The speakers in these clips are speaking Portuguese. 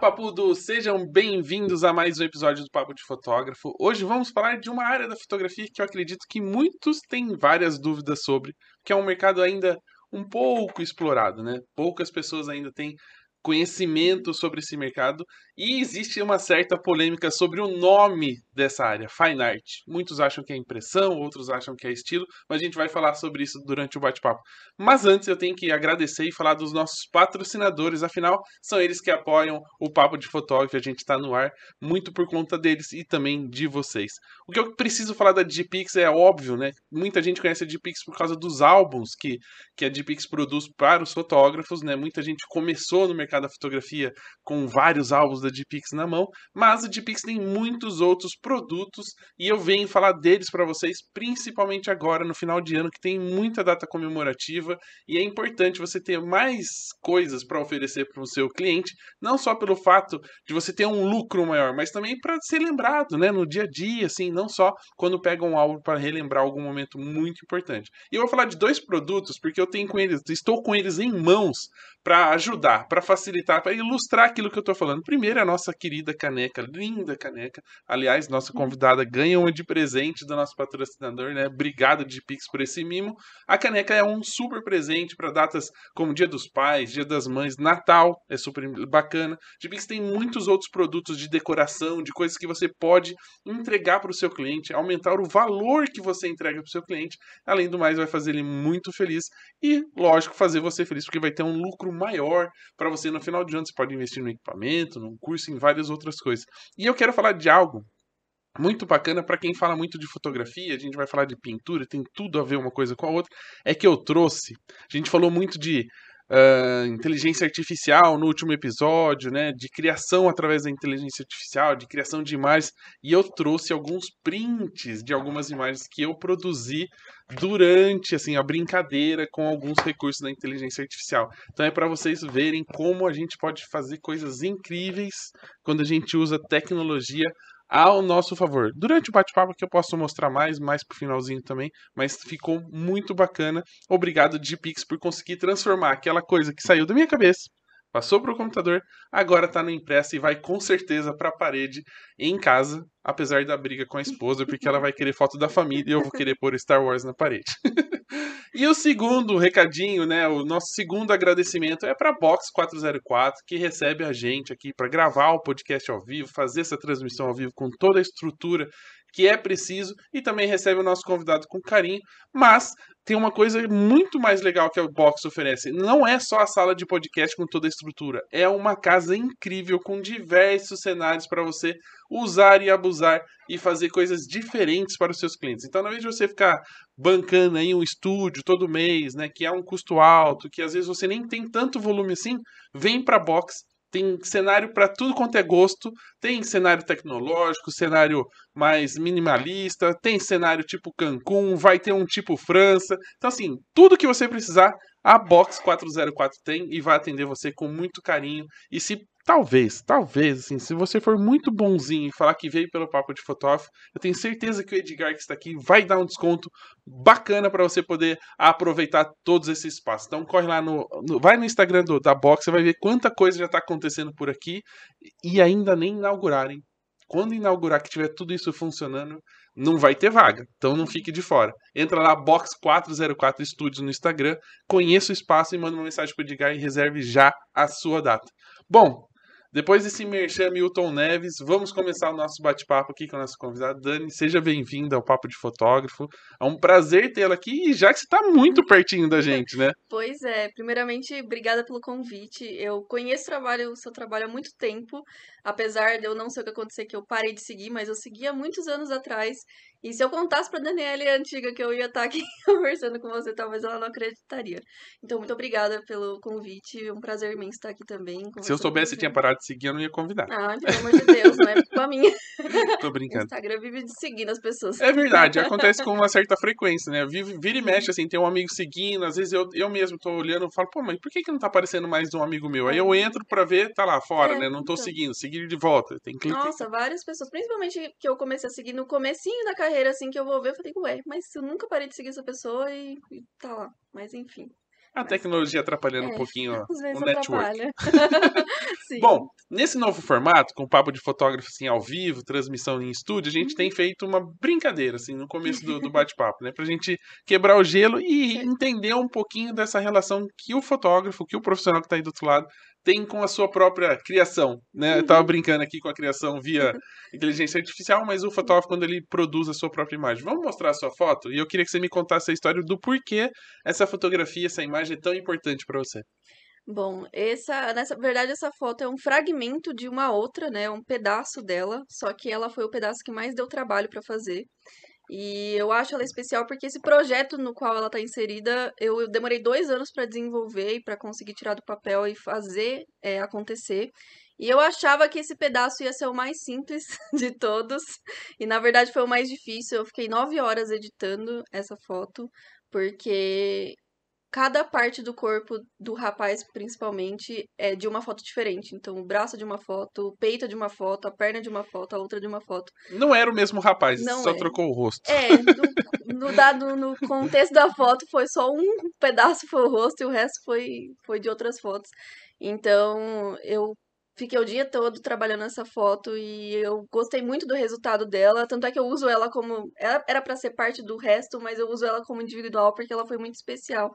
Papudo, sejam bem-vindos a mais um episódio do Papo de Fotógrafo. Hoje vamos falar de uma área da fotografia que eu acredito que muitos têm várias dúvidas sobre, que é um mercado ainda um pouco explorado, né? Poucas pessoas ainda têm conhecimento sobre esse mercado e existe uma certa polêmica sobre o nome dessa área, fine art. Muitos acham que é impressão, outros acham que é estilo, mas a gente vai falar sobre isso durante o bate-papo. Mas antes eu tenho que agradecer e falar dos nossos patrocinadores, afinal, são eles que apoiam o Papo de Fotógrafo, a gente está no ar muito por conta deles e também de vocês. O que eu preciso falar da Digipix é óbvio, né? Muita gente conhece a Digipix por causa dos álbuns que, que a Digipix produz para os fotógrafos, né? Muita gente começou no mercado da fotografia com vários álbuns da Dpix na mão, mas a Dpix tem muitos outros produtos e eu venho falar deles para vocês, principalmente agora no final de ano que tem muita data comemorativa e é importante você ter mais coisas para oferecer para o seu cliente, não só pelo fato de você ter um lucro maior, mas também para ser lembrado, né, no dia a dia, assim, não só quando pega um álbum para relembrar algum momento muito importante. E eu vou falar de dois produtos porque eu tenho com eles, estou com eles em mãos para ajudar, para facilitar, para ilustrar aquilo que eu estou falando. Primeiro, a nossa querida caneca, linda caneca. Aliás, nossa convidada ganha uma de presente do nosso patrocinador, né? Obrigado de Pix por esse mimo. A caneca é um super presente para datas como Dia dos Pais, Dia das Mães, Natal, é super bacana. De Pix tem muitos outros produtos de decoração, de coisas que você pode entregar para o seu cliente, aumentar o valor que você entrega para o seu cliente. Além do mais, vai fazer ele muito feliz e, lógico, fazer você feliz, porque vai ter um lucro maior para você no final de ano. Você pode investir no equipamento, num curso, em várias outras coisas. E eu quero falar de algo muito bacana para quem fala muito de fotografia, a gente vai falar de pintura, tem tudo a ver uma coisa com a outra, é que eu trouxe. A gente falou muito de uh, inteligência artificial no último episódio, né? De criação através da inteligência artificial, de criação de imagens, e eu trouxe alguns prints de algumas imagens que eu produzi durante assim a brincadeira com alguns recursos da inteligência artificial. Então é para vocês verem como a gente pode fazer coisas incríveis quando a gente usa tecnologia ao nosso favor. Durante o bate-papo que eu posso mostrar mais, mais pro finalzinho também, mas ficou muito bacana. Obrigado Digipix por conseguir transformar aquela coisa que saiu da minha cabeça, passou pro computador, agora tá na impressa e vai com certeza para a parede em casa, apesar da briga com a esposa, porque ela vai querer foto da família e eu vou querer pôr Star Wars na parede. E o segundo recadinho, né, o nosso segundo agradecimento é para Box 404, que recebe a gente aqui para gravar o podcast ao vivo, fazer essa transmissão ao vivo com toda a estrutura que é preciso e também recebe o nosso convidado com carinho, mas tem uma coisa muito mais legal que o Box oferece. Não é só a sala de podcast com toda a estrutura, é uma casa incrível com diversos cenários para você usar e abusar e fazer coisas diferentes para os seus clientes. Então, ao invés de você ficar bancando aí um estúdio todo mês, né, que é um custo alto, que às vezes você nem tem tanto volume assim, vem para Box tem cenário para tudo quanto é gosto. Tem cenário tecnológico, cenário mais minimalista, tem cenário tipo Cancún, vai ter um tipo França. Então, assim, tudo que você precisar, a Box 404 tem e vai atender você com muito carinho. E se Talvez, talvez, assim, se você for muito bonzinho e falar que veio pelo papo de fotógrafo, eu tenho certeza que o Edgar que está aqui vai dar um desconto bacana para você poder aproveitar todos esses espaços. Então corre lá no, no vai no Instagram do, da Box, você vai ver quanta coisa já está acontecendo por aqui e ainda nem inaugurarem. Quando inaugurar que tiver tudo isso funcionando, não vai ter vaga. Então não fique de fora. Entra lá, Box 404 Studios no Instagram, conheça o espaço e manda uma mensagem para o Edgar e reserve já a sua data. Bom, depois desse merchan Milton Neves, vamos começar o nosso bate-papo aqui com a nossa convidada. Dani, seja bem-vinda ao Papo de Fotógrafo. É um prazer tê-la aqui, já que você está muito pertinho da gente, né? Pois é. Primeiramente, obrigada pelo convite. Eu conheço o, trabalho, o seu trabalho há muito tempo, apesar de eu não sei o que aconteceu, que eu parei de seguir, mas eu segui há muitos anos atrás. E se eu contasse pra Daniela antiga que eu ia estar tá aqui conversando com você, talvez ela não acreditaria. Então, muito obrigada pelo convite. É um prazer imenso estar aqui também. Se eu soubesse que tinha parado de seguir, eu não ia convidar. Ah, pelo amor de Deus, não é culpa minha. Tô brincando. O Instagram vive de seguir as pessoas. É verdade, acontece com uma certa frequência, né? Vira e mexe, assim, tem um amigo seguindo, às vezes eu, eu mesmo tô olhando e falo, pô, mas por que, que não tá aparecendo mais um amigo meu? Aí eu entro pra ver, tá lá fora, é, né? Não tô então. seguindo, seguir de volta. Tem que Nossa, várias pessoas, principalmente que eu comecei a seguir no comecinho da carreira assim que eu vou ver, eu falei, ué, mas eu nunca parei de seguir essa pessoa e, e tá lá. Mas enfim. A tecnologia atrapalhando é, um pouquinho o network. Sim. Bom, nesse novo formato, com papo de fotógrafo assim, ao vivo, transmissão em estúdio, a gente tem feito uma brincadeira, assim, no começo do, do bate-papo, né? Pra gente quebrar o gelo e entender um pouquinho dessa relação que o fotógrafo, que o profissional que tá aí do outro lado, tem com a sua própria criação, né? Eu tava brincando aqui com a criação via inteligência artificial, mas o fotógrafo, quando ele produz a sua própria imagem. Vamos mostrar a sua foto? E eu queria que você me contasse a história do porquê essa fotografia, essa imagem é tão importante para você. Bom, essa, nessa verdade, essa foto é um fragmento de uma outra, né? Um pedaço dela, só que ela foi o pedaço que mais deu trabalho para fazer. E eu acho ela especial porque esse projeto no qual ela está inserida, eu demorei dois anos para desenvolver e para conseguir tirar do papel e fazer é, acontecer. E eu achava que esse pedaço ia ser o mais simples de todos, e na verdade foi o mais difícil. Eu fiquei nove horas editando essa foto, porque cada parte do corpo do rapaz, principalmente, é de uma foto diferente. Então, o braço de uma foto, o peito de uma foto, a perna de uma foto, a outra de uma foto. Não era o mesmo rapaz, Não só é. trocou o rosto. É, no, no, dado, no contexto da foto foi só um pedaço foi o rosto e o resto foi, foi de outras fotos. Então, eu fiquei o dia todo trabalhando essa foto e eu gostei muito do resultado dela, tanto é que eu uso ela como ela era para ser parte do resto, mas eu uso ela como individual porque ela foi muito especial.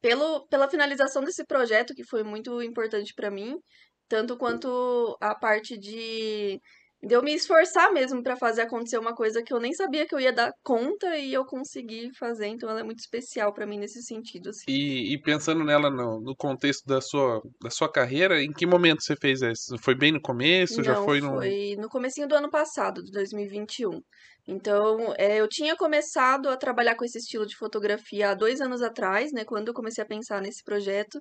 Pelo, pela finalização desse projeto que foi muito importante para mim, tanto quanto a parte de de eu me esforçar mesmo para fazer acontecer uma coisa que eu nem sabia que eu ia dar conta e eu consegui fazer, então ela é muito especial para mim nesse sentido. Assim. E, e pensando nela no, no contexto da sua, da sua carreira, em que momento você fez isso? Foi bem no começo? Não, já foi no. foi no comecinho do ano passado, de 2021. Então, é, eu tinha começado a trabalhar com esse estilo de fotografia há dois anos atrás, né, quando eu comecei a pensar nesse projeto.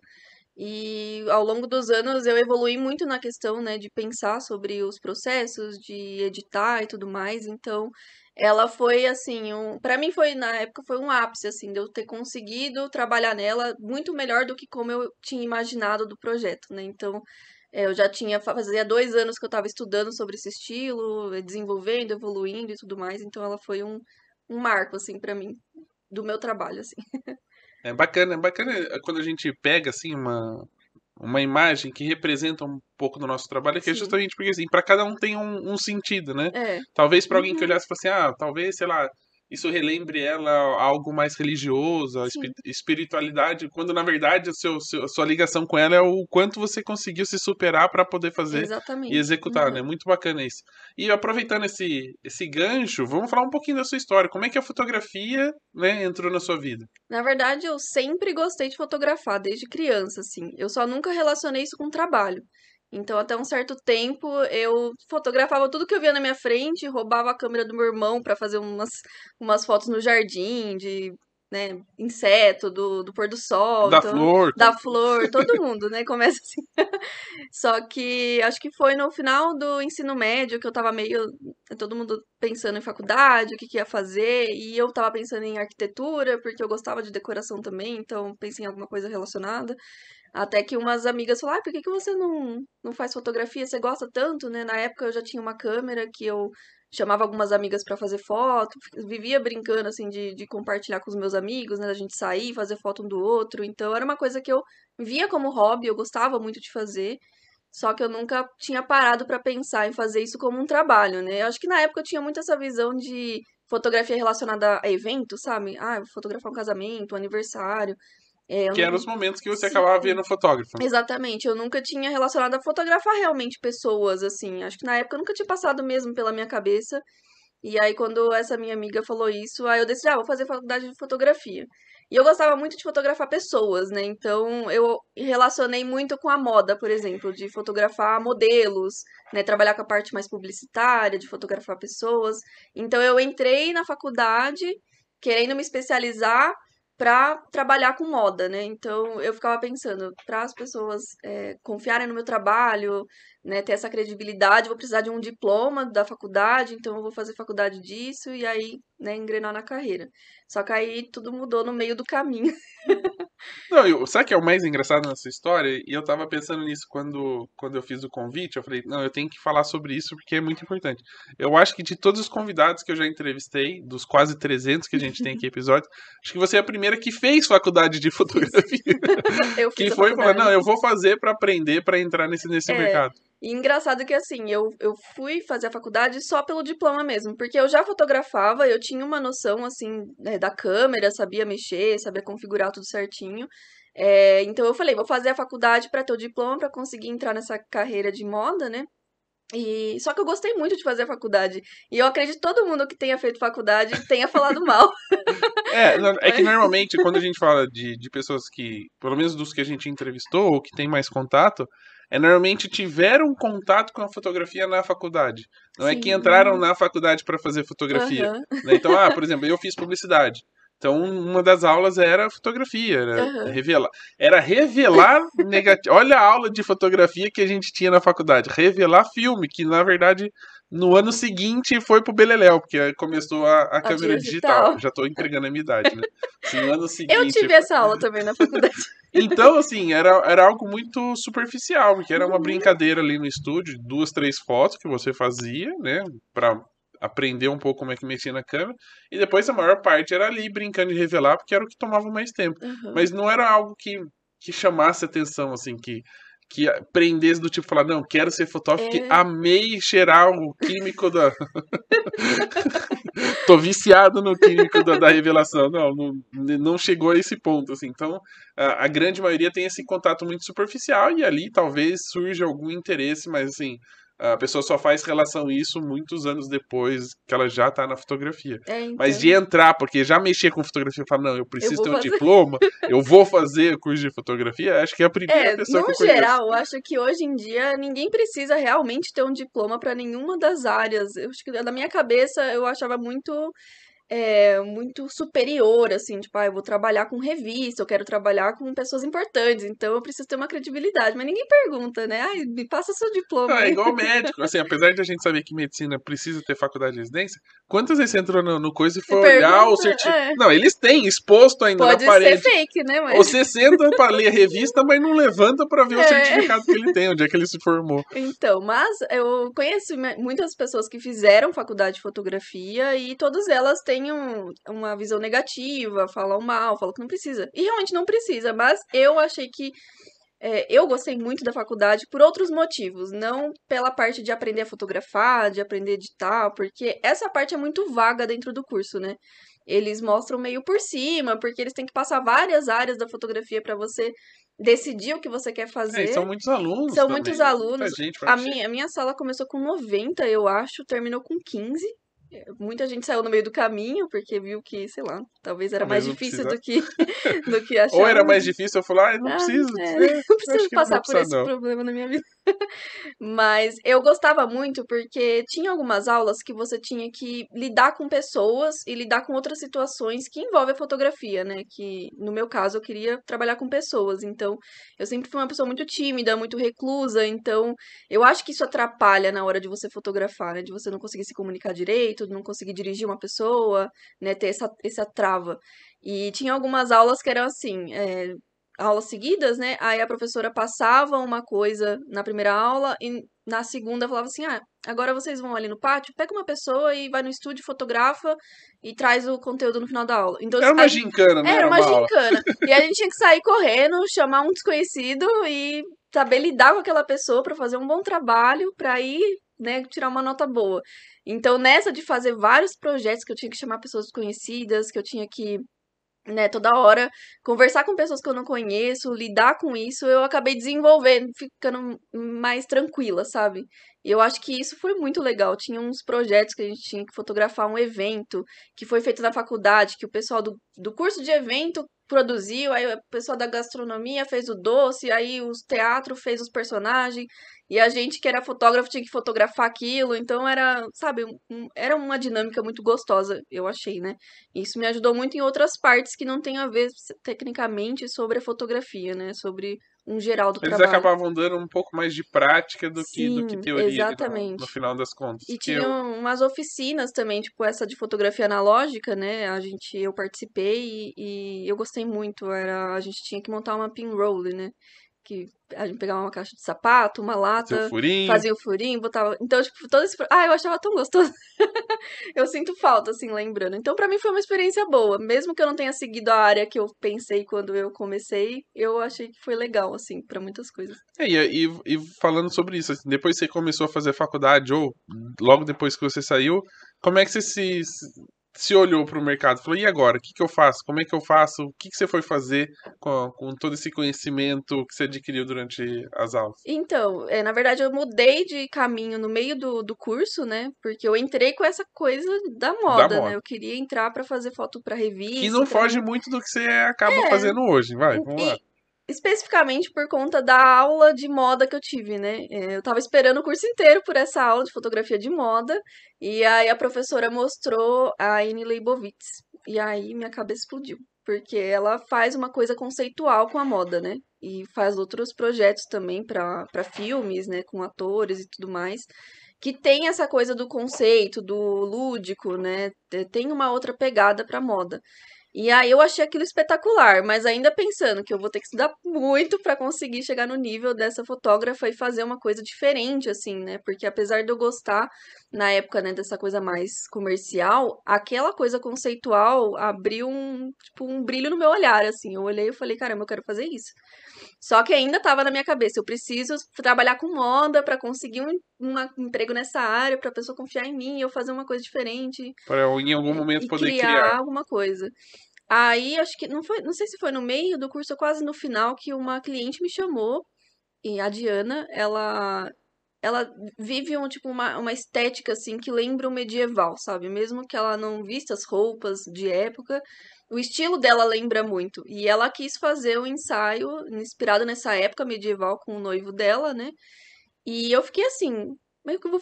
E ao longo dos anos eu evolui muito na questão, né, de pensar sobre os processos, de editar e tudo mais. Então, ela foi assim, um, para mim foi na época foi um ápice assim, de eu ter conseguido trabalhar nela muito melhor do que como eu tinha imaginado do projeto, né? Então, eu já tinha fazia dois anos que eu estava estudando sobre esse estilo, desenvolvendo, evoluindo e tudo mais. Então, ela foi um, um marco assim para mim do meu trabalho assim. É bacana, é bacana quando a gente pega assim uma, uma imagem que representa um pouco do nosso trabalho, que é Sim. justamente porque assim, para cada um tem um, um sentido, né? É, Talvez para alguém que Uhum. olhasse e falasse, ah, talvez, sei lá, isso relembre ela a algo mais religioso, a espi- espiritualidade, quando na verdade seu, seu- a sua ligação com ela é o quanto você conseguiu se superar para poder fazer exatamente. e executar, Uhum. né? Muito bacana isso. E aproveitando esse, esse gancho, vamos falar um pouquinho da sua história. Como é que a fotografia, né, entrou na sua vida? Na verdade, eu sempre gostei de fotografar, desde criança, assim. Eu só nunca relacionei isso com trabalho. Então, até um certo tempo, eu fotografava tudo que eu via na minha frente, roubava a câmera do meu irmão para fazer umas, umas fotos no jardim, de, né, inseto, do, do pôr do sol. da então- flor. da flor, todo mundo, né? Começa assim. Só que acho que foi no final do ensino médio que eu tava meio. Todo mundo pensando em faculdade, o que, que ia fazer, e eu tava pensando em arquitetura, porque eu gostava de decoração também, então pensei em alguma coisa relacionada. Até que umas amigas falaram, ah, por que, que você não, não faz fotografia? Você gosta tanto, né? Na época eu já tinha uma câmera que eu chamava algumas amigas pra fazer foto, vivia brincando, assim, de, de compartilhar com os meus amigos, né? Da gente sair, fazer foto um do outro. Então era uma coisa que eu via como hobby, eu gostava muito de fazer. Só que eu nunca tinha parado pra pensar em fazer isso como um trabalho, né? Eu acho que na época eu tinha muito essa visão de fotografia relacionada a evento, sabe? Ah, eu vou fotografar um casamento, um aniversário. É, eu Que eram os momentos que você Sim. acabava vendo fotógrafo. Exatamente, eu nunca tinha relacionado a fotografar realmente pessoas, assim. Acho que na época nunca tinha passado mesmo pela minha cabeça. E aí, quando essa minha amiga falou isso, aí eu decidi, ah, vou fazer faculdade de fotografia. E eu gostava muito de fotografar pessoas, né? Então, eu relacionei muito com a moda, por exemplo, de fotografar modelos, né? Trabalhar com a parte mais publicitária, de fotografar pessoas. Então, eu entrei na faculdade querendo me especializar para trabalhar com moda, né? Então eu ficava pensando, para as pessoas é, confiarem no meu trabalho, né, ter essa credibilidade, vou precisar de um diploma da faculdade, então eu vou fazer faculdade disso e aí, né, engrenar na carreira. Só que aí tudo mudou no meio do caminho. Não, eu, sabe o que é o mais engraçado nessa história? E eu tava pensando nisso quando, quando eu fiz o convite. Eu falei, não, eu tenho que falar sobre isso porque é muito importante. Eu acho que de todos os convidados que eu já entrevistei, dos quase 300 que a gente tem aqui episódios, acho que você é a primeira que fez faculdade de fotografia. Eu fiz que foi e falou, faculdade. não, eu vou fazer pra aprender pra entrar nesse, nesse É. mercado. E engraçado que assim, eu, eu fui fazer a faculdade só pelo diploma mesmo, porque eu já fotografava, eu tinha uma noção assim né, da câmera, sabia mexer, sabia configurar tudo certinho. É, então eu falei, vou fazer a faculdade para ter o diploma para conseguir entrar nessa carreira de moda, né? E só que eu gostei muito de fazer a faculdade. E eu acredito que todo mundo que tenha feito faculdade tenha falado mal. É, é que normalmente quando a gente fala de, de pessoas que, pelo menos dos que a gente entrevistou, ou que tem mais contato, é normalmente tiveram contato com a fotografia na faculdade. Não é que Sim. entraram na faculdade pra fazer fotografia. Aham. né? Então, ah, por exemplo, eu fiz publicidade. Então, uma das aulas era fotografia, era Aham. revelar. Era revelar negativo. Olha a aula de fotografia que a gente tinha na faculdade. Revelar filme, que na verdade no ano seguinte foi pro Beleléu, porque começou a, a câmera digital. digital. Já tô entregando a minha idade, né? Assim, no ano seguinte. Eu tive essa aula também na faculdade. Então, assim, era, era algo muito superficial, porque era uma Uhum. brincadeira ali no estúdio, duas, três fotos que você fazia, né? Pra aprender um pouco como é que mexia na câmera. E depois a maior parte era ali brincando de revelar, porque era o que tomava mais tempo. Aham. Mas não era algo que, que chamasse atenção, assim, que, que prendesse do tipo falar, não, quero ser fotógrafo, É. amei cheirar o químico da. Tô viciado no químico da, da revelação. Não, não, não chegou a esse ponto, assim. Então, a, a grande maioria tem esse contato muito superficial e ali talvez surja algum interesse, mas assim. A pessoa só faz relação a isso muitos anos depois que ela já tá na fotografia. É, então. Mas de entrar, porque já mexia com fotografia, falar, não, eu preciso vou ter um fazer. diploma, eu vou fazer curso de fotografia, acho que é a primeira É, pessoa no que eu conheço. geral, eu acho que hoje em dia ninguém precisa realmente ter um diploma para nenhuma das áreas. Eu acho que na minha cabeça eu achava muito é, muito superior, assim, tipo, ah, eu vou trabalhar com revista, eu quero trabalhar com pessoas importantes, então eu preciso ter uma credibilidade. Mas ninguém pergunta, né? Ai, me passa seu diploma. Ah, é igual médico, assim, apesar de a gente saber que medicina precisa ter faculdade de residência, quantas vezes você entrou no, no coisa e foi olhar o Pergunta, certificado? é. Não, eles têm exposto ainda Pode na parede. ser fake, né? Mas... Você senta pra ler a revista, mas não levanta pra ver o É. certificado que ele tem, onde é que ele se formou. Então, mas eu conheço muitas pessoas que fizeram faculdade de fotografia e todas elas têm um- uma visão negativa, falam mal, falam que não precisa. E realmente não precisa, mas eu achei que. é, eu gostei muito da faculdade por outros motivos, não pela parte de aprender a fotografar, de aprender a editar, porque essa parte é muito vaga dentro do curso, né? Eles mostram meio por cima, porque eles têm que passar várias áreas da fotografia para você decidir o que você quer É, fazer. e são muitos alunos. São também, muitos muita alunos. gente A minha, a minha sala começou com 90, eu acho, terminou com 15. Muita gente saiu no meio do caminho, porque viu que, sei lá, talvez era Talvez mais não difícil do que, do que achava. Ou era mais difícil, eu falar, ah, não Ah, preciso. é, não preciso não passar vou por esse não. problema na minha vida. Mas eu gostava muito porque tinha algumas aulas que você tinha que lidar com pessoas e lidar com outras situações que envolvem a fotografia, né? Que no meu caso eu queria trabalhar com pessoas, então eu sempre fui uma pessoa muito tímida, muito reclusa, então eu acho que isso atrapalha na hora de você fotografar, né? De você não conseguir se comunicar direito, de não conseguir dirigir uma pessoa, né? Ter essa, essa trava. E tinha algumas aulas que eram assim, é, aulas seguidas, né? Aí a professora passava uma coisa na primeira aula e na segunda falava assim: ah, agora vocês vão ali no pátio, pega uma pessoa e vai no estúdio, fotografa e traz o conteúdo no final da aula. Então, Era uma a- gincana, não era uma aula. gincana. E a gente tinha que sair correndo, chamar um desconhecido e saber lidar com aquela pessoa pra fazer um bom trabalho, pra ir, né, tirar uma nota boa. Então, nessa de fazer vários projetos que eu tinha que chamar pessoas desconhecidas, que eu tinha que né, toda hora, conversar com pessoas que eu não conheço, lidar com isso, eu acabei desenvolvendo, ficando mais tranquila, sabe? E eu acho que isso foi muito legal. Tinha uns projetos que a gente tinha que fotografar um evento que foi feito na faculdade, que o pessoal do, do curso de evento produziu, aí o pessoal da gastronomia fez o doce, aí o teatro fez os personagens, e a gente que era fotógrafo tinha que fotografar aquilo, então era, sabe, um- era uma dinâmica muito gostosa, eu achei, né? Isso me ajudou muito em outras partes que não tem a ver tecnicamente sobre a fotografia, né? Sobre um geral do Eles trabalho. acabavam dando um pouco mais de prática do que, do que Sim, teoria no- exatamente. No, final das contas. E Que tinha eu- umas oficinas também, tipo essa de fotografia analógica, né? A gente, eu participei e, e eu gostei muito. Era, a gente tinha que montar uma pin roll, né? Que a gente pegava uma caixa de sapato, uma lata, furinho. fazia o furinho, botava. Então, tipo, todo esse. Ah, eu achava tão gostoso. eu sinto falta, assim, lembrando. Então, pra mim foi uma experiência boa. Mesmo que eu não tenha seguido a área que eu pensei quando eu comecei, eu achei que foi legal, assim, pra muitas coisas. É, e, e, e falando sobre isso, assim, depois que você começou a fazer faculdade, ou logo depois que você saiu, como é que você se, se olhou para o mercado? Falou, e agora? O que, que eu faço? Como é que eu faço? O que, que você foi fazer com, com todo esse conhecimento que você adquiriu durante as aulas? Então, é, na verdade, eu mudei de caminho no meio do, do curso, né? Porque eu entrei com essa coisa da moda, moda. né? Eu queria entrar pra fazer foto pra revista. Que não foge muito do que você acaba É. fazendo hoje, vai, vamos E- lá. Especificamente por conta da aula de moda que eu tive, né? É, Eu tava esperando o curso inteiro por essa aula de fotografia de moda, e aí a professora mostrou a Anne Leibovitz, e aí minha cabeça explodiu, porque ela faz uma coisa conceitual com a moda, né? E faz outros projetos também para para filmes, né, com atores e tudo mais. Que tem essa coisa do conceito, do lúdico, né? te- Tem uma outra pegada pra moda. E aí eu achei aquilo espetacular, mas ainda pensando que eu vou ter que estudar muito para conseguir chegar no nível dessa fotógrafa e fazer uma coisa diferente, assim, né? Porque apesar de eu gostar, na época, né, dessa coisa mais comercial, aquela coisa conceitual abriu um, tipo, um brilho no meu olhar, assim. Eu olhei e falei, caramba, eu quero fazer isso. Só que ainda estava na minha cabeça, eu preciso trabalhar com moda para conseguir um, um emprego nessa área, para a pessoa confiar em mim, eu fazer uma coisa diferente Para em algum momento poder criar, criar. alguma coisa. Aí, acho que não foi, não sei se foi no meio do curso ou quase no final que uma cliente me chamou, e a Diana, ela ela vive um tipo uma, uma estética assim que lembra o medieval, sabe? Mesmo que ela não vista as roupas de época, o estilo dela lembra muito. E ela quis fazer um ensaio inspirado nessa época medieval com o noivo dela, né? E eu fiquei assim,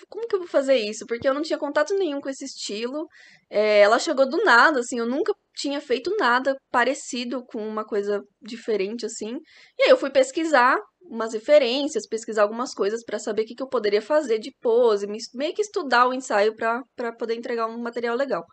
como que eu vou fazer isso? Porque eu não tinha contato nenhum com esse estilo. É, ela chegou do nada, assim, eu nunca tinha feito nada parecido com uma coisa diferente, assim. E aí eu fui pesquisar umas referências, pesquisar algumas coisas pra saber o que, que eu poderia fazer de pose, me- meio que estudar o ensaio pra poder entregar um material legal.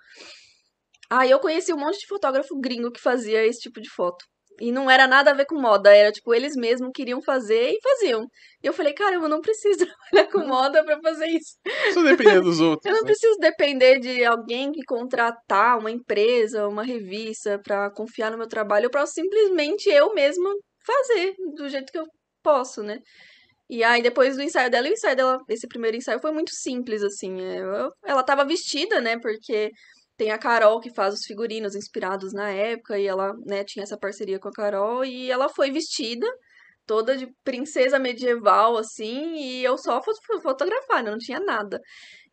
Aí eu conheci um monte de fotógrafo gringo que fazia esse tipo de foto. E não era nada a ver com moda, era tipo, eles mesmos queriam fazer e faziam. E eu falei, caramba, eu não preciso trabalhar com moda pra fazer isso. Só depender dos outros. Eu não né? preciso depender de alguém que contratar uma empresa, uma revista pra confiar no meu trabalho. Posso simplesmente eu mesma fazer do jeito que eu posso, né? E aí, depois do ensaio dela, o ensaio dela, esse primeiro ensaio foi muito simples, assim. é, ela tava vestida, né? Porque tem a Carol que faz os figurinos inspirados na época, e ela, né, tinha essa parceria com a Carol, e ela foi vestida toda de princesa medieval, assim, e eu só fui fotografar, não tinha nada.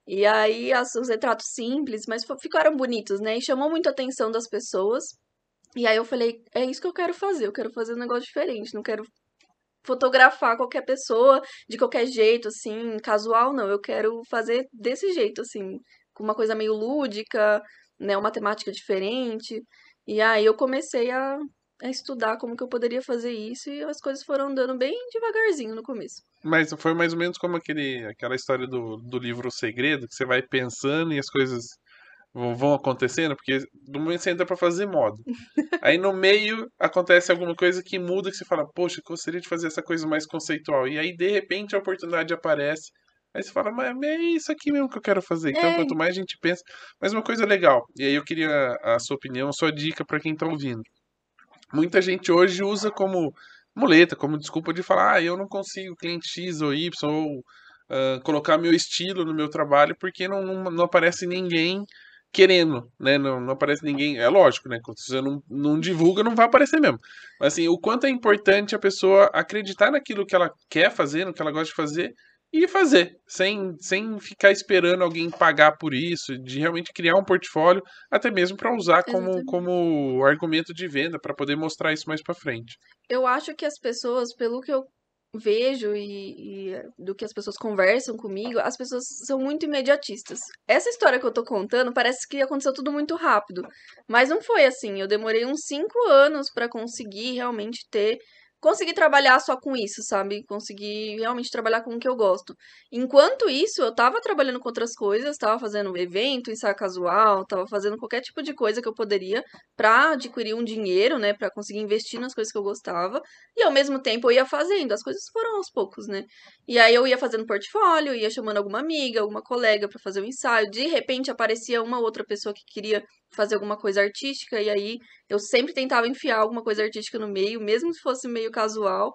E aí, as- os retratos simples, mas ficaram bonitos, né? E chamou muito a atenção das pessoas. E aí eu falei, é isso que eu quero fazer, eu quero fazer um negócio diferente, não quero fotografar qualquer pessoa de qualquer jeito, assim, casual, não. Eu quero fazer desse jeito, assim, com uma coisa meio lúdica, né? Uma temática diferente. E aí eu comecei a, a estudar como que eu poderia fazer isso e as coisas foram andando bem devagarzinho no começo. Mas foi mais ou menos como aquele, aquela história do, do livro O Segredo, que você vai pensando e as coisas vão, acontecendo, porque no momento você entra pra fazer moda. Aí no meio acontece alguma coisa que muda, que você fala, poxa, eu gostaria de fazer essa coisa mais conceitual. E aí, de repente, a oportunidade aparece. Aí você fala, mas é isso aqui mesmo que eu quero fazer. Então, É. quanto mais a gente pensa. Mas uma coisa legal, e aí eu queria a sua opinião, a sua dica pra quem tá ouvindo. Muita gente hoje usa como muleta, como desculpa de falar, ah, eu não consigo cliente X ou Y, ou ah, colocar meu estilo no meu trabalho, porque não, não, não aparece ninguém querendo, né? Não, não aparece ninguém. É lógico, né? Quando você não, não divulga, não vai aparecer mesmo. Mas assim, o quanto é importante a pessoa acreditar naquilo que ela quer fazer, no que ela gosta de fazer, e fazer, sem, sem ficar esperando alguém pagar por isso, de realmente criar um portfólio, até mesmo para usar como, Exatamente. como argumento de venda, para poder mostrar isso mais para frente. Eu acho que as pessoas, pelo que eu vejo e, e do que as pessoas conversam comigo, as pessoas são muito imediatistas. Essa história que eu tô contando parece que aconteceu tudo muito rápido, mas não foi assim. Eu demorei uns cinco anos pra conseguir realmente ter conseguir trabalhar só com isso, sabe? Conseguir realmente trabalhar com o que eu gosto. Enquanto isso, eu tava trabalhando com outras coisas, tava fazendo evento, ensaio casual, tava fazendo qualquer tipo de coisa que eu poderia pra adquirir um dinheiro, né? Pra conseguir investir nas coisas que eu gostava. E ao mesmo tempo eu ia fazendo, as coisas foram aos poucos, né? E aí eu ia fazendo portfólio, ia chamando alguma amiga, alguma colega para fazer o um ensaio. De repente aparecia uma outra pessoa que queria fazer alguma coisa artística, e aí eu sempre tentava enfiar alguma coisa artística no meio, mesmo se fosse meio casual.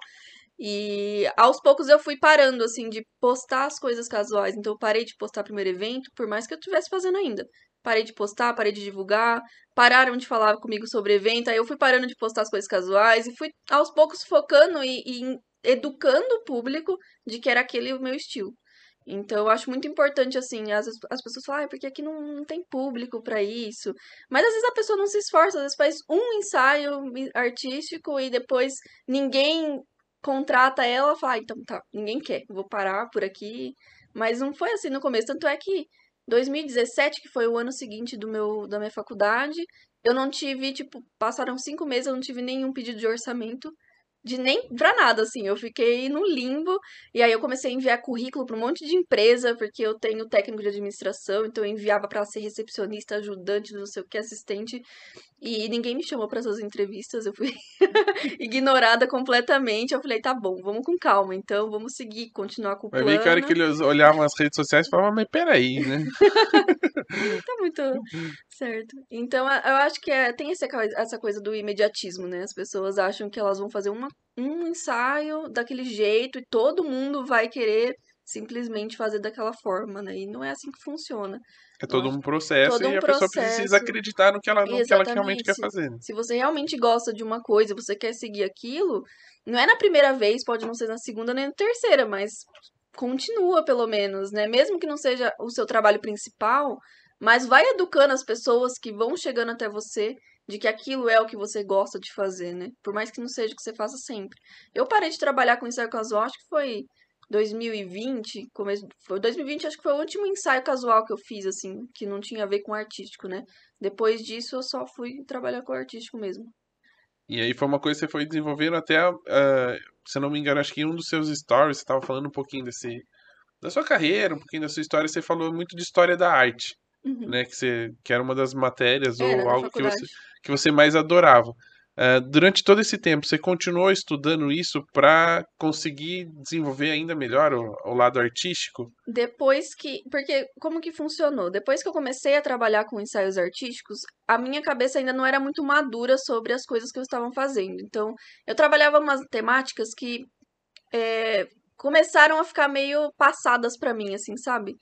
E aos poucos eu fui parando, assim, de postar as coisas casuais. Então eu parei de postar primeiro evento, por mais que eu estivesse fazendo ainda. Parei de postar, parei de divulgar, pararam de falar comigo sobre evento, aí eu fui parando de postar as coisas casuais e fui aos poucos focando e, e educando o público de que era aquele o meu estilo. Então, eu acho muito importante, assim, as, as pessoas falam, ah, porque aqui não, não tem público para isso. Mas às vezes a pessoa não se esforça, às vezes faz um ensaio artístico e depois ninguém contrata ela, fala, ah, então tá, ninguém quer, vou parar por aqui. Mas não foi assim no começo, tanto é que 2017, que foi o ano seguinte do meu, da minha faculdade, eu não tive, tipo, passaram cinco meses, eu não tive nenhum pedido de orçamento de nem pra nada, assim. Eu fiquei no limbo. E aí eu comecei a enviar currículo pra um monte de empresa, porque eu tenho técnico de administração, então eu enviava para ser recepcionista, ajudante, não sei o que, assistente. E ninguém me chamou para essas entrevistas, eu fui ignorada completamente. Eu falei, tá bom, vamos com calma, então vamos seguir, continuar com o plano. Vai ver que a hora que eles olhavam as redes sociais e falavam, mas peraí, né? tá muito certo. Então, eu acho que é, tem essa, essa coisa do imediatismo, né? As pessoas acham que elas vão fazer uma, um ensaio daquele jeito e todo mundo vai querer simplesmente fazer daquela forma, né? E não é assim que funciona. É todo um processo todo um e a processo. pessoa precisa acreditar no que ela, no que ela realmente quer fazer. Se você realmente gosta de uma coisa, você quer seguir aquilo, não é na primeira vez, pode não ser na segunda nem na terceira, mas continua pelo menos, né? Mesmo que não seja o seu trabalho principal, mas vai educando as pessoas que vão chegando até você de que aquilo é o que você gosta de fazer, né? Por mais que não seja o que você faça sempre. Eu parei de trabalhar com ensaio casual, acho que foi 2020, começo, foi 2020, acho que foi o último ensaio casual que eu fiz, assim, que não tinha a ver com artístico, né? Depois disso, eu só fui trabalhar com artístico mesmo. E aí foi uma coisa que você foi desenvolvendo até, uh, se eu não me engano, acho que em um dos seus stories você estava falando um pouquinho desse, da sua carreira, um pouquinho da sua história, você falou muito de história da arte, uhum. né? Que, você, que era uma das matérias era ou algo que você, que você mais adorava. Uh, durante todo esse tempo, você continuou estudando isso para conseguir desenvolver ainda melhor o, o, lado artístico? Depois que. Porque como que funcionou? Depois que eu comecei a trabalhar com ensaios artísticos, a minha cabeça ainda não era muito madura sobre as coisas que eu estava fazendo. Então, eu trabalhava umas temáticas que. É, começaram a ficar meio passadas para mim, assim, sabe?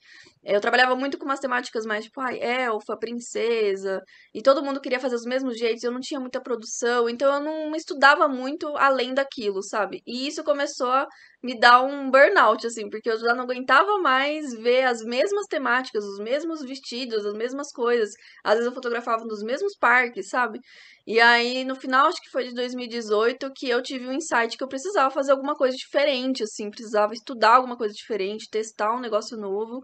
Eu trabalhava muito com umas temáticas mais tipo, ai, elfa, princesa, e todo mundo queria fazer os mesmos jeitos, eu não tinha muita produção, então eu não estudava muito além daquilo, sabe? E isso começou a me dar um burnout, assim, porque eu já não aguentava mais ver as mesmas temáticas, os mesmos vestidos, as mesmas coisas. Às vezes eu fotografava nos mesmos parques, sabe? E aí, no final, acho que foi de 2018, que eu tive um insight que eu precisava fazer alguma coisa diferente, assim, precisava estudar alguma coisa diferente, testar um negócio novo.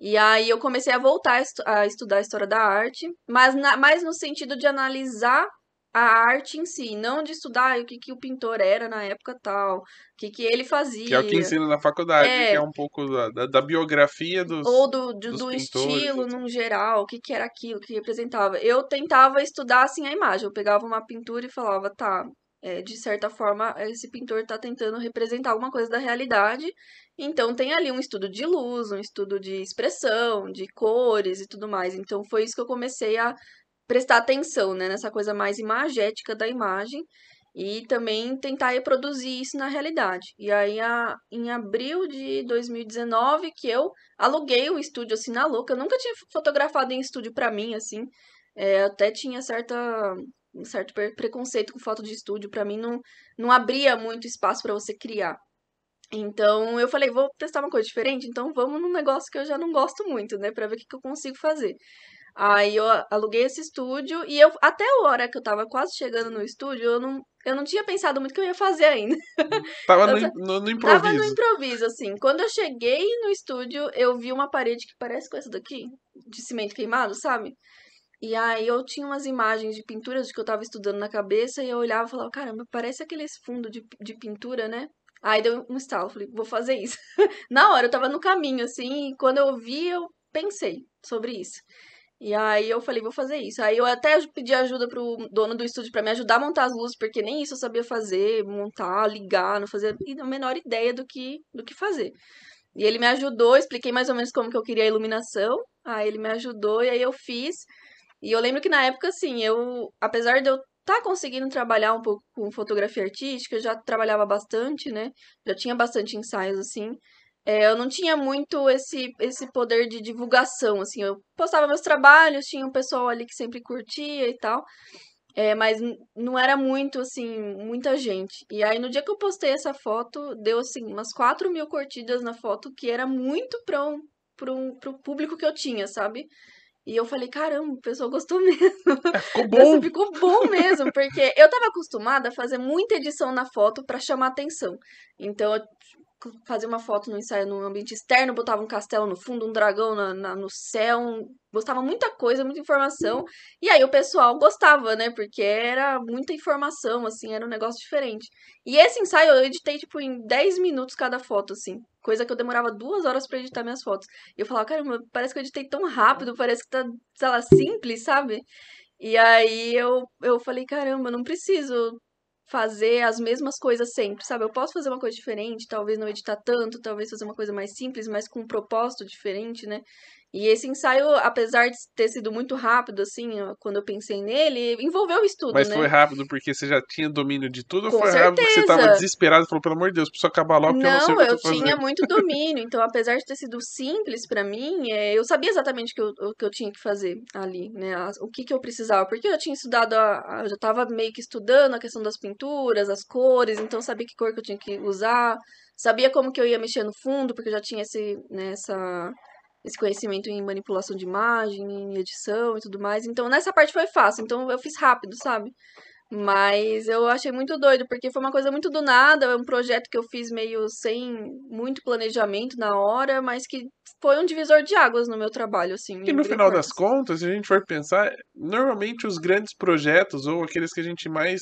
E aí eu comecei a voltar a, estudar a história da arte, mas na, mais no sentido de analisar a arte em si, não de estudar o que, que o pintor era na época tal, o que, que ele fazia. Que é o que ensina na faculdade, é, que é um pouco da, da biografia dos Ou do, do, do estilo, num geral, o que, que era aquilo, o que representava. Eu tentava estudar, assim, a imagem. Eu pegava uma pintura e falava, tá, é, de certa forma, esse pintor está tentando representar alguma coisa da realidade. Então, tem ali um estudo de luz, um estudo de expressão, de cores e tudo mais. Então, foi isso que eu comecei a prestar atenção, né, nessa coisa mais imagética da imagem e também tentar reproduzir isso na realidade. E aí, a, em abril de 2019, que eu aluguei o estúdio assim na louca. Eu nunca tinha fotografado em estúdio para mim, assim. É, até tinha certa um certo preconceito com foto de estúdio. para mim, não, não abria muito espaço para você criar. Então, eu falei, vou testar uma coisa diferente, então vamos num negócio que eu já não gosto muito, né, pra ver o que, que eu consigo fazer. Aí eu aluguei esse estúdio e eu até a hora que eu tava quase chegando no estúdio, eu não, eu não tinha pensado muito o que eu ia fazer ainda. Tava no, no, no, improviso. Tava no improviso, assim. Quando eu cheguei no estúdio, eu vi uma parede que parece com essa daqui, de cimento queimado, sabe? E aí eu tinha umas imagens de pinturas que eu tava estudando na cabeça e eu olhava e falava, caramba, parece aqueles fundos de, de pintura, né? Aí deu um estalo, falei, vou fazer isso. na hora, eu tava no caminho, assim, e quando eu vi, eu pensei sobre isso. E aí eu falei, vou fazer isso. Aí eu até pedi ajuda pro dono do estúdio para me ajudar a montar as luzes, porque nem isso eu sabia fazer, montar, ligar, não fazia a menor ideia do que, do que fazer. E ele me ajudou, expliquei mais ou menos como que eu queria a iluminação. Aí ele me ajudou e aí eu fiz. E eu lembro que na época, assim, eu, apesar de eu estar tá conseguindo trabalhar um pouco com fotografia artística, eu já trabalhava bastante, né? Já tinha bastante ensaios, assim. É, eu não tinha muito esse, esse poder de divulgação, assim. Eu postava meus trabalhos, tinha um pessoal ali que sempre curtia e tal. É, mas não era muito, assim, muita gente. E aí, no dia que eu postei essa foto, deu, assim, umas 4 mil curtidas na foto, que era muito para um, um, pro público que eu tinha, sabe? E eu falei, caramba, o pessoal gostou mesmo. É, ficou bom. ficou bom mesmo, porque eu tava acostumada a fazer muita edição na foto para chamar atenção. Então, eu fazia uma foto no ensaio no ambiente externo, botava um castelo no fundo, um dragão na, na, no céu, um, muita coisa, muita informação. E aí o pessoal gostava, né? Porque era muita informação, assim, era um negócio diferente. E esse ensaio eu editei, tipo, em 10 minutos cada foto, assim. Coisa que eu demorava duas horas para editar minhas fotos. E eu falava, caramba, parece que eu editei tão rápido, parece que tá, sei lá, simples, sabe? E aí eu, eu falei, caramba, não preciso fazer as mesmas coisas sempre, sabe? Eu posso fazer uma coisa diferente, talvez não editar tanto, talvez fazer uma coisa mais simples, mas com um propósito diferente, né? E esse ensaio, apesar de ter sido muito rápido, assim, quando eu pensei nele, envolveu o estudo, Mas né? foi rápido porque você já tinha domínio de tudo Com ou foi rápido porque você certeza. tava desesperado e falou, pelo amor de Deus, preciso acabar logo porque eu não sei o Não, que eu eu fazendo. tinha muito domínio, então apesar de ter sido simples pra mim, é, eu sabia exatamente o que eu, o que eu tinha que fazer ali, né? O que que eu precisava, porque eu tinha estudado, a, a- eu já tava meio que estudando a questão das pinturas, as cores, então eu sabia que cor que eu tinha que usar, sabia como que eu ia mexer no fundo, porque eu já tinha esse, né, essa, esse conhecimento em manipulação de imagem, em edição e tudo mais. Então nessa parte foi fácil, então eu fiz rápido, sabe? Mas eu achei muito doido, porque foi uma coisa muito do nada, um projeto que eu fiz meio sem muito planejamento na hora, mas que foi um divisor de águas no meu trabalho, assim. E no final das contas, se a gente for pensar, normalmente os grandes projetos ou aqueles que a gente mais,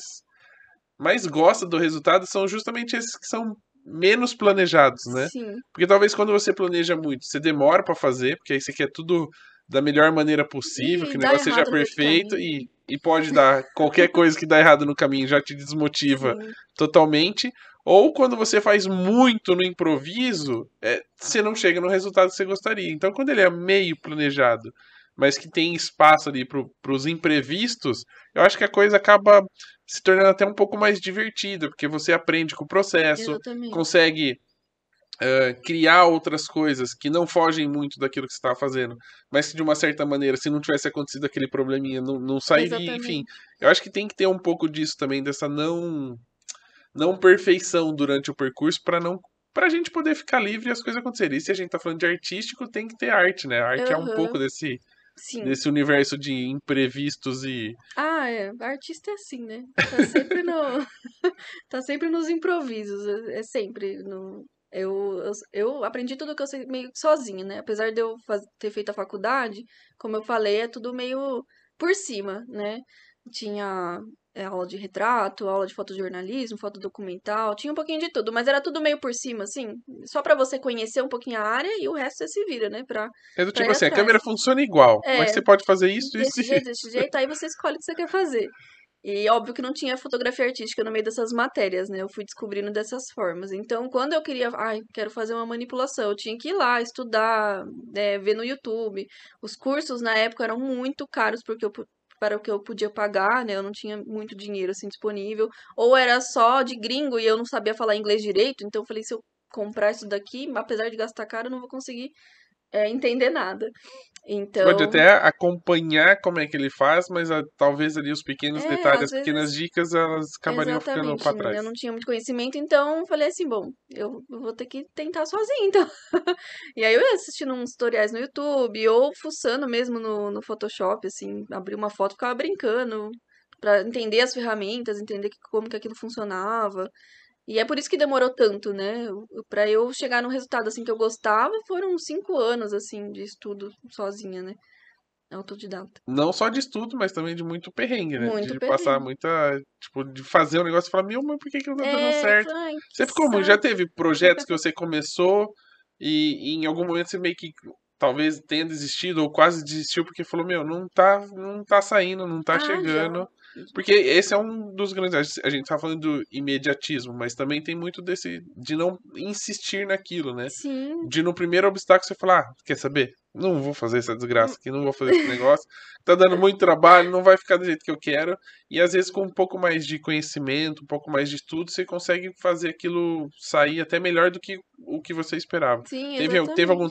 mais gosta do resultado são justamente esses que são menos planejados, né? Sim, Porque talvez quando você planeja muito, você demora pra fazer, porque aí você quer tudo da melhor maneira possível, E que o negócio seja perfeito e, e pode dar qualquer coisa que dá errado no caminho já te desmotiva sim. totalmente. Ou quando você faz muito no improviso, é, você não chega no resultado que você gostaria. Então, quando ele é meio planejado, mas que tem espaço ali para os imprevistos, eu acho que a coisa acaba se tornando até um pouco mais divertida, porque você aprende com o processo, Exatamente. consegue eh, criar outras coisas que não fogem muito daquilo que você estava fazendo, mas que de uma certa maneira, se não tivesse acontecido aquele probleminha, não, não sairia, Exatamente. enfim. Eu acho que tem que ter um pouco disso também, dessa não não perfeição durante o percurso para não pra gente poder ficar livre e as coisas acontecerem. E se a gente tá falando de artístico, tem que ter arte, né? A arte é um pouco desse, Sim. desse universo de imprevistos e. Ah, é. Artista é assim, né? Tá sempre no. tá sempre nos improvisos. É é sempre. No... Eu, eu, eu aprendi tudo que eu sei meio sozinha, né? Apesar de eu faz- ter feito a faculdade, como eu falei, é tudo meio por cima, né? Tinha aula de retrato, aula de fotojornalismo, fotodocumental, tinha um pouquinho de tudo, mas era tudo meio por cima, assim, só pra você conhecer um pouquinho a área e o resto você se vira, né? Pra, É do tipo assim, a atrás. câmera funciona igual, É. mas você pode fazer isso, isso desse e jeito, desse jeito, aí você escolhe o que você quer fazer. E óbvio que não tinha fotografia artística no meio dessas matérias, né? Eu fui descobrindo dessas formas. Então, quando eu queria, ai, quero fazer uma manipulação, eu tinha que ir lá estudar, né, ver no YouTube. Os cursos na época eram muito caros porque eu, para o que eu podia pagar, né? Eu não tinha muito dinheiro assim disponível. Ou era só de gringo e eu não sabia falar inglês direito, então eu falei, se eu comprar isso daqui, apesar de gastar caro, eu não vou conseguir é, entender nada. Então, Pode até acompanhar como é que ele faz, mas ah, talvez ali os pequenos É, detalhes, as pequenas dicas, elas acabariam ficando pra trás. Eu não tinha muito conhecimento, então falei assim, bom, eu vou ter que tentar sozinha, então. E aí eu ia assistindo uns tutoriais no YouTube, ou fuçando mesmo no, no Photoshop, assim, abri uma foto e ficava brincando, pra entender as ferramentas, entender que- como que aquilo funcionava. E é por isso que demorou tanto, né? Pra eu chegar num resultado, assim, que eu gostava, foram cinco anos, assim, de estudo sozinha, né? Autodidata. Não só de estudo, mas também de muito perrengue, né? Muito de perrengue. passar muita. Tipo, de fazer um negócio e falar, meu, mas por que, que não tá dando É, certo? ai, Você ficou muito. Já teve projetos que você começou e, e em algum momento você meio que talvez tenha desistido ou quase desistiu porque falou, meu, não tá, não tá saindo, não tá Ah, já. Porque esse é um dos grandes. A gente tá falando do imediatismo, mas também tem muito desse. de não insistir naquilo, né? Sim, De no primeiro obstáculo você falar, ah, quer saber? Não vou fazer essa desgraça aqui, não vou fazer esse negócio. Tá dando muito trabalho, não vai ficar do jeito que eu quero. E às vezes com um pouco mais de conhecimento, um pouco mais de estudo, você consegue fazer aquilo sair até melhor do que o que você esperava. sim, Teve, teve algum,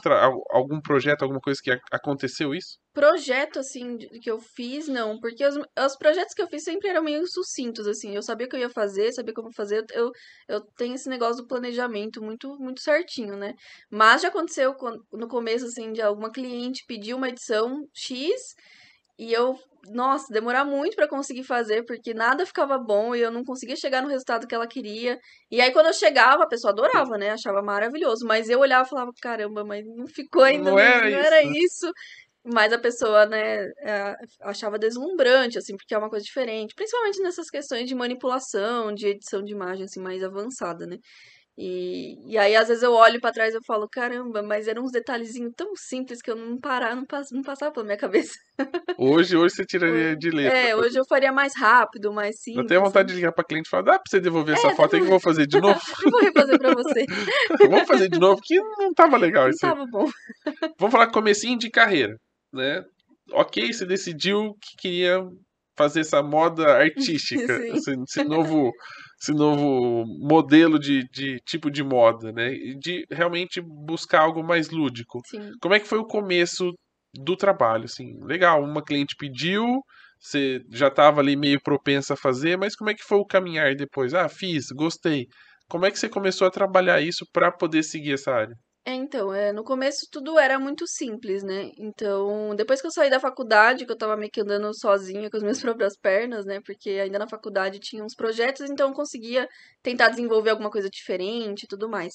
algum projeto, alguma coisa que aconteceu isso? projeto, assim, que eu fiz, não. Porque os, os projetos que eu fiz sempre eram meio sucintos, assim. Eu sabia o que eu ia fazer, sabia como fazer. Eu, eu tenho esse negócio do planejamento muito, muito certinho, né? Mas já aconteceu no começo, assim, de alguma cliente pedir uma edição X e eu, nossa, demorar muito pra conseguir fazer, porque nada ficava bom e eu não conseguia chegar no resultado que ela queria. E aí, quando eu chegava, a pessoa adorava, né? Achava maravilhoso. Mas eu olhava e falava, caramba, mas não ficou ainda, Não não, era não era isso. isso. Mas a pessoa, né, é, achava deslumbrante, assim, porque é uma coisa diferente. Principalmente nessas questões de manipulação, de edição de imagem, assim, mais avançada, né? E, e aí, às vezes, eu olho pra trás e eu falo, caramba, mas eram uns detalhezinhos tão simples que eu não parar, não, pass não passava pela minha cabeça. Hoje, hoje você tiraria de letra. É, hoje eu faria mais rápido, mais Eu simples. tenho vontade de sabe? ligar pra cliente e falar, dá pra você devolver essa É, foto aí que eu vou fazer de novo? Eu vou refazer pra você. Vamos fazer de novo, que não tava legal Não isso aí. tava bom. Vamos falar comecinho de carreira, né? Ok, você decidiu que queria fazer essa moda artística, Sim. esse, esse novo, esse novo modelo de, de tipo de moda, né? E de realmente buscar algo mais lúdico. Sim. Como é que foi o começo do trabalho? Assim, legal, uma cliente pediu, você já estava ali meio propensa a fazer, mas como é que foi o caminhar depois? Ah, fiz, gostei. Como é que você começou a trabalhar isso para poder seguir essa área? É, então, é, no começo tudo era muito simples, né? Então, depois que eu saí da faculdade, que eu tava meio que andando sozinha com as minhas próprias pernas, né? Porque ainda na faculdade tinha uns projetos, então eu conseguia tentar desenvolver alguma coisa diferente e tudo mais.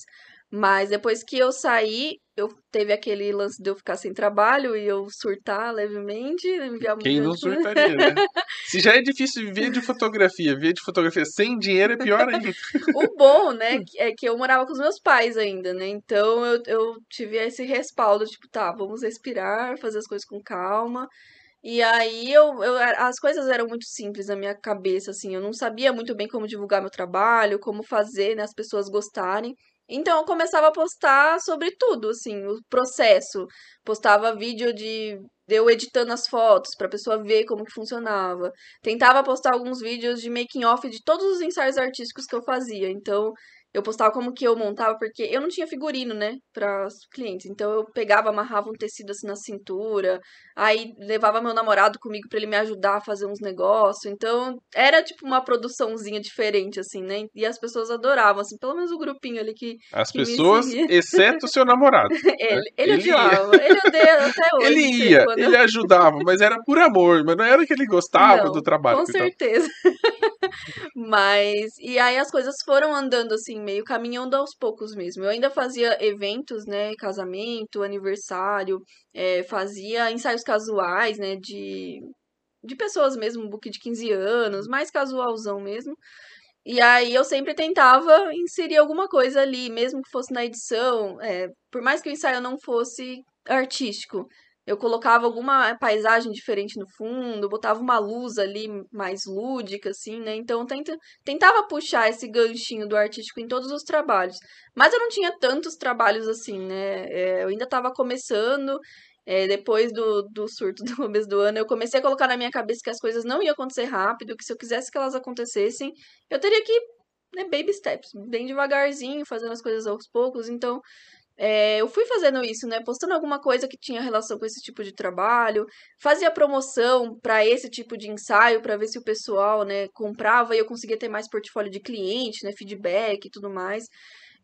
Mas depois que eu saí, eu teve aquele lance de eu ficar sem trabalho e eu surtar levemente, enviar Quem não surtaria, né? Se já é difícil viver de fotografia, viver de fotografia sem dinheiro é pior ainda. O bom, né, é que eu morava com os meus pais ainda, né? Então eu, eu tive esse respaldo, tipo, tá, vamos respirar, fazer as coisas com calma. E aí eu, eu as coisas eram muito simples na minha cabeça, assim, eu não sabia muito bem como divulgar meu trabalho, como fazer, né, as pessoas gostarem. Então eu começava a postar sobre tudo, assim, o processo. Postava vídeo de eu editando as fotos pra pessoa ver como que funcionava. Tentava postar alguns vídeos de making off de todos os ensaios artísticos que eu fazia. Então, eu postava como que eu montava, porque eu não tinha figurino, né, para os clientes. Então, eu pegava, amarrava um tecido assim na cintura, aí levava meu namorado comigo pra ele me ajudar a fazer uns negócios. Então, era tipo uma produçãozinha diferente, assim, né? E as pessoas adoravam, assim, pelo menos o grupinho ali que As Que pessoas, exceto o seu namorado. ele, ele Ele ia. odiava. Ele odeia até hoje. Ele assim, ia, quando ele ajudava, mas era por amor, mas não era que ele gostava Não, do trabalho. Com ele certeza. Mas, e aí as coisas foram andando assim, meio caminhando aos poucos mesmo. Eu ainda fazia eventos, né? Casamento, aniversário, eh, fazia ensaios casuais, né? De, de pessoas mesmo, um book de 15 anos, mais casualzão mesmo. E aí eu sempre tentava inserir alguma coisa ali, mesmo que fosse na edição, eh, por mais que o ensaio não fosse artístico. Eu colocava alguma paisagem diferente no fundo, botava uma luz ali mais lúdica, assim, né? Então, tenta, tentava puxar esse ganchinho do artístico em todos os trabalhos. Mas eu não tinha tantos trabalhos assim, né? É, eu ainda estava começando, é, depois do, do surto do começo do ano, eu comecei a colocar na minha cabeça que as coisas não iam acontecer rápido, que se eu quisesse que elas acontecessem, eu teria que, né, baby steps, bem devagarzinho, fazendo as coisas aos poucos. Então, é, eu fui fazendo isso, né? Postando alguma coisa que tinha relação com esse tipo de trabalho, fazia promoção para esse tipo de ensaio, para ver se o pessoal, né, comprava e eu conseguia ter mais portfólio de cliente, né, feedback e tudo mais.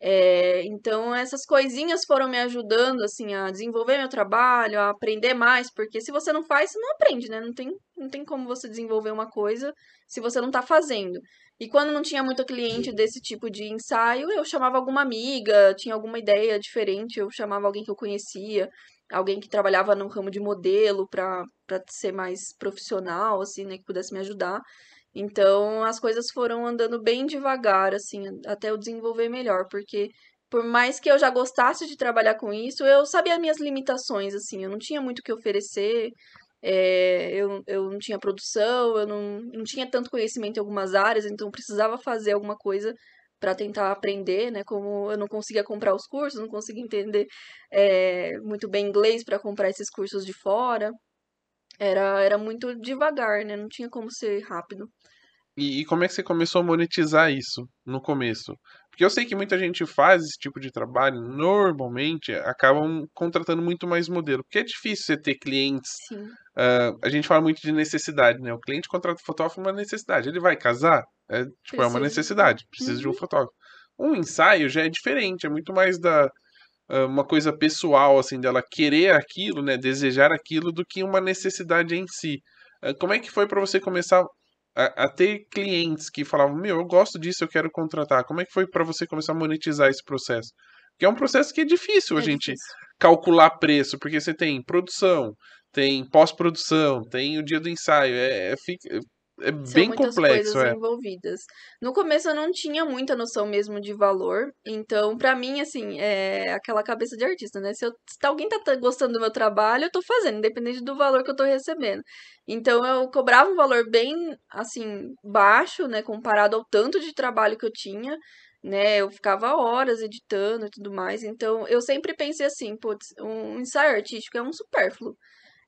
É, então, essas coisinhas foram me ajudando, assim, a desenvolver meu trabalho, a aprender mais, porque se você não faz, você não aprende, né? Não tem, não tem como você desenvolver uma coisa se você não tá fazendo. E quando não tinha muito cliente desse tipo de ensaio, eu chamava alguma amiga, tinha alguma ideia diferente, eu chamava alguém que eu conhecia. alguém que trabalhava no ramo de modelo para ser mais profissional, assim, né, que pudesse me ajudar. Então, as coisas foram andando bem devagar, assim, até eu desenvolver melhor, porque por mais que eu já gostasse de trabalhar com isso, eu sabia as minhas limitações, assim, eu não tinha muito o que oferecer, é, eu, eu não tinha produção, eu não, não tinha tanto conhecimento em algumas áreas, então precisava fazer alguma coisa para tentar aprender, né? Como eu não conseguia comprar os cursos, não conseguia entender é, muito bem inglês para comprar esses cursos de fora. Era, era muito devagar, né? Não tinha como ser rápido. E, e, como é que você começou a monetizar isso no começo? Porque eu sei que muita gente faz esse tipo de trabalho, normalmente acabam contratando muito mais modelo. Porque é difícil você ter clientes. Uh, a gente fala muito de necessidade, né? O cliente contrata o fotógrafo uma necessidade. Ele vai casar? É, tipo, é uma necessidade. Precisa uhum. de um uhum. fotógrafo. Um ensaio já é diferente, é muito mais da uh, uma coisa pessoal, assim, dela querer aquilo, né? Desejar aquilo, do que uma necessidade em si. Uh, como é que foi para você começar a, a, ter clientes que falavam, meu, eu gosto disso, eu quero contratar. Como é que foi para você começar a monetizar esse processo? Que é um processo que é difícil é a gente difícil. calcular preço, porque você tem produção, tem pós-produção, tem o dia do ensaio, é, é, é São bem muitas complexo, coisas é. envolvidas. No começo eu não tinha muita noção mesmo de valor, então para mim assim, é aquela cabeça de artista, né? Se, eu, se alguém tá gostando do meu trabalho, eu tô fazendo, independente do valor que eu tô recebendo. Então eu cobrava um valor bem assim baixo, né, comparado ao tanto de trabalho que eu tinha, né? Eu ficava horas editando e tudo mais. Então eu sempre pensei assim, putz, um ensaio artístico é um supérfluo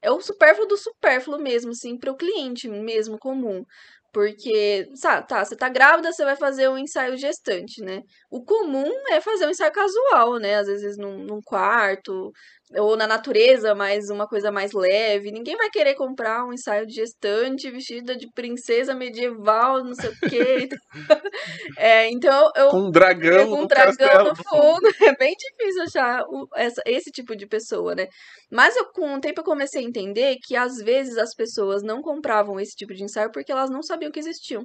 é o supérfluo do supérfluo mesmo, assim, para o cliente mesmo comum. Porque, sabe, tá, você tá grávida, você vai fazer um ensaio gestante, né? O comum é fazer um ensaio casual, né? Às vezes num, num quarto, ou na natureza, mas uma coisa mais leve. Ninguém vai querer comprar um ensaio de gestante vestida de princesa medieval, não sei o quê. é, então eu. Com um dragão, com um dragão no fundo. É bem difícil achar o, essa, esse tipo de pessoa, né? Mas eu, com o tempo eu comecei a entender que às vezes as pessoas não compravam esse tipo de ensaio porque elas não sabiam que existiam.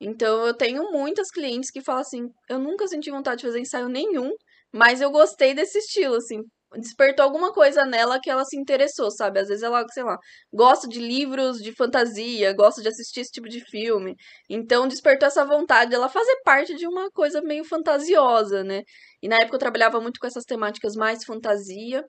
Então eu tenho muitas clientes que falam assim: eu nunca senti vontade de fazer ensaio nenhum, mas eu gostei desse estilo, assim, despertou alguma coisa nela que ela se interessou, sabe? Às vezes ela, sei lá, gosta de livros de fantasia, gosta de assistir esse tipo de filme. Então despertou essa vontade dela fazer parte de uma coisa meio fantasiosa, né? E na época eu trabalhava muito com essas temáticas mais fantasia.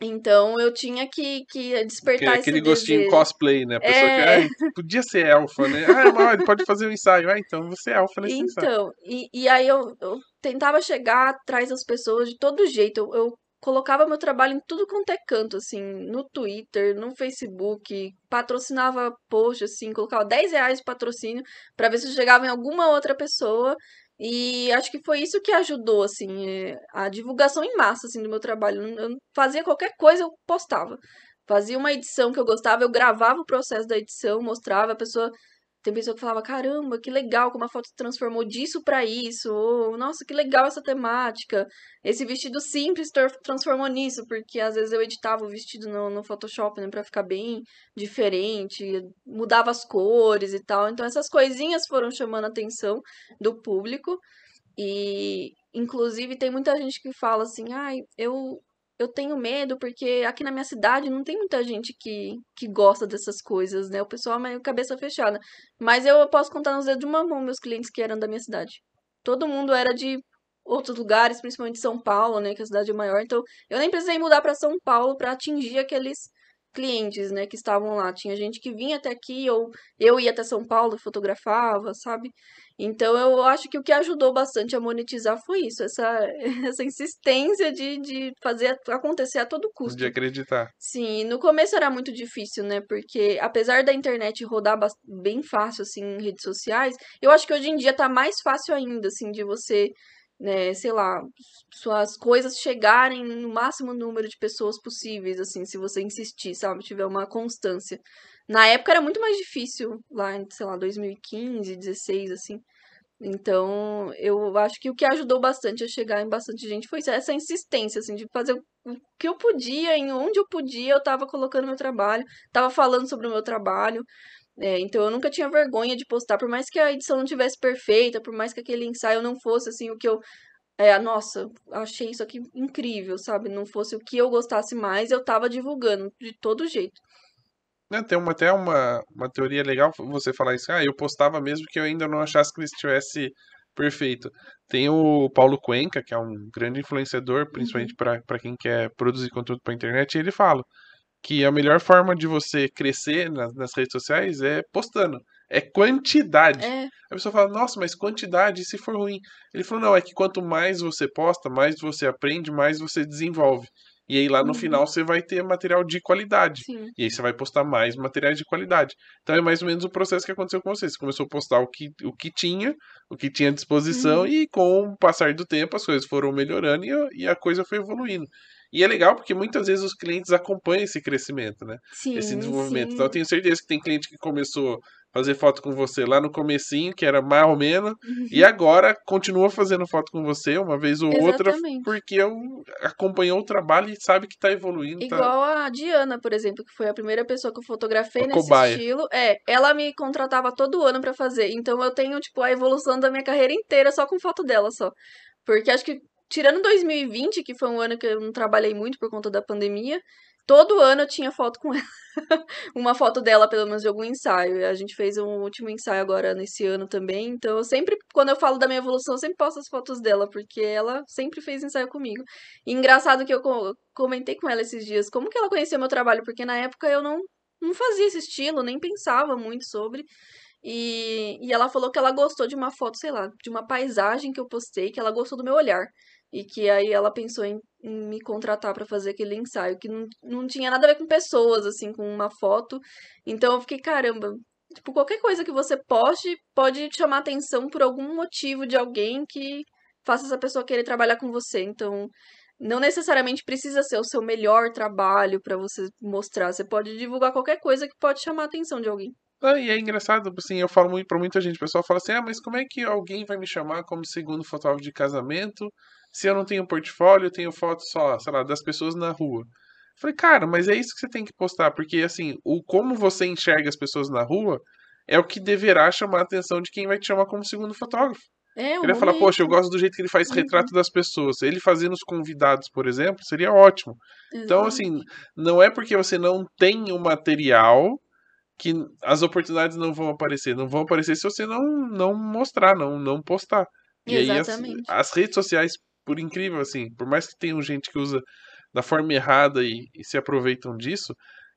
Então eu tinha que, que despertar aquele, aquele gostinho desejo. cosplay, né? A pessoa é... que ah, podia ser elfa, né? Ah, mas pode fazer um ensaio. Ah, então você é elfa nesse então, ensaio. Então, e, e aí eu, eu tentava chegar atrás das pessoas de todo jeito. Eu, eu colocava meu trabalho em tudo quanto é canto, assim, no Twitter, no Facebook, patrocinava post, assim, colocava 10 reais de patrocínio para ver se chegava em alguma outra pessoa. E acho que foi isso que ajudou, assim, eh, a divulgação em massa, assim, do meu trabalho. Eu fazia qualquer coisa, eu postava. Fazia uma edição que eu gostava, eu gravava o processo da edição, mostrava, a pessoa tem pessoa que falava, caramba, que legal como a foto transformou disso para isso. Ou, nossa, que legal essa temática. Esse vestido simples transformou nisso, porque às vezes eu editava o vestido no, no Photoshop, né, pra ficar bem diferente, mudava as cores e tal. Então essas coisinhas foram chamando a atenção do público. E, inclusive, tem muita gente que fala assim, ai, eu eu tenho medo porque aqui na minha cidade não tem muita gente que, que gosta dessas coisas, né? O pessoal é meio cabeça fechada. Mas eu posso contar nos dedos de uma mão meus clientes que eram da minha cidade. Todo mundo era de outros lugares, principalmente São Paulo, né? Que a cidade é maior. Então, eu nem precisei mudar para São Paulo para atingir aqueles clientes, né, que estavam lá. Tinha gente que vinha até aqui, ou eu ia até São Paulo e fotografava, sabe? Então eu acho que o que ajudou bastante a monetizar foi isso, essa, essa insistência de, de fazer acontecer a todo custo. De acreditar. Sim, no começo era muito difícil, né? Porque apesar da internet rodar bem fácil, assim, em redes sociais, eu acho que hoje em dia tá mais fácil ainda, assim, de você né, sei lá, suas coisas chegarem no máximo número de pessoas possíveis, assim, se você insistir, sabe, tiver uma constância. Na época era muito mais difícil, lá em, sei lá, 2015, 16, assim. Então, eu acho que o que ajudou bastante a chegar em bastante gente foi essa insistência, assim, de fazer o que eu podia, em onde eu podia, eu tava colocando meu trabalho, tava falando sobre o meu trabalho, é, então eu nunca tinha vergonha de postar, por mais que a edição não tivesse perfeita, por mais que aquele ensaio não fosse assim o que eu é, nossa, achei isso aqui incrível, sabe? Não fosse o que eu gostasse mais, eu tava divulgando de todo jeito. Né, tem uma, até uma, uma teoria legal você falar isso. Ah, eu postava mesmo que eu ainda não achasse que ele estivesse perfeito. Tem o Paulo Cuenca, que é um grande influenciador, principalmente Uhum. para quem quer produzir conteúdo para internet, e ele fala que a melhor forma de você crescer nas, nas redes sociais é postando. É quantidade. É, A pessoa fala, nossa, mas quantidade, se for ruim? Ele falou, não, é que quanto mais você posta, mais você aprende, mais você desenvolve. E aí lá no uhum, final você vai ter material de qualidade. sim. E aí você vai postar mais materiais de qualidade. Então é mais ou menos o processo que aconteceu com você. Você começou a postar o que, o que tinha, o que tinha à disposição, Uhum. e com o passar do tempo as coisas foram melhorando e a, e a coisa foi evoluindo. E é legal porque muitas vezes os clientes acompanham esse crescimento, né? Esse Sim, desenvolvimento. Então eu sim. tenho certeza que tem cliente que começou a fazer foto com você lá no comecinho, que era mais ou menos, e Uhum. agora continua fazendo foto com você uma vez ou outra, Exatamente. porque eu acompanhou o trabalho e sabe que tá evoluindo, tá Igual a Diana, por exemplo, que foi a primeira pessoa que eu fotografei nesse cobaia. estilo. É, ela me contratava todo ano pra fazer. Então eu tenho, tipo, a evolução da minha carreira inteira só com foto dela só. Porque acho que, tirando 2020, que foi um ano que eu não trabalhei muito por conta da pandemia, todo ano eu tinha foto com ela. Uma foto dela, pelo menos, de algum ensaio. A gente fez um último ensaio agora nesse ano também. Então eu sempre, quando eu falo da minha evolução, eu sempre posto as fotos dela, porque ela sempre fez ensaio comigo. E engraçado que eu co- comentei com ela esses dias como que ela conheceu meu trabalho, porque na época eu não, não fazia esse estilo, nem pensava muito sobre. E, e ela falou que ela gostou de uma foto, sei lá, de uma paisagem que eu postei, que ela gostou do meu olhar. E que aí ela pensou em, em me contratar pra fazer aquele ensaio, que não, não tinha nada a ver com pessoas, assim, com uma foto. Então eu fiquei, caramba, tipo, qualquer coisa que você poste pode chamar atenção por algum motivo de alguém que faça essa pessoa querer trabalhar com você. Então, não necessariamente precisa ser o seu melhor trabalho pra você mostrar. Você pode divulgar qualquer coisa que pode chamar a atenção de alguém. Ah, e é engraçado, assim, eu falo muito pra muita gente, o pessoal fala assim, ah, mas como é que alguém vai me chamar como segundo fotógrafo de casamento se eu não tenho portfólio, eu tenho fotos só, sei lá, das pessoas na rua? Eu falei, cara, mas é isso que você tem que postar, porque assim, o como você enxerga as pessoas na rua é o que deverá chamar a atenção de quem vai te chamar como segundo fotógrafo. É, Ele vai falar, poxa, eu gosto do jeito que ele faz Uhum, retrato das pessoas. Ele fazendo os convidados, por exemplo, seria ótimo. Então, assim, não é porque você não tem o material que as oportunidades não vão aparecer. Não vão aparecer se você não, não mostrar, não, não postar. E aí as, Exatamente. as redes sociais, por incrível assim, por mais que tenham gente que usa da forma errada e, e se aproveitam disso,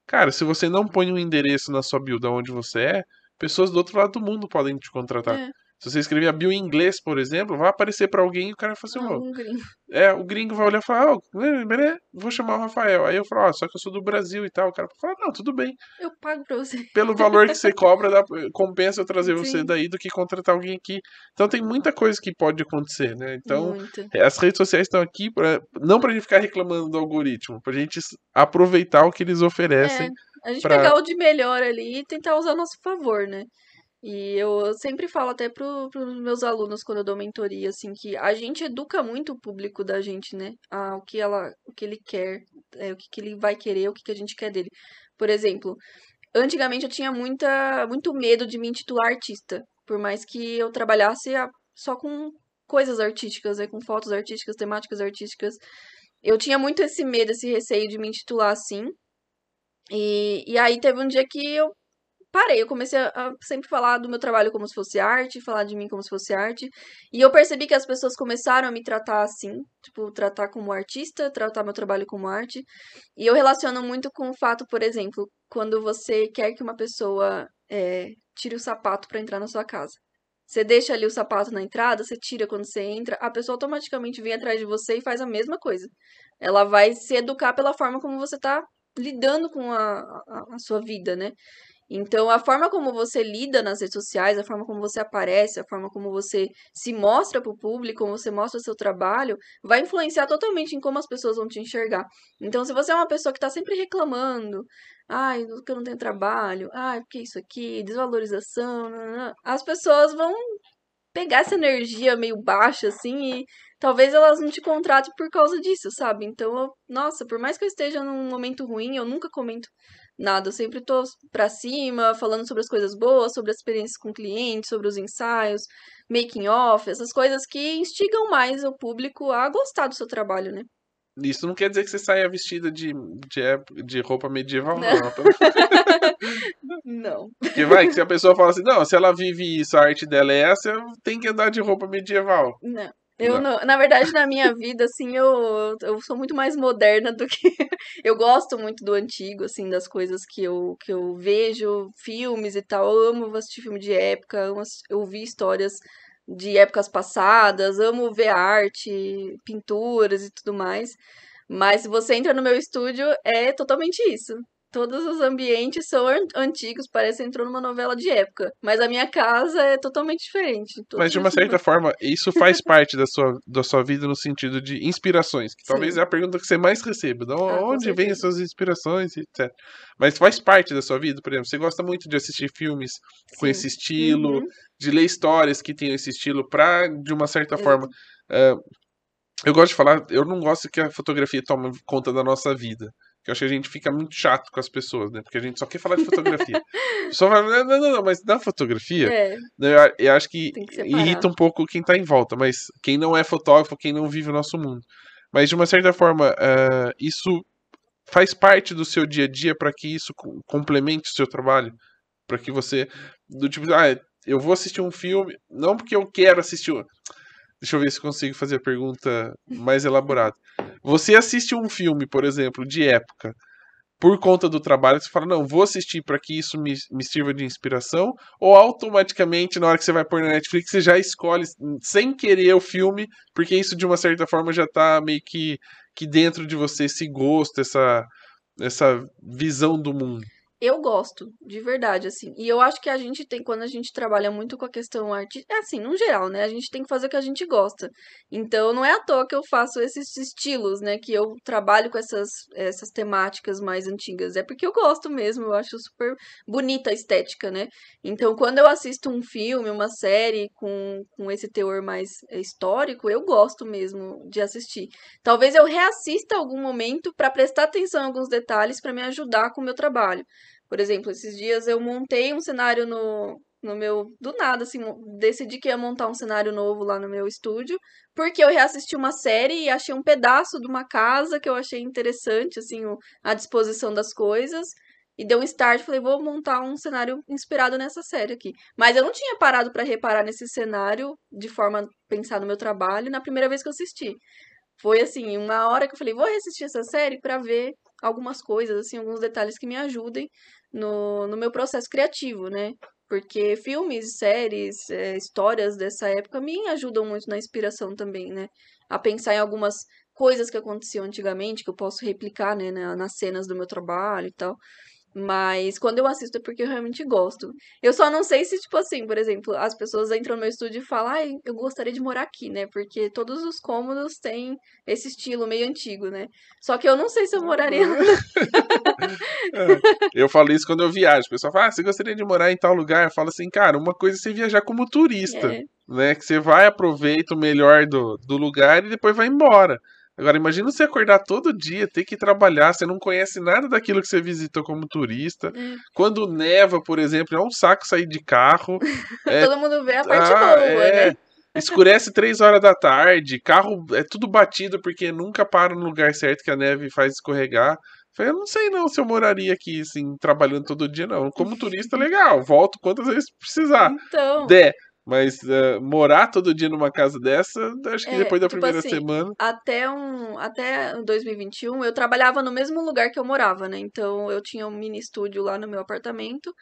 cara, se você não põe um endereço na sua de onde você é, pessoas do outro lado do mundo podem te contratar. É, Se você escrever a bio em inglês, por exemplo, vai aparecer pra alguém e o cara vai falar assim, "Ô, algum gringo. é, o gringo vai olhar e falar, oh, vou chamar o Rafael. Aí eu falo, só que eu sou do Brasil e tal. O cara fala, não, tudo bem. Eu pago pra você. Pelo valor que você cobra, dá- compensa eu trazer você Sim, daí do que contratar alguém aqui. Então tem muita coisa que pode acontecer, né? Então, muito. é, as redes sociais estão aqui pra, não pra gente ficar reclamando do algoritmo, pra gente aproveitar o que eles É, oferecem a gente pra. pegar o de melhor ali e tentar usar a nosso favor, né? E eu sempre falo até pro, pros meus alunos quando eu dou mentoria, assim, que a gente educa muito o público da gente, né? A, o que ela, o que ele quer, é, o que, que ele vai querer, o que, que a gente quer dele. Por exemplo, antigamente eu tinha muita, muito medo de me intitular artista, por mais que eu trabalhasse só com coisas artísticas, né? Com fotos artísticas, temáticas artísticas. Eu tinha muito esse medo, esse receio de me intitular assim. E, e aí teve um dia que eu parei, eu comecei a, sempre falar do meu trabalho como se fosse arte, falar de mim como se fosse arte. E eu percebi que as pessoas começaram a me tratar assim, tipo, tratar como artista, tratar meu trabalho como arte. E eu relaciono muito com o fato, por exemplo, quando você quer que uma pessoa é, tire o sapato para entrar na sua casa. Você deixa ali o sapato na entrada, você tira quando você entra, a pessoa automaticamente vem atrás de você e faz a mesma coisa. Ela vai se educar pela forma como você tá lidando com a, a, a sua vida, né? Então, a forma como você lida nas redes sociais, a forma como você aparece, a forma como você se mostra para o público, como você mostra seu trabalho, vai influenciar totalmente em como as pessoas vão te enxergar. Então, se você é uma pessoa que está sempre reclamando, ai, que eu não tenho trabalho, ai, porque isso aqui, desvalorização, nananã", as pessoas vão pegar essa energia meio baixa, assim, e talvez elas não te contratem por causa disso, sabe? Então, eu- nossa, por mais que eu esteja num momento ruim, eu nunca comento nada. Eu sempre tô pra cima, falando sobre as coisas boas, sobre as experiências com clientes, sobre os ensaios, making off, essas coisas que instigam mais o público a gostar do seu trabalho, né? Isso não quer dizer que você saia vestida de, de, de roupa medieval, não. Não. Porque vai, que se a pessoa fala assim, não, se ela vive isso, a arte dela é essa, tem que andar de roupa medieval. Não. Eu Não. não, na verdade, na minha vida, assim, eu, eu sou muito mais moderna do que. Eu gosto muito do antigo, assim, das coisas que eu, que eu vejo, filmes e tal. Eu amo assistir filme de época, amo ouvir histórias de épocas passadas, amo ver arte, pinturas e tudo mais. Mas se você entra no meu estúdio, é totalmente isso. Todos os ambientes são an- antigos, parece que entrou numa novela de época. Mas a minha casa é totalmente diferente. Mas de uma certa forma, isso faz parte da sua, da sua vida no sentido de inspirações, que talvez Sim. é a pergunta que você mais recebe. De Ah, com onde vêm as suas inspirações, etc. Mas faz parte da sua vida, por exemplo, você gosta muito de assistir filmes com Sim. esse estilo, Uhum. de ler histórias que tenham esse estilo pra, de uma certa Exato. forma. eh, eu gosto de falar, eu não gosto que a fotografia tome conta da nossa vida. Que eu acho que a gente fica muito chato com as pessoas, né? Porque a gente só quer falar de fotografia. Pessoa fala, não, não, não, mas na fotografia, É, né, eu, eu acho que que irrita um pouco quem tá em volta, mas quem não é fotógrafo, quem não vive o nosso mundo. Mas de uma certa forma, eh, isso faz parte do seu dia a dia para que isso co- complemente o seu trabalho, para que você do tipo, ah, eu vou assistir um filme, não porque eu quero assistir. Deixa eu ver se consigo fazer a pergunta mais elaborada. Você assiste um filme, por exemplo, de época, por conta do trabalho, você fala, não, vou assistir para que isso me, me sirva de inspiração, ou automaticamente, na hora que você vai pôr na Netflix, você já escolhe sem querer o filme, porque isso de uma certa forma já tá meio que, que dentro de você, esse gosto, essa, essa visão do mundo. Eu gosto, de verdade, assim. E eu acho que a gente tem, quando a gente trabalha muito com a questão artística, assim, no geral, né? A gente tem que fazer o que a gente gosta. Então, não é à toa que eu faço esses estilos, né? Que eu trabalho com essas, essas temáticas mais antigas. É porque eu gosto mesmo, eu acho super bonita a estética, né? Então, quando eu assisto um filme, uma série com, com esse teor mais histórico, eu gosto mesmo de assistir. Talvez eu reassista algum momento para prestar atenção em alguns detalhes para me ajudar com o meu trabalho. Por exemplo, esses dias eu montei um cenário no, no meu. Do nada, assim, decidi que ia montar um cenário novo lá no meu estúdio, porque eu reassisti uma série e achei um pedaço de uma casa que eu achei interessante, assim, a disposição das coisas. E deu um start, falei, vou montar um cenário inspirado nessa série aqui. Mas eu não tinha parado para reparar nesse cenário de forma a pensar no meu trabalho na primeira vez que eu assisti. Foi assim, uma hora que eu falei, vou reassistir essa série para ver algumas coisas, assim, alguns detalhes que me ajudem no, no meu processo criativo, né? Porque filmes, séries, eh, histórias dessa época me ajudam muito na inspiração também, né? A pensar em algumas coisas que aconteciam antigamente, que eu posso replicar, né, na- nas cenas do meu trabalho e tal. Mas quando eu assisto é porque eu realmente gosto. Eu só não sei se, tipo assim, por exemplo, as pessoas entram no meu estúdio e falam, ai, eu gostaria de morar aqui, né? Porque todos os cômodos têm esse estilo meio antigo, né? Só que eu não sei se eu moraria lá. É, eu falo isso quando eu viajo. O pessoal fala, ah, você gostaria de morar em tal lugar? Eu falo assim, cara, uma coisa é você viajar como turista, É. né? Que você vai, aproveita o melhor do, do lugar e depois vai embora. Agora, imagina você acordar todo dia, ter que trabalhar, você não conhece nada daquilo que você visitou como turista. É. Quando neva, por exemplo, é um saco sair de carro. É, Todo mundo vê a parte ah, boa, é. né? Escurece três horas da tarde, carro é tudo batido porque nunca para no lugar certo que a neve faz escorregar. Eu não sei não se eu moraria aqui, assim, trabalhando todo dia, não. Como turista, legal, volto quantas vezes precisar. Então, Der. Mas eh, morar todo dia numa casa dessa, acho que É, depois da tipo primeira assim, semana. até um até 2021 eu trabalhava no mesmo lugar que eu morava, né? Então eu tinha um mini estúdio lá no meu apartamento.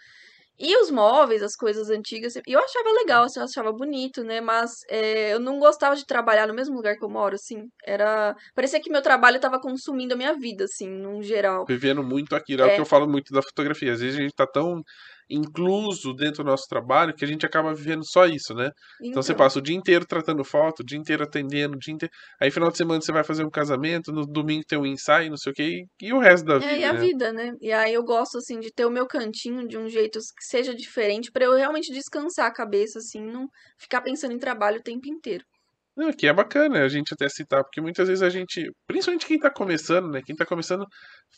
E os móveis, as coisas antigas, e eu achava legal, assim, eu achava bonito, né? Mas é, eu não gostava de trabalhar no mesmo lugar que eu moro, assim. Era. Parecia que meu trabalho tava consumindo a minha vida, assim, num geral. Vivendo muito aquilo. É, o É. que eu falo muito da fotografia. Às vezes a gente tá tão incluso dentro do nosso trabalho que a gente acaba vivendo só isso, né? Então você passa o dia inteiro tratando foto, o dia inteiro atendendo, o dia inteiro. Aí final de semana você vai fazer um casamento, no domingo tem um ensaio, não sei o quê, e, e o resto da vida. É, e a né? vida, né? E aí eu gosto, assim, de ter o meu cantinho de um jeito que seja diferente pra eu realmente descansar a cabeça, assim, não ficar pensando em trabalho o tempo inteiro. Não, que é bacana a gente até citar, porque muitas vezes a gente, principalmente quem tá começando, né? Quem tá começando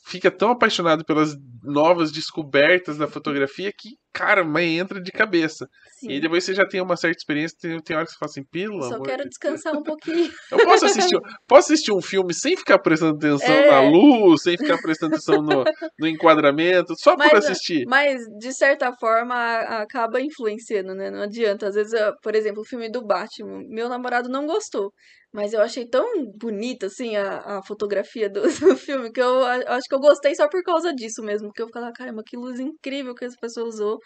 fica tão apaixonado pelas novas descobertas da fotografia que, cara, mas entra de cabeça. Sim. E depois você já tem uma certa experiência, tem, tem hora que você fala assim, pelo Só quero de descansar um pouquinho. eu posso assistir, posso assistir um filme sem ficar prestando atenção É. na luz, sem ficar prestando atenção no, no enquadramento, só por Mas, assistir. Mas, de certa forma, acaba influenciando, né? Não adianta. Às vezes, por exemplo, o filme do Batman, meu namorado não gostou. Mas eu achei tão bonita, assim, a, a fotografia do, do filme, que eu a- acho que eu gostei só por causa disso mesmo. Porque eu ficava, caramba, que luz incrível que essa pessoa usou.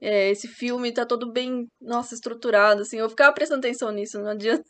É, esse filme tá todo bem, nossa, estruturado, assim. Eu ficava prestando atenção nisso, não adianta.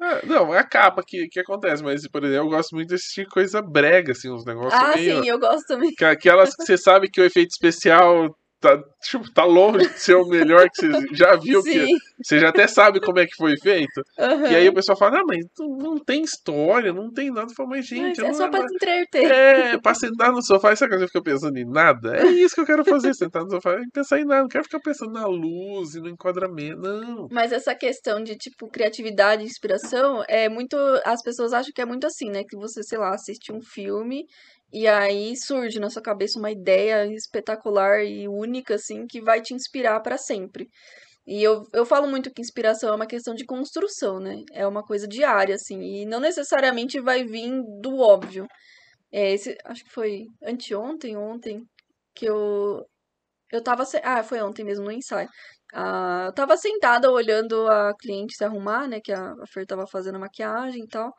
Ah, não, é a capa que, que acontece, mas, por exemplo, eu gosto muito de assistir coisa brega, assim, uns negócios Ah, meio... sim, eu gosto também. que- Aquelas que você sabe que o efeito especial tá, tipo, tá longe de ser o melhor que você já viu, que você já até sabe como é que foi feito. aham. E aí o pessoal fala, não, mas não, não tem história, não tem nada. Eu falo, mas gente, Mas é não só pra te entreter. É, pra sentar no sofá e sabe você fica pensando em nada? É isso que eu quero fazer, sentar no sofá e pensar em nada. Não quero ficar pensando na luz e no enquadramento. Não. Mas essa questão de, tipo, criatividade e inspiração é muito. As pessoas acham que é muito assim, né? Que você, sei lá, assiste um filme e aí surge na sua cabeça uma ideia espetacular e única, assim, que vai te inspirar pra sempre. E eu, eu falo muito que inspiração é uma questão de construção, né? É uma coisa diária, assim, e não necessariamente vai vir do óbvio. É, esse, acho que foi anteontem, ontem, que eu, eu tava. Ah, foi ontem mesmo no ensaio. Ah, eu tava sentada olhando a cliente se arrumar, né? Que a, a Fer tava fazendo a maquiagem e tal.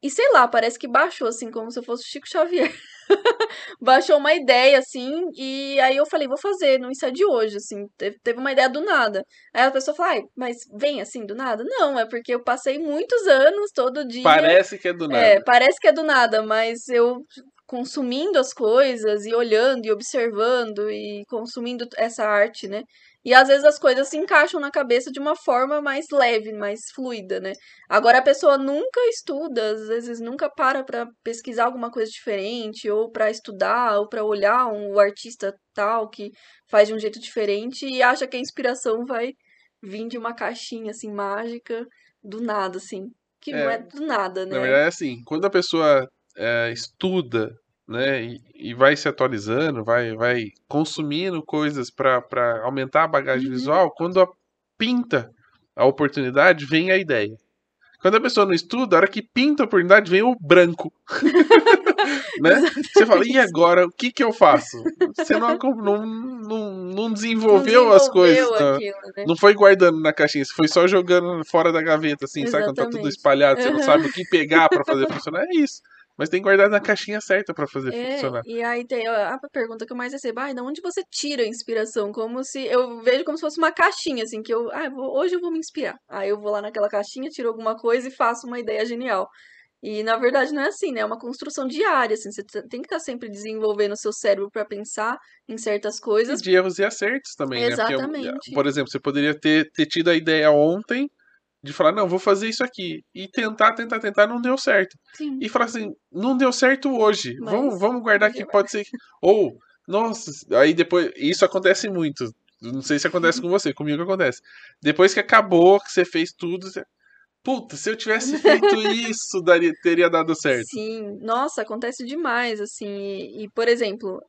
E sei lá, parece que baixou, assim, como se eu fosse o Chico Xavier. Baixou uma ideia, assim, e aí eu falei, vou fazer no ensaio de hoje, assim. Teve, uma ideia do nada. Aí a pessoa falou, ai, mas vem assim do nada? Não, é porque eu passei muitos anos, todo dia. Parece que é do nada. É, parece que é do nada, mas eu consumindo as coisas e olhando e observando e consumindo essa arte, né? E às vezes as coisas se encaixam na cabeça de uma forma mais leve, mais fluida, né? Agora a pessoa nunca estuda, às vezes nunca para pra pesquisar alguma coisa diferente, ou pra estudar, ou pra olhar um o artista tal que faz de um jeito diferente e acha que a inspiração vai vir de uma caixinha assim mágica do nada, assim. Que não É, é do nada, Na né? verdade, é assim, quando a pessoa é, estuda, né, e, e vai se atualizando, vai, vai consumindo coisas para aumentar a bagagem Uhum. visual, quando a, pinta a oportunidade, vem a ideia. Quando a pessoa não estuda, a hora que pinta a oportunidade, vem o branco. né? Você fala, e agora, o que que eu faço? Você não, não, não, não desenvolveu as coisas. tá? aquilo, né? Não foi guardando na caixinha, você foi só jogando fora da gaveta, assim, sabe? Quando tá tudo Exatamente. espalhado, você não sabe o que pegar pra fazer funcionar. É isso. Mas tem que guardar na caixinha certa pra fazer É, funcionar. e aí tem a pergunta que eu mais recebo, ai, de onde você tira a inspiração? Como se, eu vejo como se fosse uma caixinha, assim, que eu, ah, vou- hoje eu vou me inspirar. Aí eu vou lá naquela caixinha, tiro alguma coisa e faço uma ideia genial. E na verdade não é assim, né? É uma construção diária, assim, você tem que estar sempre desenvolvendo o seu cérebro pra pensar em certas E coisas. de erros e acertos também, né? Porque, Exatamente. por exemplo, você poderia ter, ter tido a ideia ontem de falar, não, vou fazer isso aqui. E tentar, tentar, tentar, não deu certo. Sim. E falar assim, não deu certo hoje. Mas Vamos, vamos guardar que pode ser. que- Ou, nossa, aí depois. Isso acontece muito. Não sei se acontece com você, comigo acontece. Depois que acabou, que você fez tudo, você. Puta, se eu tivesse feito isso, daria, teria dado certo. Sim, nossa, acontece demais, assim. E, e, por exemplo,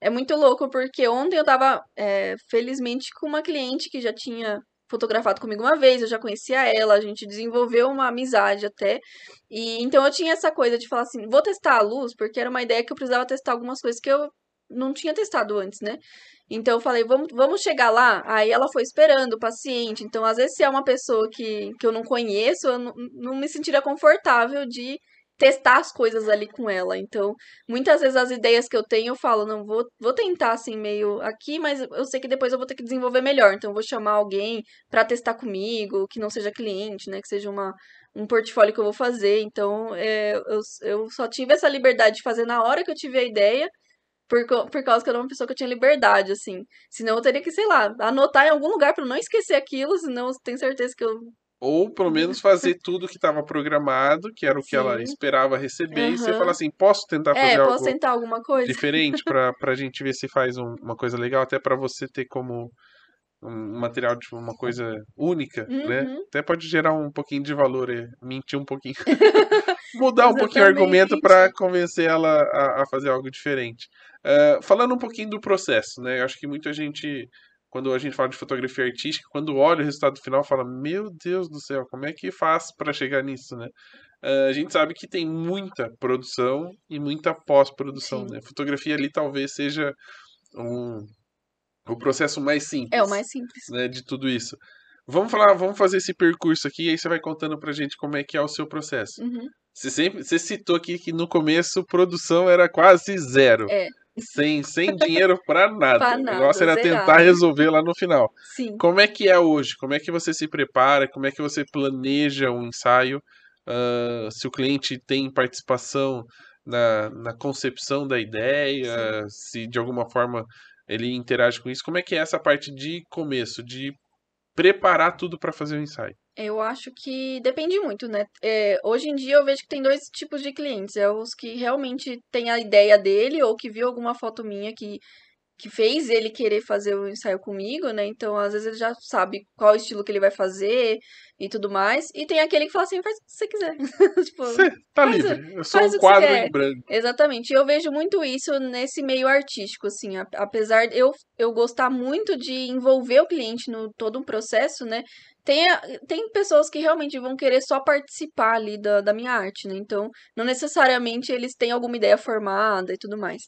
é muito louco porque ontem eu tava, é, felizmente, com uma cliente que já tinha fotografado comigo uma vez, eu já conhecia ela, a gente desenvolveu uma amizade até. E então eu tinha essa coisa de falar assim, vou testar a luz, porque era uma ideia que eu precisava testar algumas coisas que eu não tinha testado antes, né? Então eu falei, vamos, vamos chegar lá. Aí ela foi esperando, paciente. Então, às vezes, se é uma pessoa que, que eu não conheço, eu não, não me sentiria confortável de testar as coisas ali com ela. Então, muitas vezes as ideias que eu tenho, eu falo, não, vou, vou tentar assim meio aqui, mas eu sei que depois eu vou ter que desenvolver melhor. Então, eu vou chamar alguém pra testar comigo, que não seja cliente, né? Que seja uma, um portfólio que eu vou fazer. Então, é, eu, eu só tive essa liberdade de fazer na hora que eu tive a ideia. Por, por causa que eu era uma pessoa que eu tinha liberdade, assim. Senão eu teria que, sei lá, anotar em algum lugar eu não esquecer aquilo, senão eu tenho certeza que eu. Ou pelo menos fazer tudo que estava programado, que era o que ela Sim. esperava receber, e você falar assim, posso tentar fazer É, algo posso tentar alguma coisa? diferente pra, pra gente ver se faz um- uma coisa legal, até pra você ter como um material de uma coisa única, né? Uhum. Até pode gerar um pouquinho de valor, é, mentir um pouquinho. Mudar um pouquinho o argumento para convencer ela a, a fazer algo diferente. Ah, falando um pouquinho do processo, né? Eu acho que muita gente, quando a gente fala de fotografia artística, quando olha o resultado final, fala: Meu Deus do céu, como é que faz para chegar nisso, né? Ah, a gente sabe que tem muita produção e muita pós-produção, né? Fotografia ali talvez seja um, o processo mais simples É o mais simples. né, de tudo isso. Vamos falar, vamos fazer esse percurso aqui, e aí você vai contando pra gente como é que é o seu processo. Uhum. Você sempre, você citou aqui que no começo produção era quase zero. É. Sem, sem dinheiro pra nada. Pra o nada, negócio era zerado. tentar resolver lá no final. Sim. Como é que é hoje? Como é que você se prepara? Como é que você planeja um ensaio? Ah, se o cliente tem participação na, na concepção da ideia, se de alguma forma ele interage com isso. Como é que é essa parte de começo, de preparar tudo para fazer o ensaio? Eu acho que depende muito, né? É, hoje em dia eu vejo que tem dois tipos de clientes. É os que realmente têm a ideia dele ou que viu alguma foto minha que, que fez ele querer fazer o ensaio comigo, né? Então, às vezes ele já sabe qual estilo que ele vai fazer e tudo mais. E tem aquele que fala assim, faz o que você quiser. tipo, Você tá livre. Eu sou um quadro em branco. Exatamente. Eu vejo muito isso nesse meio artístico, assim, apesar de eu, eu gostar muito de envolver o cliente no todo um processo, né? Tem, tem pessoas que realmente vão querer só participar ali da, da minha arte, né? Então, não necessariamente eles têm alguma ideia formada e tudo mais.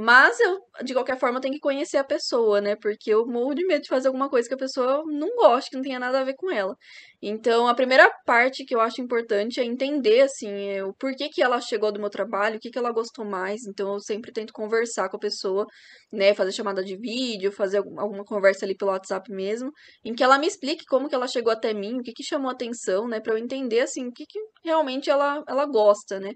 Mas eu, de qualquer forma, tenho que conhecer a pessoa, né? Porque eu morro de medo de fazer alguma coisa que a pessoa não goste, que não tenha nada a ver com ela. Então, a primeira parte que eu acho importante é entender, assim, é, o porquê que ela chegou do meu trabalho, o que que ela gostou mais. Então, eu sempre tento conversar com a pessoa, né? Fazer chamada de vídeo, fazer algum- alguma conversa ali pelo WhatsApp mesmo, em que ela me explique como que ela chegou até mim, o que que chamou atenção, né? Pra eu entender, assim, o que que realmente ela, ela gosta, né?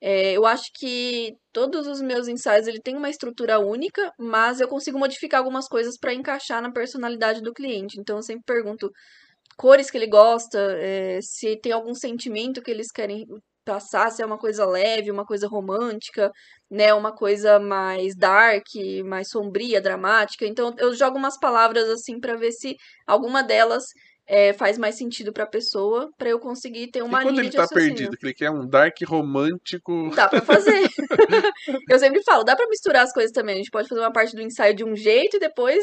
É, eu acho que todos os meus ensaios ele tem uma estrutura única, mas eu consigo modificar algumas coisas para encaixar na personalidade do cliente. Então eu sempre pergunto cores que ele gosta, é, se tem algum sentimento que eles querem passar, se é uma coisa leve, uma coisa romântica, né, uma coisa mais dark, mais sombria, dramática. Então eu jogo umas palavras assim para ver se alguma delas é, faz mais sentido para a pessoa, para eu conseguir ter uma e quando linha ele tá raciocínio. perdido, que ele quer um dark romântico. Dá pra fazer. eu sempre falo, dá pra misturar as coisas também. A gente pode fazer uma parte do ensaio de um jeito e depois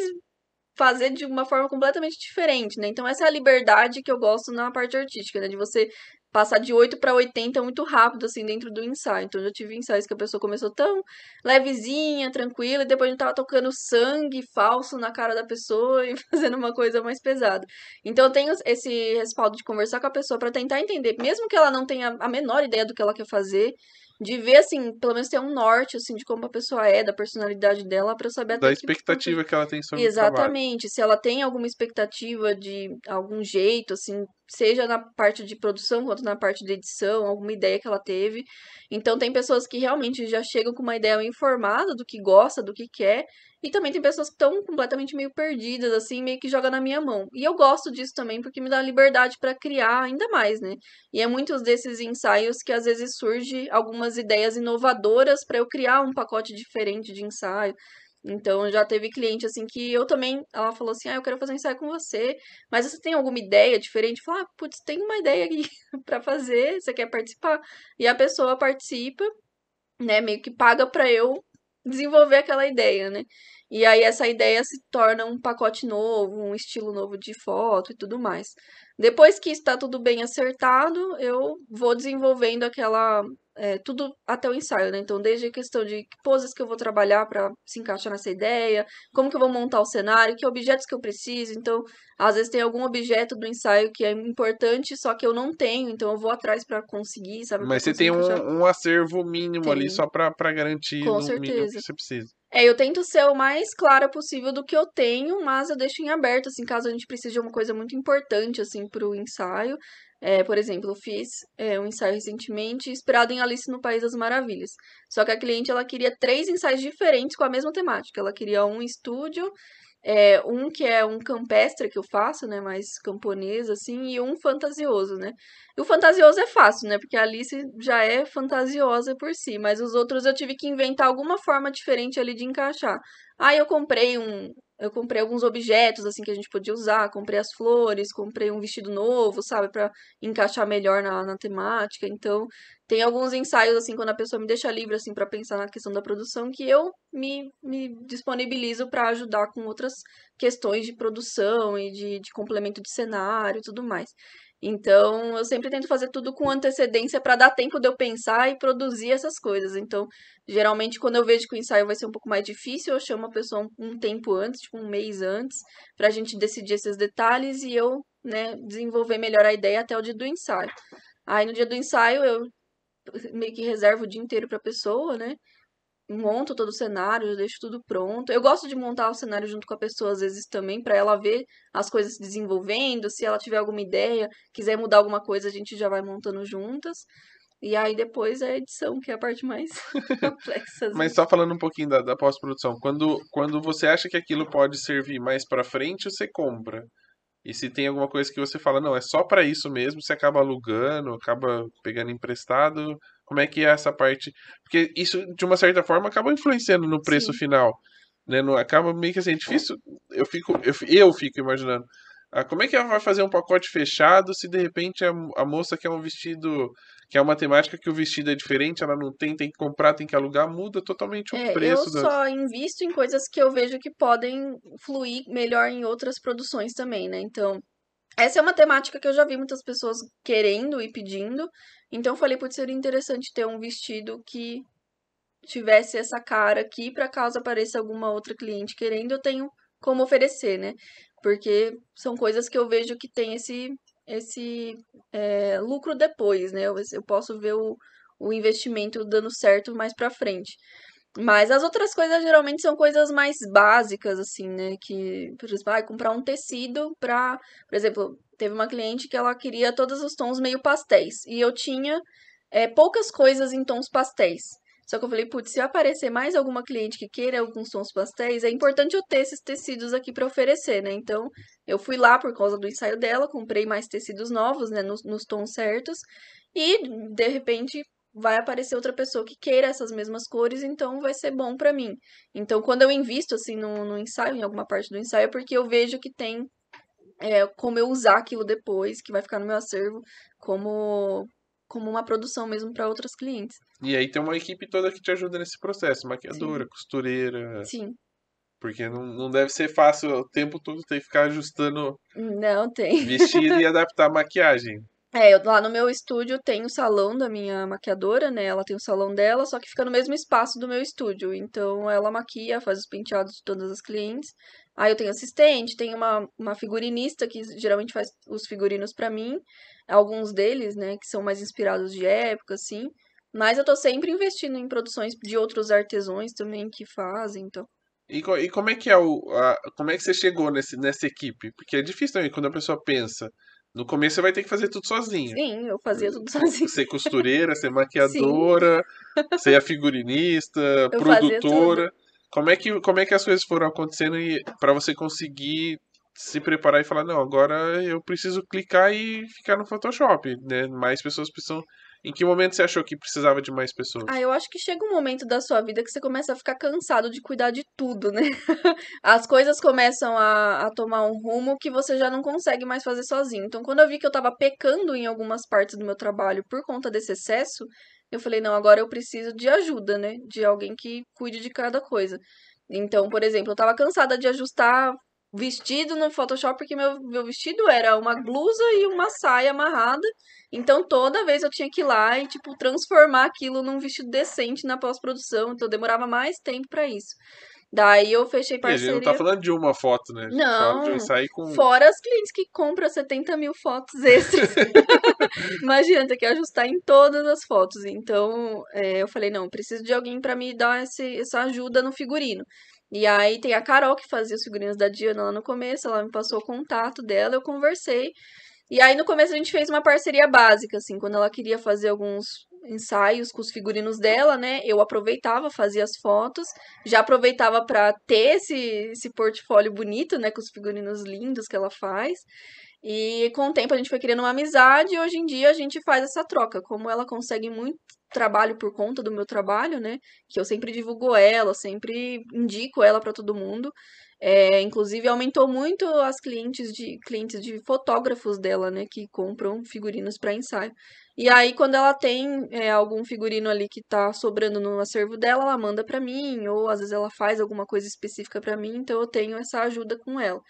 fazer de uma forma completamente diferente, né? Então essa é a liberdade que eu gosto na parte artística, né? De você passar de 8 para 80 muito rápido, assim, dentro do ensaio. Então, eu já tive ensaios que a pessoa começou tão levezinha, tranquila, e depois a gente tava tocando sangue falso na cara da pessoa e fazendo uma coisa mais pesada. Então, eu tenho esse respaldo de conversar com a pessoa para tentar entender, mesmo que ela não tenha a menor ideia do que ela quer fazer, de ver, assim, pelo menos ter um norte, assim, de como a pessoa é, da personalidade dela, pra eu saber Da até que ponto- expectativa que ela tem sobre. Exatamente. Se ela tem alguma expectativa de algum jeito, assim, seja na parte de produção quanto na parte de edição, alguma ideia que ela teve. Então, tem pessoas que realmente já chegam com uma ideia informada do que gosta, do que quer. E também tem pessoas que estão completamente meio perdidas, assim, meio que joga na minha mão. E eu gosto disso também, porque me dá liberdade para criar ainda mais, né? E é muitos desses ensaios que às vezes surge algumas ideias inovadoras para eu criar um pacote diferente de ensaio. Então já teve cliente assim que eu também, ela falou assim: "Ah, eu quero fazer um ensaio com você, mas você tem alguma ideia diferente?" Eu falo: "Ah, putz, tem uma ideia aqui para fazer, você quer participar?" E a pessoa participa, né, meio que paga para eu desenvolver aquela ideia, né? E aí essa ideia se torna um pacote novo, um estilo novo de foto e tudo mais. Depois que está tudo bem acertado, eu vou desenvolvendo aquela é, tudo até o ensaio, né? Então, desde a questão de que poses que eu vou trabalhar para se encaixar nessa ideia, como que eu vou montar o cenário, que objetos que eu preciso. Então, às vezes tem algum objeto do ensaio que é importante, só que eu não tenho, então eu vou atrás para conseguir, sabe? Mas você tem um, um acervo mínimo ali Tenho. só pra, pra garantir Com no mínimo que você precisa. É, eu tento ser o mais clara possível do que eu tenho, mas eu deixo em aberto, assim, caso a gente precise de uma coisa muito importante, assim, pro ensaio. É, por exemplo, fiz é, um ensaio recentemente inspirado em Alice no País das Maravilhas. Só que a cliente, ela queria três ensaios diferentes com a mesma temática. Ela queria um estúdio, é, um que é um campestre que eu faço, né, mais camponês, assim, e um fantasioso, né. E o fantasioso é fácil, né, porque a Alice já é fantasiosa por si, mas os outros eu tive que inventar alguma forma diferente ali de encaixar. Aí eu comprei um, eu comprei alguns objetos assim que a gente podia usar, comprei as flores, comprei um vestido novo, sabe, para encaixar melhor na, na temática. Então, tem alguns ensaios assim quando a pessoa me deixa livre assim para pensar na questão da produção que eu me, me disponibilizo para ajudar com outras questões de produção e de, de complemento de cenário e tudo mais. Então, eu sempre tento fazer tudo com antecedência para dar tempo de eu pensar e produzir essas coisas. Então, geralmente, quando eu vejo que o ensaio vai ser um pouco mais difícil, eu chamo a pessoa um, um tempo antes, tipo um mês antes, para a gente decidir esses detalhes e eu, né, desenvolver melhor a ideia até o dia do ensaio. Aí, no dia do ensaio, eu meio que reservo o dia inteiro para a pessoa, né? Monto todo o cenário, deixo tudo pronto. Eu gosto de montar o cenário junto com a pessoa, às vezes também, para ela ver as coisas se desenvolvendo. Se ela tiver alguma ideia, quiser mudar alguma coisa, a gente já vai montando juntas. E aí depois é a edição, que é a parte mais complexa. Mas só falando um pouquinho da, da pós-produção, quando, quando você acha que aquilo pode servir mais para frente, você compra. E se tem alguma coisa que você fala, não, é só para isso mesmo, você acaba alugando, acaba pegando emprestado, como é que é essa parte? Porque isso, de uma certa forma, acaba influenciando no preço Sim. final. Né? Não, acaba meio que assim, é difícil. Eu fico, eu, eu fico imaginando. Ah, como é que ela vai fazer um pacote fechado se de repente a, a moça quer um vestido que é uma temática que o vestido é diferente, ela não tem, tem que comprar, tem que alugar, muda totalmente o é, preço. Eu das... só invisto em coisas que eu vejo que podem fluir melhor em outras produções também, né? Então, essa é uma temática que eu já vi muitas pessoas querendo e pedindo, então eu falei, putz, seria interessante ter um vestido que tivesse essa cara aqui, para caso apareça alguma outra cliente querendo, eu tenho como oferecer, né? Porque são coisas que eu vejo que tem esse, esse é, lucro depois, né? Eu, eu posso ver o, o investimento dando certo mais pra frente. Mas as outras coisas geralmente são coisas mais básicas, assim, né? Que, por exemplo, vai comprar um tecido pra. Por exemplo, teve uma cliente que ela queria todos os tons meio pastéis. E eu tinha é, poucas coisas em tons pastéis. Só que eu falei, putz, se aparecer mais alguma cliente que queira alguns tons pastéis, é importante eu ter esses tecidos aqui para oferecer, né? Então, eu fui lá por causa do ensaio dela, comprei mais tecidos novos, né, nos, nos tons certos, e de repente vai aparecer outra pessoa que queira essas mesmas cores, então vai ser bom para mim. Então, quando eu invisto assim no, no, ensaio, em alguma parte do ensaio, é porque eu vejo que tem é, como eu usar aquilo depois, que vai ficar no meu acervo, como como uma produção mesmo para outros clientes. E aí tem uma equipe toda que te ajuda nesse processo, maquiadora, Sim. costureira. Sim. Porque não, não deve ser fácil o tempo todo ter que ficar ajustando não tem. vestido e adaptar a maquiagem. É, eu, lá no meu estúdio tem o salão da minha maquiadora, né? Ela tem o salão dela, só que fica no mesmo espaço do meu estúdio. Então ela maquia, faz os penteados de todas as clientes. Aí eu tenho assistente, tem uma, uma figurinista que geralmente faz os figurinos para mim. Alguns deles, né, que são mais inspirados de época, assim. Mas eu tô sempre investindo em produções de outros artesãos também que fazem, então. E, e como é que é o. A, como é que você chegou nesse, nessa equipe? Porque é difícil também quando a pessoa pensa no começo você vai ter que fazer tudo sozinha. Sim, eu fazia tudo sozinha. Ser costureira, ser maquiadora, ser a figurinista, eu produtora. Como é, que, como é que as coisas foram acontecendo para você conseguir se preparar e falar, não, agora eu preciso clicar e ficar no Photoshop, né? Mais pessoas precisam em que momento você achou que precisava de mais pessoas? Ah, eu acho que chega um momento da sua vida que você começa a ficar cansado de cuidar de tudo, né? As coisas começam a, a tomar um rumo que você já não consegue mais fazer sozinho. Então, quando eu vi que eu tava pecando em algumas partes do meu trabalho por conta desse excesso, eu falei, não, agora eu preciso de ajuda, né? De alguém que cuide de cada coisa. Então, por exemplo, eu tava cansada de ajustar vestido no Photoshop porque meu, meu vestido era uma blusa e uma saia amarrada. Então toda vez eu tinha que ir lá e tipo transformar aquilo num vestido decente na pós-produção, então demorava mais tempo para isso. Daí eu fechei parceria. E a gente não tá falando de uma foto, né? Não. sair com... Fora as clientes que compram 70 mil fotos extras. Imagina, ter que ajustar em todas as fotos. Então, é, eu falei, não, preciso de alguém para me dar esse, essa ajuda no figurino. E aí tem a Carol que fazia os figurinos da Diana lá no começo, ela me passou o contato dela, eu conversei. E aí no começo a gente fez uma parceria básica, assim, quando ela queria fazer alguns ensaios com os figurinos dela, né? Eu aproveitava, fazia as fotos, já aproveitava para ter esse, esse portfólio bonito, né, com os figurinos lindos que ela faz. E com o tempo a gente foi criando uma amizade e hoje em dia a gente faz essa troca. Como ela consegue muito trabalho por conta do meu trabalho, né? Que eu sempre divulgo ela, sempre indico ela para todo mundo. É, inclusive aumentou muito as clientes de clientes de fotógrafos dela, né, que compram figurinos para ensaio. E aí quando ela tem é, algum figurino ali que tá sobrando no acervo dela, ela manda para mim, ou às vezes ela faz alguma coisa específica para mim, então eu tenho essa ajuda com ela.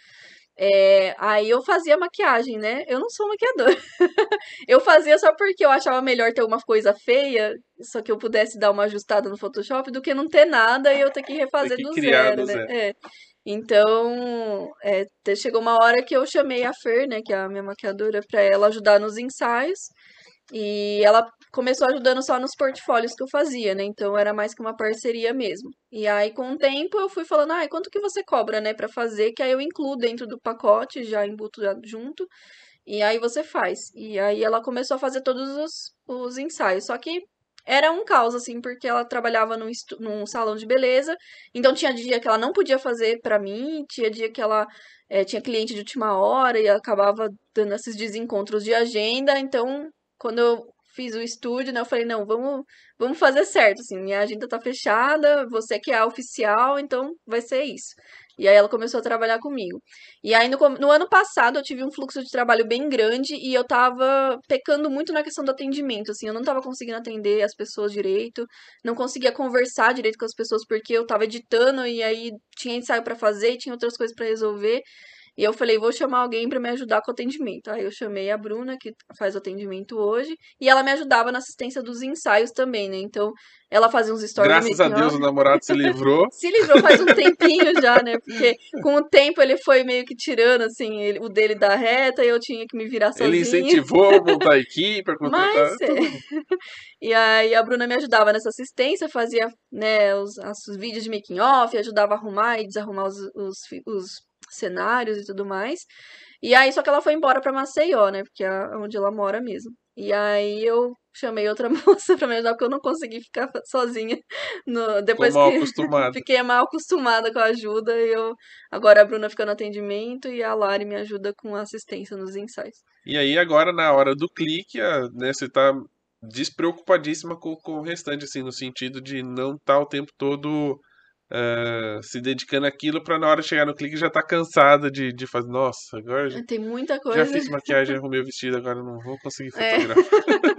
É, aí eu fazia maquiagem, né? Eu não sou maquiadora. eu fazia só porque eu achava melhor ter uma coisa feia, só que eu pudesse dar uma ajustada no Photoshop, do que não ter nada e eu ter que refazer que do zero, do né? zero. É. Então, é, chegou uma hora que eu chamei a Fer, né, que é a minha maquiadora, pra ela ajudar nos ensaios. E ela começou ajudando só nos portfólios que eu fazia, né? Então era mais que uma parceria mesmo. E aí, com o tempo, eu fui falando, ah, quanto que você cobra, né, pra fazer? Que aí eu incluo dentro do pacote, já embuto junto. E aí você faz. E aí ela começou a fazer todos os, os ensaios. Só que era um caos, assim, porque ela trabalhava num, num salão de beleza. Então tinha dia que ela não podia fazer pra mim, tinha dia que ela eh, tinha cliente de última hora e acabava dando esses desencontros de agenda. Então, quando eu fiz o estúdio, né, eu falei, não, vamos, vamos fazer certo, assim, minha agenda tá fechada, você que é a oficial, então vai ser isso. E aí ela começou a trabalhar comigo. E aí no, no ano passado eu tive um fluxo de trabalho bem grande e eu tava pecando muito na questão do atendimento, assim, eu não tava conseguindo atender as pessoas direito, não conseguia conversar direito com as pessoas porque eu tava editando e aí tinha ensaio pra fazer tinha outras coisas pra resolver. E eu falei, vou chamar alguém pra me ajudar com o atendimento. Aí eu chamei a Bruna, que faz o atendimento hoje, e ela me ajudava na assistência dos ensaios também, né? Então, ela fazia uns stories Graças a Deus o namorado se livrou. Se livrou faz um tempinho já, né? Porque com o tempo ele foi meio que tirando, assim, ele- o dele da reta e eu tinha que me virar Ele sozinha. incentivou a montar a equipe, a contratar. Mas, é. e aí a Bruna me ajudava nessa assistência, fazia, né, os, os vídeos de making off, ajudava a arrumar e desarrumar os, os, os cenários e tudo mais. E aí, só que ela foi embora pra Maceió, né, porque é onde ela mora mesmo. E aí eu chamei outra moça pra me ajudar, porque eu não consegui ficar sozinha. No, depois mal que acostumada. fiquei mal acostumada com a ajuda, e eu agora a Bruna fica no atendimento e a Lari me ajuda com a assistência nos ensaios. E aí, agora, na hora do clique, né, você tá despreocupadíssima com, com o restante, assim, no sentido de não estar o tempo todo eh, se dedicando àquilo pra na hora de chegar no clique já tá cansada de, de fazer. Nossa, agora já, Tem muita já coisa. fiz maquiagem, arrumei o vestido, agora não vou conseguir É. fotografar.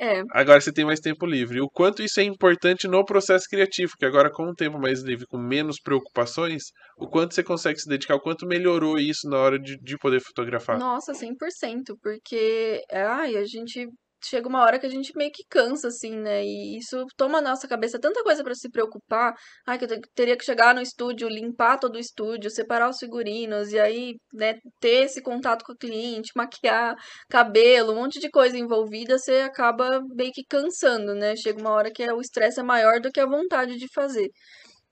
É, Agora você tem mais tempo livre. O quanto isso é importante no processo criativo, que agora com um tempo mais livre, com menos preocupações, o quanto você consegue se dedicar, o quanto melhorou isso na hora de, de poder fotografar. Nossa, 100%, porque ai, a gente chega uma hora que a gente meio que cansa assim, né? E isso toma na nossa cabeça tanta coisa pra se preocupar. Ai, que eu te- teria que chegar no estúdio, limpar todo o estúdio, separar os figurinos e aí, né, ter esse contato com o cliente, maquiar, cabelo, um monte de coisa envolvida, você acaba meio que cansando, né? Chega uma hora que é- o estresse é maior do que a vontade de fazer.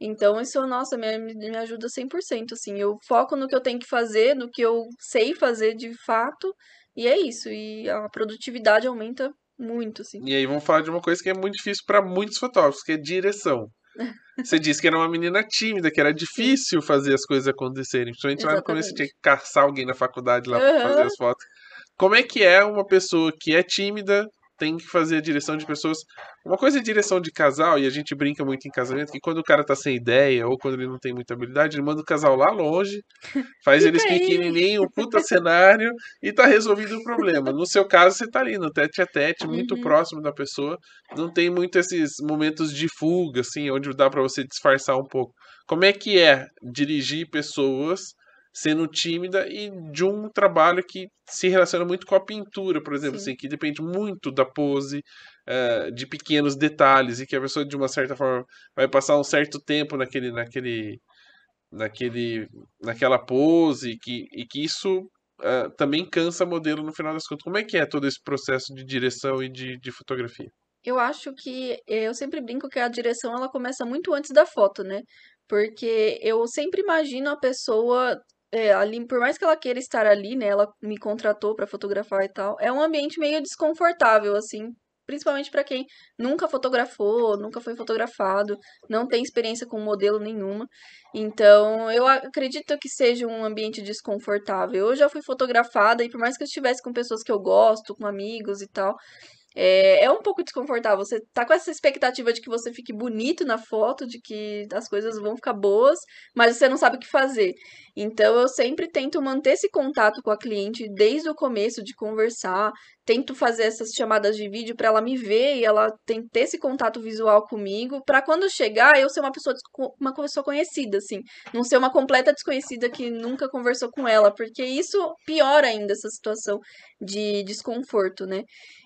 Então, isso, nossa, me, me ajuda 100%, assim. Eu foco no que eu tenho que fazer, no que eu sei fazer de fato, e é isso. E a produtividade aumenta muito, assim. E aí vamos falar de uma coisa que é muito difícil para muitos fotógrafos, que é direção. Você disse que era uma menina tímida, que era difícil fazer as coisas acontecerem. Principalmente lá no começo você tinha que caçar alguém na faculdade lá para fazer Aham. as fotos. Como é que é uma pessoa que é tímida, tem que fazer a direção de pessoas? Uma coisa é direção de casal, e a gente brinca muito em casamento, que quando o cara tá sem ideia, ou quando ele não tem muita habilidade, ele manda o casal lá longe, faz eles pequenininho, um puta cenário, e tá resolvido o problema. No seu caso, você tá ali no tete a tete, muito Uhum. próximo da pessoa, não tem muito esses momentos de fuga, assim, onde dá pra você disfarçar um pouco. Como é que é dirigir pessoas sendo tímida e de um trabalho que se relaciona muito com a pintura, por exemplo, Sim. assim, que depende muito da pose, eh, de pequenos detalhes, e que a pessoa, de uma certa forma, vai passar um certo tempo naquele, naquele, naquele, naquela pose, e que, e que isso eh, também cansa modelo no final das contas. Como é que é todo esse processo de direção e de, de fotografia? Eu acho que eh, eu sempre brinco que a direção ela começa muito antes da foto, né? Porque eu sempre imagino a pessoa eh, ali, por mais que ela queira estar ali, né? Ela me contratou pra fotografar e tal. É um ambiente meio desconfortável, assim, principalmente para quem nunca fotografou, nunca foi fotografado, não tem experiência com modelo nenhuma. Então, eu acredito que seja um ambiente desconfortável. Eu já fui fotografada e por mais que eu estivesse com pessoas que eu gosto, com amigos e tal, é, é um pouco desconfortável. Você tá com essa expectativa de que você fique bonito na foto, de que as coisas vão ficar boas, mas você não sabe o que fazer. Então eu sempre tento manter esse contato com a cliente desde o começo de conversar, tento fazer essas chamadas de vídeo para ela me ver e ela tem ter esse contato visual comigo, para quando chegar eu ser uma pessoa uma pessoa conhecida assim, não ser uma completa desconhecida que nunca conversou com ela, porque isso piora ainda essa situação de desconforto, né?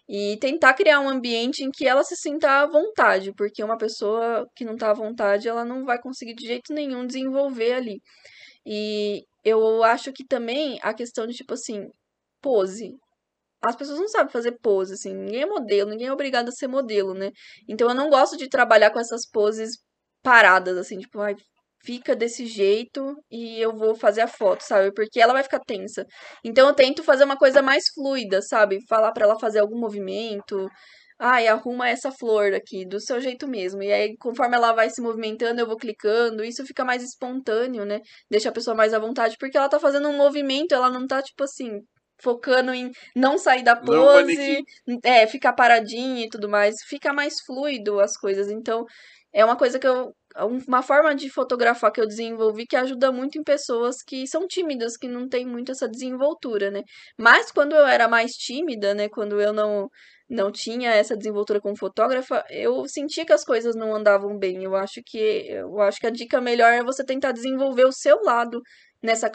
E tentar criar um ambiente em que ela se sinta à vontade, porque uma pessoa que não está à vontade, ela não vai conseguir de jeito nenhum desenvolver ali. E eu acho que também a questão de, tipo assim, pose. As pessoas não sabem fazer pose, assim, ninguém é modelo, ninguém é obrigado a ser modelo, né? Então eu não gosto de trabalhar com essas poses paradas, assim, tipo, ai, fica desse jeito e eu vou fazer a foto, sabe? Porque ela vai ficar tensa. Então eu tento fazer uma coisa mais fluida, sabe? Falar para ela fazer algum movimento. Ai, arruma essa flor aqui, do seu jeito mesmo. E aí, conforme ela vai se movimentando, eu vou clicando. Isso fica mais espontâneo, né? Deixa a pessoa mais à vontade, porque ela tá fazendo um movimento, ela não tá, tipo assim, focando em não sair da pose, é, ficar paradinha e tudo mais. Fica mais fluido as coisas. Então, é uma coisa que eu. Uma forma de fotografar que eu desenvolvi que ajuda muito em pessoas que são tímidas, que não têm muito essa desenvoltura, né? Mas quando eu era mais tímida, né? Quando eu não, não tinha essa desenvoltura como fotógrafa, eu sentia que as coisas não andavam bem. Eu acho que eu acho que a dica melhor é você tentar desenvolver o seu lado nessa,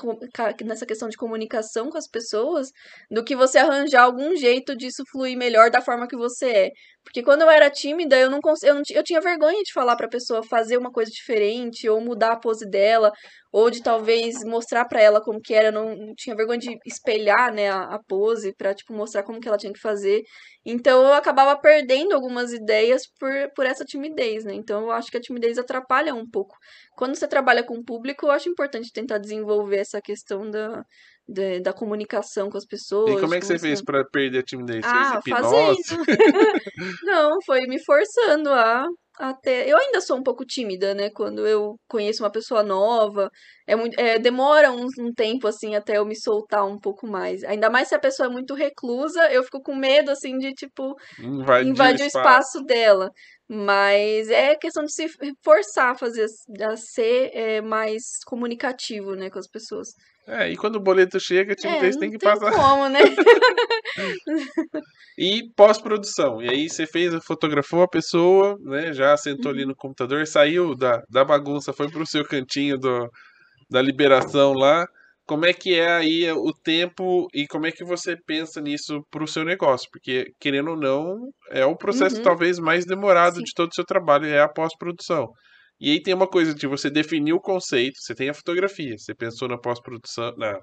nessa questão de comunicação com as pessoas do que você arranjar algum jeito disso fluir melhor da forma que você é. Porque quando eu era tímida, eu não, eu, não eu tinha vergonha de falar para a pessoa fazer uma coisa diferente ou mudar a pose dela, ou de talvez mostrar para ela como que era, não, não, tinha vergonha de espelhar, né, a, a pose para tipo mostrar como que ela tinha que fazer. Então eu acabava perdendo algumas ideias por, por essa timidez, né? Então eu acho que a timidez atrapalha um pouco. Quando você trabalha com o público, eu acho importante tentar desenvolver essa questão da de, da comunicação com as pessoas. E como é que você fez para perder a timidez? Ah, fazendo. Não, foi me forçando a até. Eu ainda sou um pouco tímida, né? Quando eu conheço uma pessoa nova, é muito, é, demora um, um, tempo assim até eu me soltar um pouco mais. Ainda mais se a pessoa é muito reclusa, eu fico com medo assim de tipo invadir, invadir o espaço. espaço dela. Mas é questão de se forçar a fazer a ser é, mais comunicativo, né, com as pessoas. É, e quando o boleto chega, timidez é, tem que tem passar. Como, né? e pós-produção. E aí você fez, fotografou a pessoa, né? Já sentou uhum. ali no computador, saiu da, da bagunça, foi pro seu cantinho do, da liberação lá. Como é que é aí o tempo e como é que você pensa nisso pro seu negócio? Porque, querendo ou não, é o processo uhum. talvez mais demorado Sim. de todo o seu trabalho, é a pós-produção. E aí tem uma coisa de você definir o conceito, você tem a fotografia, você pensou na pós-produção, na,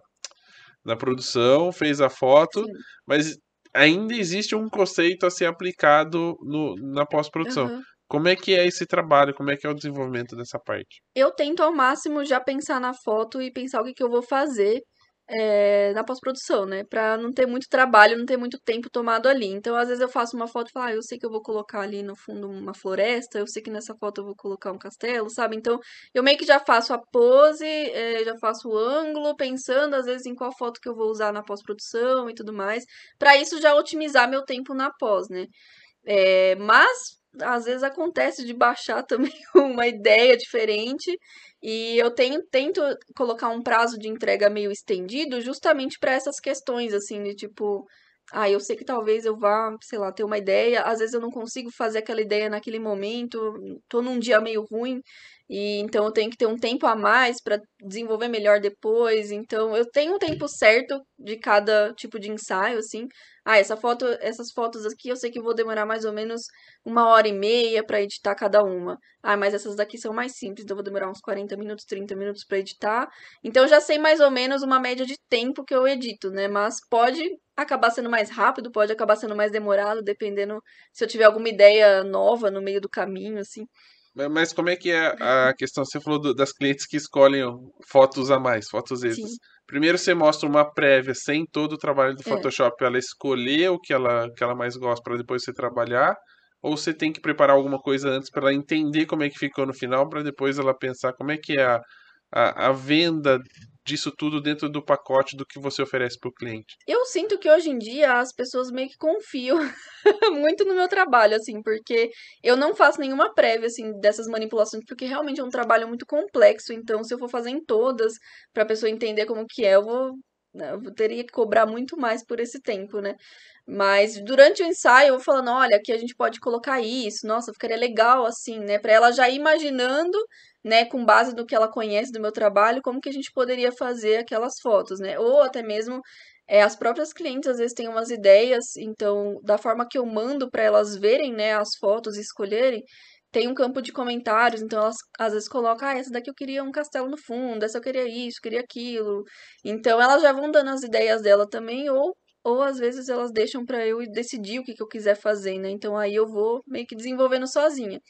na produção, fez a foto, Sim. mas ainda existe um conceito a ser aplicado no, na pós-produção. Uhum. Como é que é esse trabalho? Como é que é o desenvolvimento dessa parte? Eu tento ao máximo já pensar na foto e pensar o que, que eu vou fazer é, na pós-produção, né? Pra não ter muito trabalho, não ter muito tempo tomado ali. Então, às vezes eu faço uma foto e falo, ah, eu sei que eu vou colocar ali no fundo uma floresta, eu sei que nessa foto eu vou colocar um castelo, sabe? Então, eu meio que já faço a pose, é, já faço o ângulo, pensando às vezes em qual foto que eu vou usar na pós-produção e tudo mais. para isso já otimizar meu tempo na pós, né? É, mas às vezes acontece de baixar também uma ideia diferente. E eu tenho tento colocar um prazo de entrega meio estendido justamente para essas questões assim de tipo ah, eu sei que talvez eu vá, sei lá, ter uma ideia, às vezes eu não consigo fazer aquela ideia naquele momento, tô num dia meio ruim, e então eu tenho que ter um tempo a mais para desenvolver melhor depois. Então eu tenho um tempo certo de cada tipo de ensaio, assim. Ah, essa foto, essas fotos aqui eu sei que vou demorar mais ou menos uma hora e meia para editar cada uma. Ah, mas essas daqui são mais simples, então eu vou demorar uns 40 minutos, 30 minutos para editar. Então eu já sei mais ou menos uma média de tempo que eu edito, né? Mas pode acabar sendo mais rápido, pode acabar sendo mais demorado, dependendo se eu tiver alguma ideia nova no meio do caminho, assim. Mas como é que é a questão? Você falou do, das clientes que escolhem fotos a mais, fotos extras. Sim. Primeiro você mostra uma prévia sem todo o trabalho do é. Photoshop, é. ela escolher o que ela, que ela mais gosta para depois você trabalhar, ou você tem que preparar alguma coisa antes para ela entender como é que ficou no final, para depois ela pensar como é que é a, a, a venda disso tudo dentro do pacote do que você oferece para o cliente? Eu sinto que hoje em dia as pessoas meio que confiam muito no meu trabalho, assim, porque eu não faço nenhuma prévia, assim, dessas manipulações, porque realmente é um trabalho muito complexo, então se eu for fazer em todas, para a pessoa entender como que é, eu vou né, eu teria que cobrar muito mais por esse tempo, né? Mas durante o ensaio eu vou falando, olha, aqui a gente pode colocar isso, nossa, ficaria legal assim, né? Para ela já ir imaginando, né, com base no que ela conhece do meu trabalho, como que a gente poderia fazer aquelas fotos, né? Ou até mesmo é, as próprias clientes às vezes têm umas ideias, então, da forma que eu mando para elas verem, né, as fotos e escolherem, tem um campo de comentários, então elas às vezes colocam, ah, essa daqui eu queria um castelo no fundo, essa eu queria isso, queria aquilo. Então elas já vão dando as ideias dela também, ou, ou às vezes elas deixam para eu decidir o que, que eu quiser fazer, né? Então aí eu vou meio que desenvolvendo sozinha.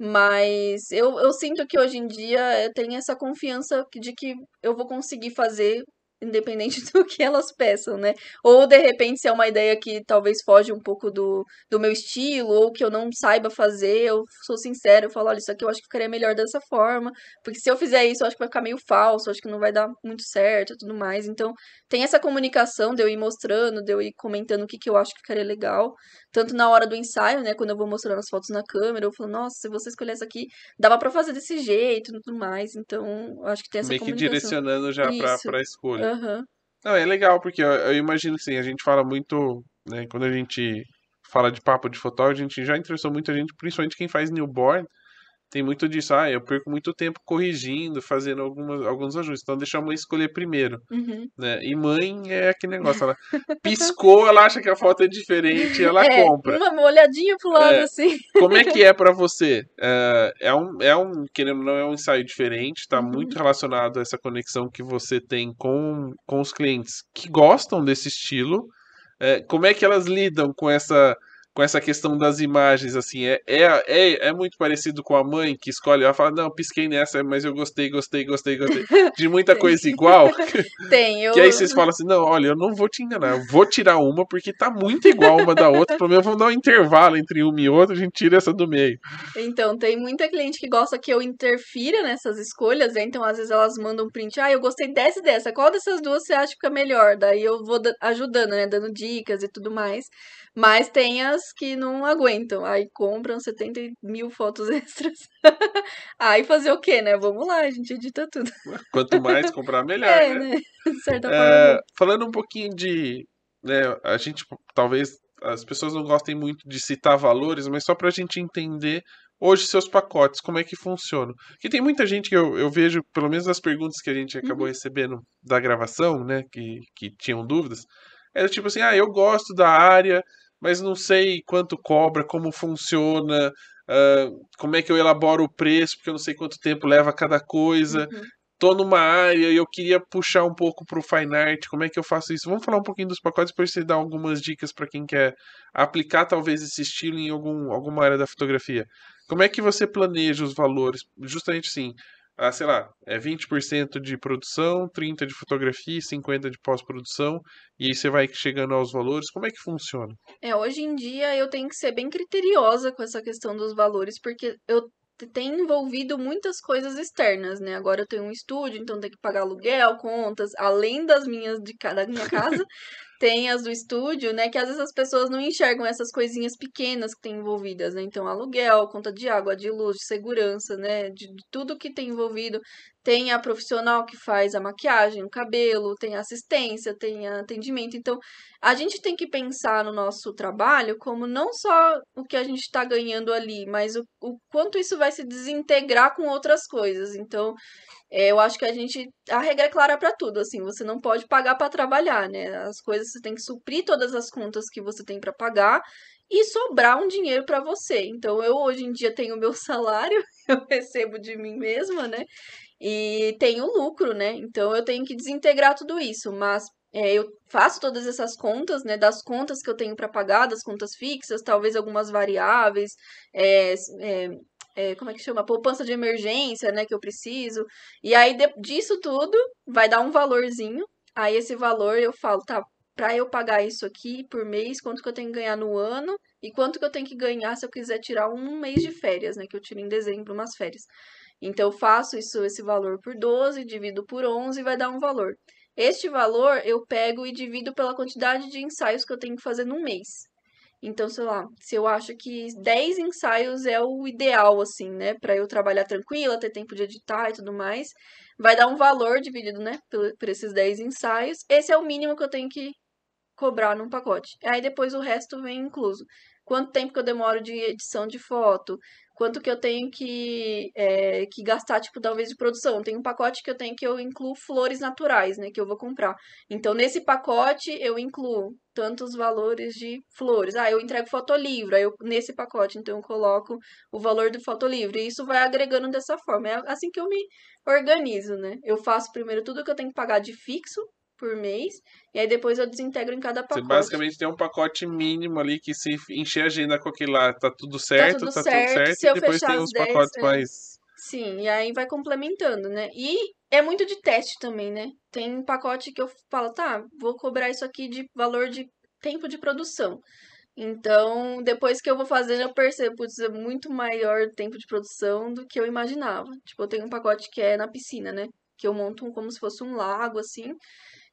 Mas eu, eu sinto que hoje em dia eu tenho essa confiança de que eu vou conseguir fazer independente do que elas peçam, né? Ou de repente, se é uma ideia que talvez foge um pouco do, do meu estilo, ou que eu não saiba fazer, eu sou sincera, eu falo, olha, isso aqui eu acho que ficaria melhor dessa forma, porque se eu fizer isso, eu acho que vai ficar meio falso, acho que não vai dar muito certo e tudo mais. Então, tem essa comunicação de eu ir mostrando, de eu ir comentando o que, que eu acho que ficaria legal, tanto na hora do ensaio, né, quando eu vou mostrando as fotos na câmera, eu falo, nossa, se você escolher essa aqui, dava para fazer desse jeito e tudo mais. Então, acho que tem essa Meio comunicação. Meio que direcionando já para pra escolha. Uhum. Não, é legal, porque eu, eu imagino assim, a gente fala muito, né, quando a gente fala de papo de fotógrafo, a gente já interessou muita gente, principalmente quem faz newborn, tem muito disso, ah, eu perco muito tempo corrigindo, fazendo algumas, alguns ajustes. Então deixa a mãe escolher primeiro. Uhum. Né? E mãe é aquele negócio, ela piscou, ela acha que a foto é diferente e ela é, compra. Uma olhadinha pro lado, é. assim. Como é que é para você? É, é, um, é um, querendo não, é um ensaio diferente, tá uhum. muito relacionado a essa conexão que você tem com, com os clientes que gostam desse estilo. É, como é que elas lidam com essa com essa questão das imagens, assim, é, é, é, é muito parecido com a mãe que escolhe, ela fala, não, pisquei nessa, mas eu gostei, gostei, gostei, gostei, de muita coisa igual. Tem, eu... Que aí vocês falam assim, não, olha, eu não vou te enganar, eu vou tirar uma porque tá muito igual uma da outra, pelo menos vamos dar um intervalo entre uma e outra, a gente tira essa do meio. Então, tem muita cliente que gosta que eu interfira nessas escolhas, né? então às vezes elas mandam um print, ah, eu gostei dessa e dessa, qual dessas duas você acha que fica melhor? Daí eu vou ajudando, né, dando dicas e tudo mais. Mas tem as que não aguentam. Aí compram 70 mil fotos extras. aí fazer o quê, né? Vamos lá, a gente edita tudo. Quanto mais comprar, melhor. É, né? né? De certa é, forma. Falando um pouquinho de. Né, a gente talvez as pessoas não gostem muito de citar valores, mas só para a gente entender hoje seus pacotes, como é que funcionam. Porque tem muita gente que eu, eu vejo, pelo menos as perguntas que a gente acabou uhum. recebendo da gravação, né, que, que tinham dúvidas, era tipo assim, ah, eu gosto da área, mas não sei quanto cobra, como funciona, uh, como é que eu elaboro o preço, porque eu não sei quanto tempo leva cada coisa. Uhum. Tô numa área e eu queria puxar um pouco pro fine art, como é que eu faço isso? Vamos falar um pouquinho dos pacotes para você dar algumas dicas para quem quer aplicar talvez esse estilo em algum, alguma área da fotografia. Como é que você planeja os valores? Justamente assim, ah, sei lá, é 20% de produção, 30% de fotografia, 50% de pós-produção, e aí você vai chegando aos valores. Como é que funciona? É, hoje em dia eu tenho que ser bem criteriosa com essa questão dos valores, porque eu tenho envolvido muitas coisas externas, né? Agora eu tenho um estúdio, então tem que pagar aluguel, contas, além das minhas de cada minha casa, tem as do estúdio, né? Que às vezes as pessoas não enxergam essas coisinhas pequenas que tem envolvidas, né? Então, aluguel, conta de água, de luz, de segurança, né? De, de tudo que tem envolvido. Tem a profissional que faz a maquiagem, o cabelo, tem a assistência, tem atendimento. Então, a gente tem que pensar no nosso trabalho como não só o que a gente está ganhando ali, mas o, o quanto isso vai se desintegrar com outras coisas. Então, é, eu acho que a gente. A regra é clara para tudo, assim, você não pode pagar para trabalhar, né? As coisas você tem que suprir todas as contas que você tem para pagar e sobrar um dinheiro para você. Então, eu hoje em dia tenho meu salário, eu recebo de mim mesma, né? E tenho lucro, né? Então, eu tenho que desintegrar tudo isso, mas é, eu faço todas essas contas, né, das contas que eu tenho para pagar, das contas fixas, talvez algumas variáveis, é, é, é, como é que chama? Poupança de emergência, né? Que eu preciso. E aí, de, disso tudo, vai dar um valorzinho. Aí, esse valor eu falo, tá, pra eu pagar isso aqui por mês, quanto que eu tenho que ganhar no ano e quanto que eu tenho que ganhar se eu quiser tirar um mês de férias, né? Que eu tiro em dezembro umas férias. Então, eu faço isso, esse valor por 12, divido por 11 e vai dar um valor. Este valor eu pego e divido pela quantidade de ensaios que eu tenho que fazer no mês. Então, sei lá, se eu acho que 10 ensaios é o ideal, assim, né? Pra eu trabalhar tranquila, ter tempo de editar e tudo mais, vai dar um valor dividido, né? Por, por esses 10 ensaios. Esse é o mínimo que eu tenho que cobrar num pacote. Aí depois o resto vem incluso. Quanto tempo que eu demoro de edição de foto, quanto que eu tenho que, é, que gastar, tipo, talvez de produção. Tem um pacote que eu tenho que eu incluo flores naturais, né, que eu vou comprar. Então, nesse pacote, eu incluo tantos valores de flores. Ah, eu entrego fotolivro, aí eu, nesse pacote, então eu coloco o valor do fotolivro. E isso vai agregando dessa forma. É assim que eu me organizo, né? Eu faço primeiro tudo que eu tenho que pagar de fixo, por mês, e aí depois eu desintegro em cada pacote. Você basicamente tem um pacote mínimo ali que se encher a agenda com aquele lá, tá tudo certo, tá tudo, tá certo, tudo certo, se e depois tem os 10, pacotes é... mais... Sim, e aí vai complementando, né? E é muito de teste também, né? Tem um pacote que eu falo, tá, vou cobrar isso aqui de valor de tempo de produção. Então, depois que eu vou fazendo, eu percebo, putz, é muito maior o tempo de produção do que eu imaginava. Tipo, eu tenho um pacote que é na piscina, né? Que eu monto como se fosse um lago, assim.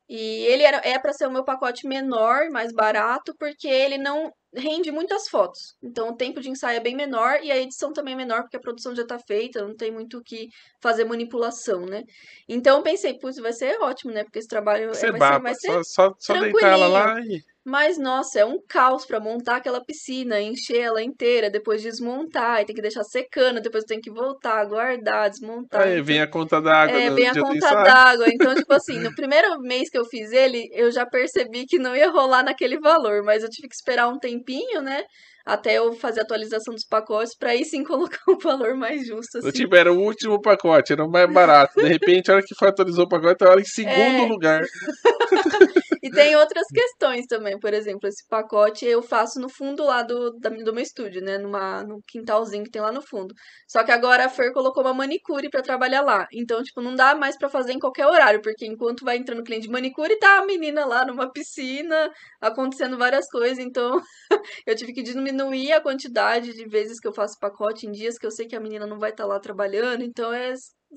E ele era, é para ser o meu pacote menor, mais barato, porque ele não rende muitas fotos. Então o tempo de ensaio é bem menor e a edição também é menor, porque a produção já está feita, não tem muito o que fazer manipulação, né? Então eu pensei, putz, vai ser ótimo, né? Porque esse trabalho Você é, vai, ser, vai ser só, só, só deitar ela lá e mas, nossa, é um caos para montar aquela piscina, encher ela inteira, depois desmontar, e tem que deixar secando, depois tem que voltar, guardar, desmontar. Aí então... vem a conta d'água. É, vem a conta d'água. Então, tipo assim, no primeiro mês que eu fiz ele, eu já percebi que não ia rolar naquele valor, mas eu tive que esperar um tempinho, né? Até eu fazer a atualização dos pacotes, para aí sim colocar um valor mais justo. Assim. Tipo, era o último pacote, era o mais barato. De repente, a hora que foi atualizou o pacote, era em segundo é... lugar. E tem outras questões também, por exemplo, esse pacote eu faço no fundo lá do, do meu estúdio, né? Numa, no quintalzinho que tem lá no fundo. Só que agora a Fer colocou uma manicure para trabalhar lá. Então, tipo, não dá mais para fazer em qualquer horário, porque enquanto vai entrando cliente de manicure, tá a menina lá numa piscina, acontecendo várias coisas. Então, eu tive que diminuir a quantidade de vezes que eu faço pacote em dias que eu sei que a menina não vai estar tá lá trabalhando. Então, é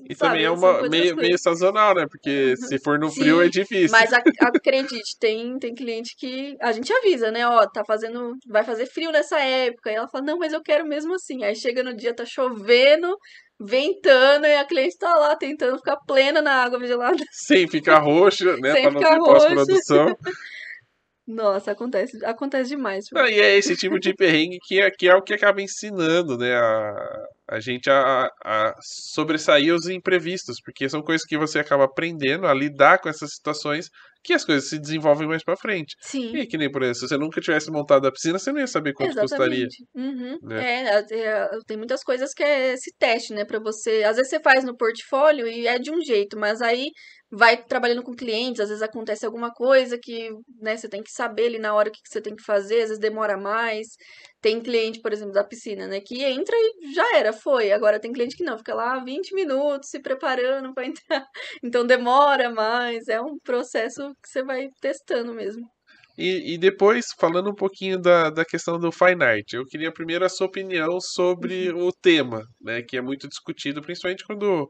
e Sabe, também é uma meio, meio sazonal, né? Porque uhum. se for no Sim, frio é difícil. Mas acredite, tem, tem cliente que a gente avisa, né? Ó, tá fazendo. Vai fazer frio nessa época. E ela fala, não, mas eu quero mesmo assim. Aí chega no dia, tá chovendo, ventando, e a cliente tá lá tentando ficar plena na água gelada. Sem ficar roxo, né? Sem pra não ter pós-produção. Nossa, acontece, acontece demais. Não, e é esse tipo de perrengue que é, que é o que acaba ensinando, né? A, a gente a, a sobressair os imprevistos, porque são coisas que você acaba aprendendo a lidar com essas situações que as coisas se desenvolvem mais para frente. Sim. E que nem, por exemplo, se você nunca tivesse montado a piscina, você não ia saber quanto Exatamente. custaria. Uhum. Né? É, é, tem muitas coisas que é esse teste, né, para você. Às vezes você faz no portfólio e é de um jeito, mas aí vai trabalhando com clientes, às vezes acontece alguma coisa que, né, você tem que saber ali na hora o que você tem que fazer, às vezes demora mais. Tem cliente, por exemplo, da piscina, né, que entra e já era, foi. Agora tem cliente que não, fica lá 20 minutos se preparando para entrar. Então demora mais, é um processo que você vai testando mesmo. E, e depois, falando um pouquinho da, da questão do fine art, eu queria primeiro a sua opinião sobre uhum. o tema, né, que é muito discutido, principalmente quando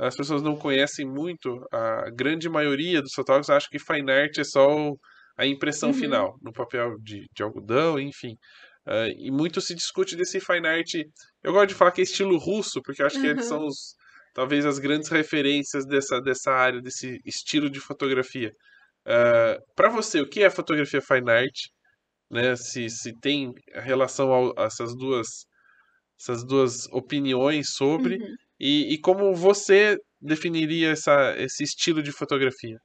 as pessoas não conhecem muito, a grande maioria dos fotógrafos acha que fine art é só a impressão uhum. final, no papel de, de algodão, enfim. Uh, e muito se discute desse fine art. Eu gosto de falar que é estilo russo, porque acho que eles são os, talvez as grandes referências dessa, dessa área, desse estilo de fotografia. Uh, ah, para você, o que é fotografia fine art? Né? Se, se tem relação a, essas duas essas duas opiniões sobre uhum. E, e como você definiria essa, esse estilo de fotografia?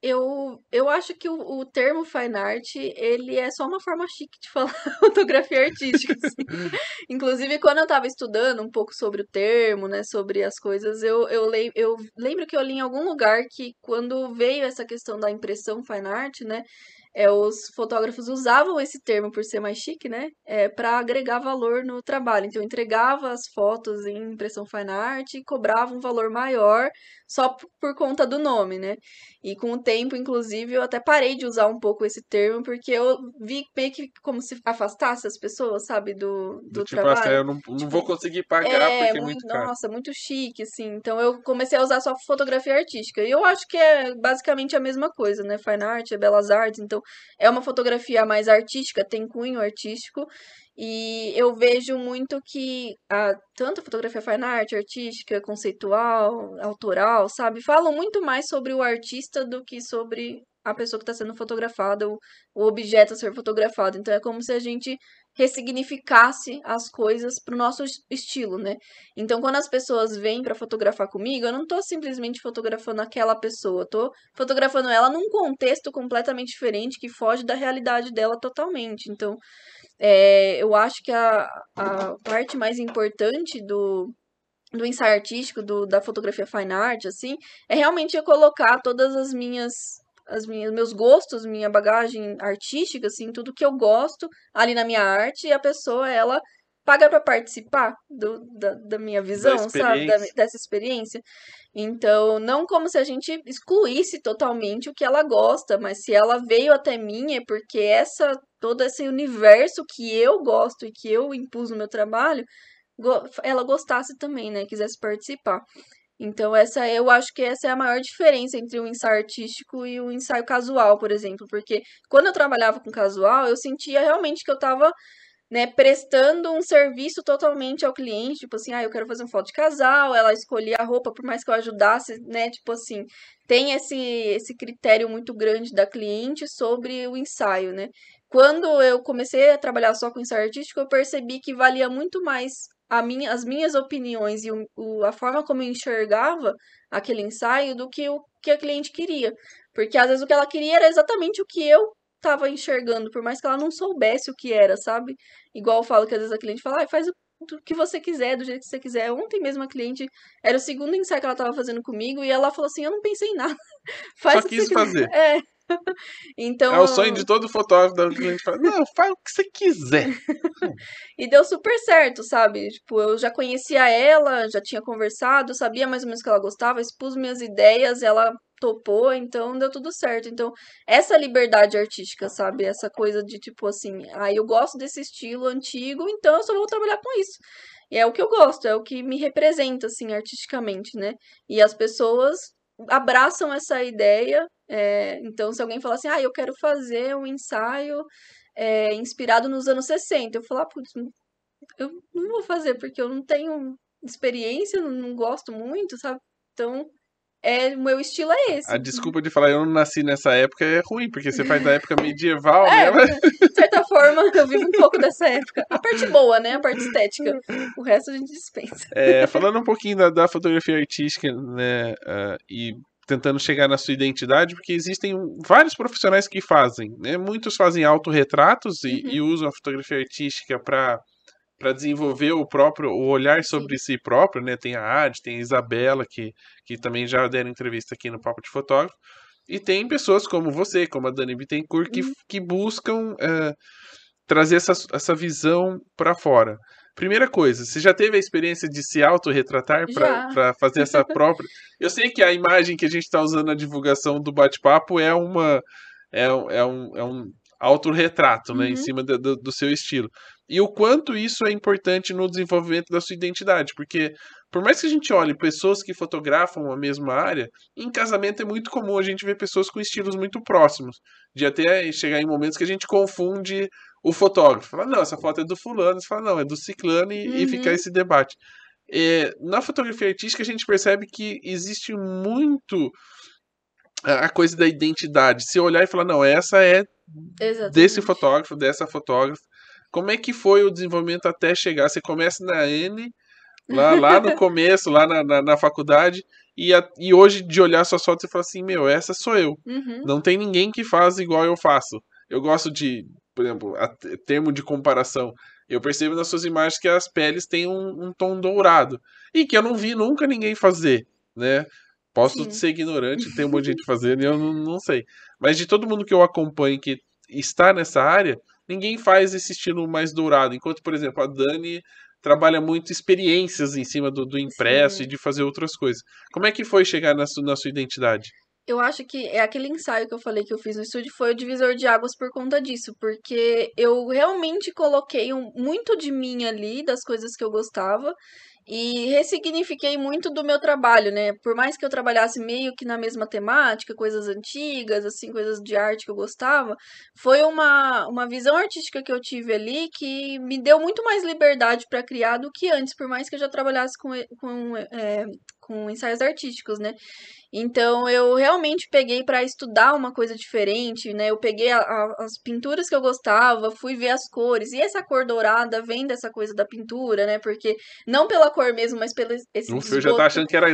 Eu, eu acho que o, o termo fine art, ele é só uma forma chique de falar fotografia artística. Assim. Inclusive, quando eu estava estudando um pouco sobre o termo, né, sobre as coisas, eu, eu, le, eu lembro que eu li em algum lugar que quando veio essa questão da impressão fine art, né, é, os fotógrafos usavam esse termo por ser mais chique, né? É, para agregar valor no trabalho. Então, entregava as fotos em impressão fine art e cobrava um valor maior só por conta do nome, né? E com o tempo, inclusive, eu até parei de usar um pouco esse termo, porque eu vi meio que como se afastasse as pessoas, sabe, do, do, do tipo, trabalho. Assim, eu não, não tipo, vou conseguir pagar é, porque é muito caro. Nossa, muito chique, assim. Então eu comecei a usar só fotografia artística. E eu acho que é basicamente a mesma coisa, né? Fine art, é belas artes. Então é uma fotografia mais artística, tem cunho artístico. E eu vejo muito que a, tanto a fotografia fine art, artística, conceitual, autoral, sabe, falam muito mais sobre o artista do que sobre a pessoa que está sendo fotografada, o, o objeto a ser fotografado. Então é como se a gente ressignificasse as coisas para o nosso estilo, né? Então, quando as pessoas vêm para fotografar comigo, eu não estou simplesmente fotografando aquela pessoa, estou fotografando ela num contexto completamente diferente que foge da realidade dela totalmente. Então, é, eu acho que a, a parte mais importante do, do ensaio artístico, do, da fotografia fine art, assim, é realmente eu colocar todas as minhas as minhas meus gostos, minha bagagem artística, assim, tudo que eu gosto ali na minha arte e a pessoa ela paga para participar do, da, da minha visão, da sabe, da, dessa experiência. Então, não como se a gente excluísse totalmente o que ela gosta, mas se ela veio até mim é porque essa todo esse universo que eu gosto e que eu impus no meu trabalho, ela gostasse também, né, quisesse participar. Então, essa eu acho que essa é a maior diferença entre o ensaio artístico e o ensaio casual, por exemplo, porque quando eu trabalhava com casual, eu sentia realmente que eu estava né, prestando um serviço totalmente ao cliente, tipo assim, ah, eu quero fazer uma foto de casal, ela escolhia a roupa, por mais que eu ajudasse, né, tipo assim, tem esse, esse critério muito grande da cliente sobre o ensaio, né. Quando eu comecei a trabalhar só com ensaio artístico, eu percebi que valia muito mais a minha, as minhas opiniões e o, o, a forma como eu enxergava aquele ensaio do que o que a cliente queria. Porque às vezes o que ela queria era exatamente o que eu estava enxergando, por mais que ela não soubesse o que era, sabe? Igual eu falo que às vezes a cliente fala, ah, faz o que você quiser, do jeito que você quiser. Ontem mesmo a cliente, era o segundo ensaio que ela estava fazendo comigo, e ela falou assim, eu não pensei em nada. Faz Só quis fazer. É. então, é o sonho de todo fotógrafo da cliente falar, não, faz o que você quiser. e deu super certo, sabe? Tipo, eu já conhecia ela, já tinha conversado, sabia mais ou menos que ela gostava, expus minhas ideias, ela topou, então deu tudo certo. Então, essa liberdade artística, sabe? Essa coisa de tipo assim, ah, eu gosto desse estilo antigo, então eu só vou trabalhar com isso. E é o que eu gosto, é o que me representa, assim, artisticamente, né? E as pessoas abraçam essa ideia. É... então, se alguém falar assim, ah, eu quero fazer um ensaio é, inspirado nos anos 60, eu falar, ah, putz, eu não vou fazer porque eu não tenho experiência, não, não gosto muito, sabe? Então, é, o meu estilo é esse. A desculpa de falar eu não nasci nessa época é ruim, porque você faz da época medieval, é, né? De certa forma, eu vivo um pouco dessa época. A parte boa, né? A parte estética. O resto a gente dispensa. É, falando um pouquinho da, da fotografia artística, né? Uh, e tentando chegar na sua identidade, porque existem vários profissionais que fazem, né? Muitos fazem autorretratos e, uhum. e usam a fotografia artística para para desenvolver o próprio o olhar sobre si próprio, né? Tem a Ad, tem a Isabela que, que também já deram entrevista aqui no Papo de Fotógrafo. E tem pessoas como você, como a Dani Bittencourt, que, uhum. que buscam uh, trazer essa, essa visão para fora. Primeira coisa, você já teve a experiência de se autorretratar para fazer essa própria. Eu sei que a imagem que a gente está usando na divulgação do bate-papo é uma. É, é um, é um autorretrato, né? Em uhum. cima do, do, do seu estilo e o quanto isso é importante no desenvolvimento da sua identidade, porque por mais que a gente olhe pessoas que fotografam a mesma área, em casamento é muito comum a gente ver pessoas com estilos muito próximos, de até chegar em momentos que a gente confunde o fotógrafo. Fala, não, essa foto é do fulano, você fala, não, é do ciclano, e, uhum. e fica esse debate. É, na fotografia artística a gente percebe que existe muito a coisa da identidade. Se olhar e falar, não, essa é Exatamente. desse fotógrafo, dessa fotógrafa. Como é que foi o desenvolvimento até chegar? Você começa na N, lá, lá no começo, lá na, na, na faculdade, e, a, e hoje de olhar suas fotos e falar assim, meu, essa sou eu. Uhum. Não tem ninguém que faz igual eu faço. Eu gosto de, por exemplo, a termo de comparação. Eu percebo nas suas imagens que as peles têm um, um tom dourado. E que eu não vi nunca ninguém fazer, né? Posso Sim. ser ignorante, tem um monte de gente fazendo e eu não, não sei. Mas de todo mundo que eu acompanho que está nessa área, ninguém faz esse estilo mais dourado. Enquanto, por exemplo, a Dani trabalha muito experiências em cima do, do impresso Sim. e de fazer outras coisas. Como é que foi chegar na, su- na sua identidade? Eu acho que é aquele ensaio que eu falei que eu fiz no estúdio foi o divisor de águas por conta disso, porque eu realmente coloquei um- muito de mim ali, das coisas que eu gostava, e ressignifiquei muito do meu trabalho, né? Por mais que eu trabalhasse meio que na mesma temática, coisas antigas, assim, coisas de arte que eu gostava, foi uma, uma visão artística que eu tive ali que me deu muito mais liberdade para criar do que antes, por mais que eu já trabalhasse com, com, é, com ensaios artísticos, né? Então eu realmente peguei para estudar uma coisa diferente, né? Eu peguei a- a- as pinturas que eu gostava, fui ver as cores. E essa cor dourada vem dessa coisa da pintura, né? Porque não pela cor mesmo, mas pelo esse fio eu já tava achando que era,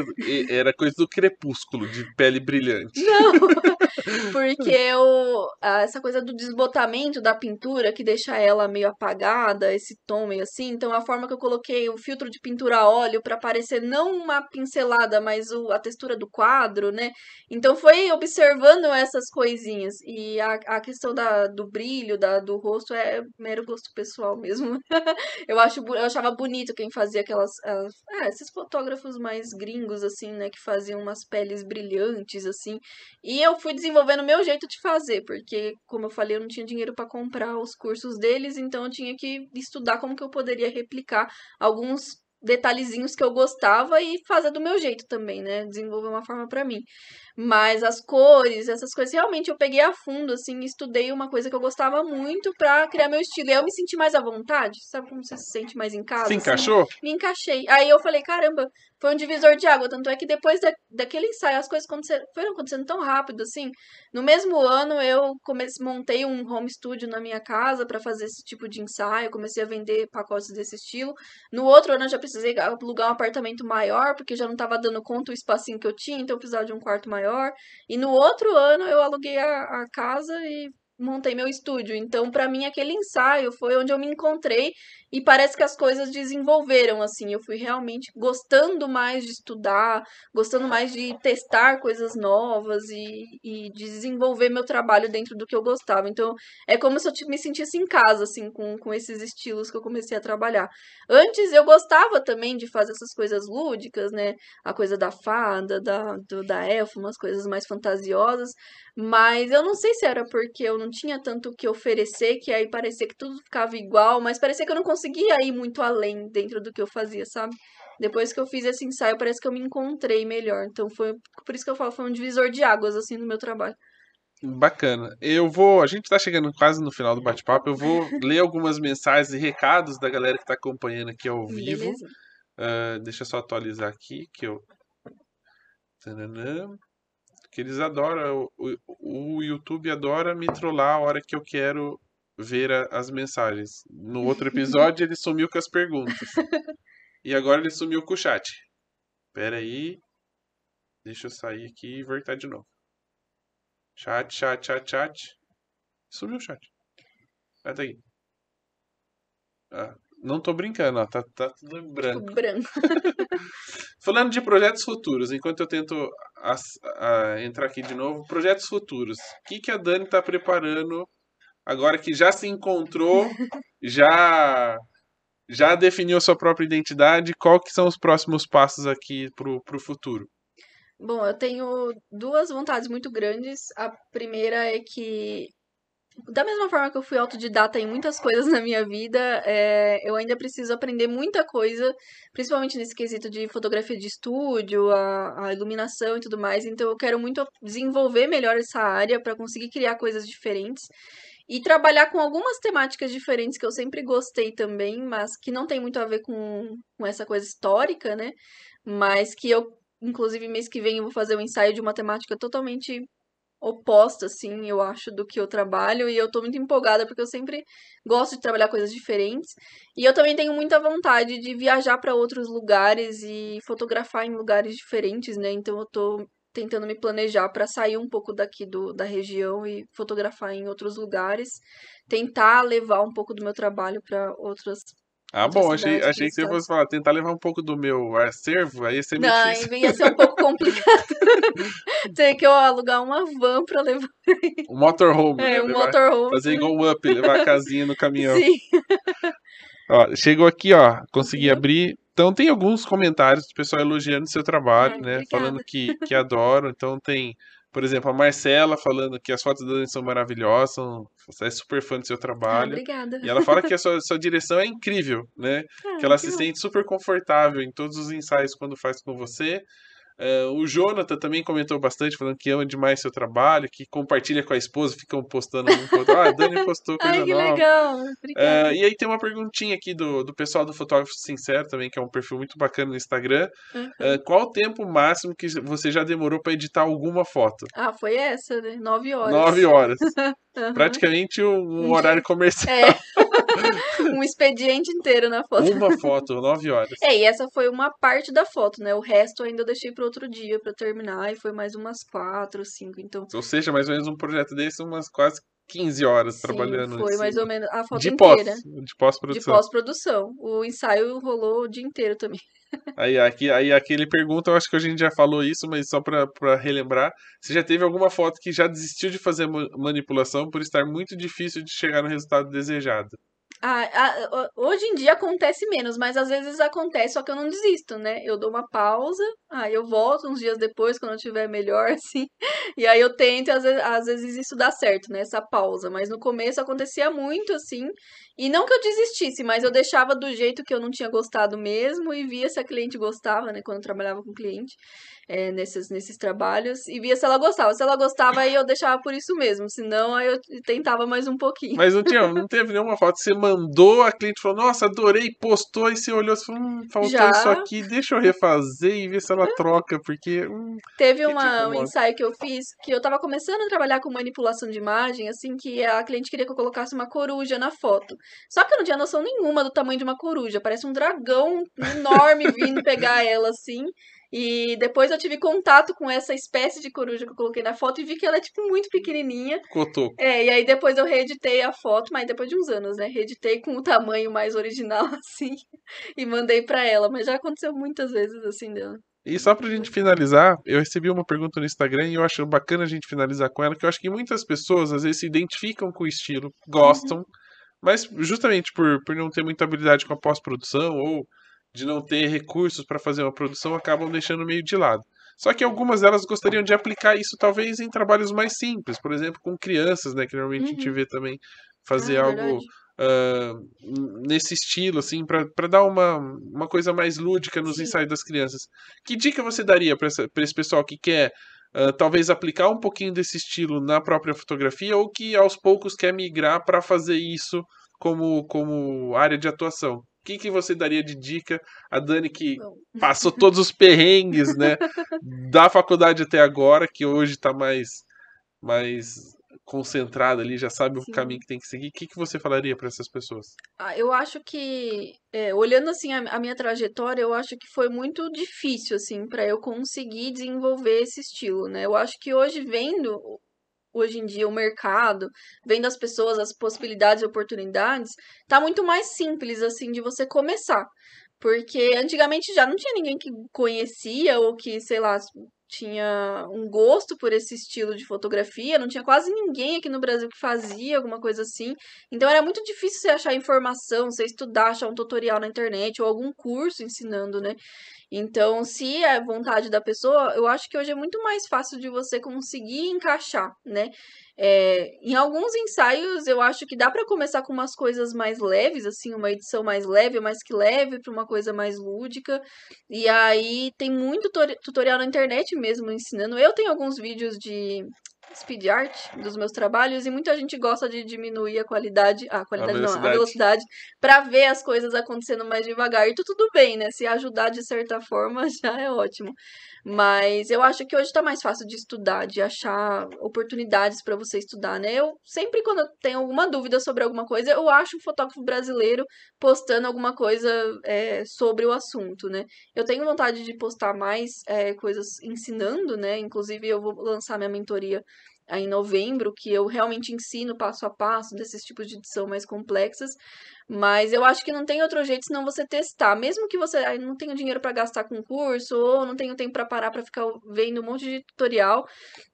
era coisa do crepúsculo, de pele brilhante. Não, porque eu, essa coisa do desbotamento da pintura que deixa ela meio apagada, esse tom meio assim. Então a forma que eu coloquei o filtro de pintura a óleo para parecer não uma pincelada, mas o, a textura do quadro, né? Então foi observando essas coisinhas. E a, a questão da, do brilho da, do rosto é mero gosto pessoal mesmo. Eu, acho, eu achava bonito quem fazia aquelas. é, esses fotógrafos mais gringos, assim, né? Que faziam umas peles brilhantes, assim. E eu fui desenvolvendo o meu jeito de fazer, porque, como eu falei, eu não tinha dinheiro para comprar os cursos deles, então eu tinha que estudar como que eu poderia replicar alguns detalhezinhos que eu gostava e fazer do meu jeito também, né? Desenvolver uma forma para mim. Mas as cores, essas coisas, realmente eu peguei a fundo, assim, estudei uma coisa que eu gostava muito pra criar meu estilo. E eu me senti mais à vontade, sabe como você se sente mais em casa? Se assim? encaixou? me encaixei. Aí eu falei, caramba, foi um divisor de água. Tanto é que depois da, daquele ensaio, as coisas aconteceram, foram acontecendo tão rápido, assim. No mesmo ano, eu comecei, montei um home studio na minha casa para fazer esse tipo de ensaio. Comecei a vender pacotes desse estilo. No outro ano, eu já precisei alugar um apartamento maior, porque já não estava dando conta o espacinho que eu tinha, então eu precisava de um quarto maior. E no outro ano, eu aluguei a, a casa e montei meu estúdio. Então, para mim, aquele ensaio foi onde eu me encontrei e parece que as coisas desenvolveram, assim. Eu fui realmente gostando mais de estudar, gostando mais de testar coisas novas e, e de desenvolver meu trabalho dentro do que eu gostava. Então, é como se eu me sentisse em casa, assim, com, com esses estilos que eu comecei a trabalhar. Antes, eu gostava também de fazer essas coisas lúdicas, né? A coisa da fada, da, do, da elfa, umas coisas mais fantasiosas. Mas eu não sei se era porque eu não tinha tanto o que oferecer, que aí parecia que tudo ficava igual, mas parecia que eu não conseguia ir muito além dentro do que eu fazia, sabe? Depois que eu fiz esse ensaio, parece que eu me encontrei melhor. Então foi por isso que eu falo, foi um divisor de águas, assim, no meu trabalho. Bacana. Eu vou. A gente tá chegando quase no final do bate-papo. Eu vou ler algumas mensagens e recados da galera que tá acompanhando aqui ao vivo. Ah, deixa eu só atualizar aqui que eu. Tananã. Que eles adoram. O, o, YouTube adora me trollar a hora que eu quero ver a- as mensagens. No outro episódio ele sumiu com as perguntas. E agora ele sumiu com o chat. Pera aí. Deixa eu sair aqui e voltar de novo. Chat, chat, chat, chat. Sumiu o chat. Tá aí. Ah, não tô brincando, ó. Tá, tá tudo branco. Tipo, branco. Falando de projetos futuros, enquanto eu tento as- a- entrar aqui de novo, projetos futuros. O que, que a Dani tá preparando agora que já se encontrou, já já definiu a sua própria identidade? Qual que são os próximos passos aqui pro, pro futuro? Bom, eu tenho duas vontades muito grandes. A primeira é que, da mesma forma que eu fui autodidata em muitas coisas na minha vida, é, eu ainda preciso aprender muita coisa, principalmente nesse quesito de fotografia de estúdio, a, a iluminação e tudo mais. Então, eu quero muito desenvolver melhor essa área para conseguir criar coisas diferentes. E trabalhar com algumas temáticas diferentes que eu sempre gostei também, mas que não tem muito a ver com, com essa coisa histórica, né? Mas que eu Inclusive, mês que vem eu vou fazer um ensaio de uma temática totalmente oposta, assim, eu acho, do que eu trabalho. E eu tô muito empolgada, porque eu sempre gosto de trabalhar coisas diferentes. E eu também tenho muita vontade de viajar para outros lugares e fotografar em lugares diferentes, né? Então eu tô tentando me planejar para sair um pouco daqui do, da região e fotografar em outros lugares. Tentar levar um pouco do meu trabalho para outras Ah, bom, achei, achei que você fosse falar, tentar levar um pouco do meu acervo, aí você me Não, ia ser um pouco complicado. Ter que eu alugar uma van pra levar um motorhome, né? é, um Levar- motorhome. fazer igual o Up, levar a casinha no caminhão. Sim. Ó, chegou aqui, ó, consegui Conseguiu? abrir. Então tem alguns comentários do pessoal elogiando o seu trabalho, Ai, né? obrigada. Falando que, que adoram. Então tem, por exemplo, a Marcela falando que as fotos da Dani são maravilhosas, são, você é super fã do seu Ah, trabalho. obrigada. E ela fala que a sua, sua direção é incrível, né? Ah, Que ela que se bom. sente super confortável em todos os ensaios quando faz com você. Eh, o Jonathan também comentou bastante, falando que ama demais seu trabalho, que compartilha com a esposa, ficam postando um. Ah, a Dani postou coisa Ai, que nova. legal. Eh, e aí tem uma perguntinha aqui do, do pessoal do Fotógrafo Sincero também, que é um perfil muito bacana no Instagram. Uhum. Eh, qual o tempo máximo que você já demorou para editar alguma foto? Ah, foi essa, né? Nove horas. Nove horas. Aham. Praticamente um, um Um horário dia. comercial. É. um expediente inteiro na foto. Uma foto, nove horas. É, e essa foi uma parte da foto, né? O resto ainda eu deixei para outro dia para terminar e foi mais umas quatro, cinco. Então, Ou seja, mais ou menos um projeto desse, umas quase 15 horas sim, trabalhando. foi mais cima. ou menos a foto De pós, inteira. de De pós-produção. pós-produção. O ensaio rolou o dia inteiro também. Aí, aqui, aí aqui ele pergunta, eu acho que a gente já falou isso, mas só pra relembrar, você já teve alguma foto que já desistiu de fazer ma- manipulação por estar muito difícil de chegar no resultado desejado? Ah, ah, ho- hoje em dia acontece menos, mas às vezes acontece, só que eu não desisto, né? Eu dou uma pausa, aí eu volto uns dias depois, quando eu estiver melhor, assim, e aí eu tento, às vezes, às vezes isso dá certo, né? Essa pausa, mas no começo acontecia muito, assim, e não que eu desistisse, mas eu deixava do jeito que eu não tinha gostado mesmo e via se a cliente gostava, né? Quando eu trabalhava com cliente, é, nesses, nesses trabalhos, e via se ela gostava. Se ela gostava, aí eu deixava por isso mesmo, senão aí eu tentava mais um pouquinho. Mas não tinha, não teve nenhuma foto, você mandou, a cliente falou, nossa, adorei, postou, e você olhou e falou, hum, faltou Já. isso aqui, deixa eu refazer e ver se ela troca, porque... hum, Teve uma, um incomoda? ensaio que eu fiz que eu tava começando a trabalhar com manipulação de imagem, assim, que a cliente queria que eu colocasse uma coruja na foto. Só que eu não tinha noção nenhuma do tamanho de uma coruja. Parece um dragão enorme vindo pegar ela, assim. E depois eu tive contato com essa espécie de coruja que eu coloquei na foto e vi que ela é, tipo, muito pequenininha. cotoco. É, e aí depois eu reeditei a foto, mas depois de uns anos, né? Reeditei com o tamanho mais original, assim, e mandei pra ela. Mas já aconteceu muitas vezes, assim, dela. E só pra gente finalizar, eu recebi uma pergunta no Instagram e eu acho bacana a gente finalizar com ela, que eu acho que muitas pessoas às vezes se identificam com o estilo, gostam, mas justamente por, por não ter muita habilidade com a pós-produção ou de não ter recursos para fazer uma produção, acabam deixando meio de lado. Só que algumas delas gostariam de aplicar isso talvez em trabalhos mais simples, por exemplo, com crianças, né, que normalmente a gente Uhum. vê também fazer Ah, algo ah, nesse estilo, assim, pra dar uma, uma coisa mais lúdica nos Sim. ensaios das crianças. Que dica você daria pra esse pessoal que quer ah, talvez aplicar um pouquinho desse estilo na própria fotografia ou que aos poucos quer migrar para fazer isso como, como área de atuação? O que, que você daria de dica a Dani que Bom. passou todos os perrengues, né, da faculdade até agora, que hoje tá mais mais concentrada ali, já sabe o Sim. caminho que tem que seguir. O que, que você falaria para essas pessoas? Ah, eu acho que, é, olhando assim a, a minha trajetória, eu acho que foi muito difícil assim para eu conseguir desenvolver esse estilo, né? Eu acho que hoje vendo hoje em dia o mercado, vendo as pessoas, as possibilidades e oportunidades, tá muito mais simples assim de você começar. Porque antigamente já não tinha ninguém que conhecia ou que, sei lá, tinha um gosto por esse estilo de fotografia, não tinha quase ninguém aqui no Brasil que fazia alguma coisa assim. Então era muito difícil você achar informação, você estudar, achar um tutorial na internet ou algum curso ensinando, né? Então, se é vontade da pessoa, eu acho que hoje é muito mais fácil de você conseguir encaixar, né? É, em alguns ensaios, eu acho que dá para começar com umas coisas mais leves, assim, uma edição mais leve, mas que leve para uma coisa mais lúdica. E aí tem muito tutori- tutorial na internet mesmo ensinando. Eu tenho alguns vídeos de speed art dos meus trabalhos e muita gente gosta de diminuir a qualidade, a qualidade não, a velocidade. para ver as coisas acontecendo mais devagar. E tu- tudo bem, né? Se ajudar de certa forma já é ótimo. Mas eu acho que hoje tá mais fácil de estudar, de achar oportunidades para você estudar, né? Eu sempre quando eu tenho alguma dúvida sobre alguma coisa, eu acho um fotógrafo brasileiro postando alguma coisa é, sobre o assunto, né? Eu tenho vontade de postar mais é, coisas ensinando, né? Inclusive eu vou lançar minha mentoria aí em novembro, que eu realmente ensino passo a passo desses tipos de edição mais complexas. Mas eu acho que não tem outro jeito senão você testar. Mesmo que você ah, não tenha dinheiro para gastar com curso ou não tenha tempo para parar para ficar vendo um monte de tutorial,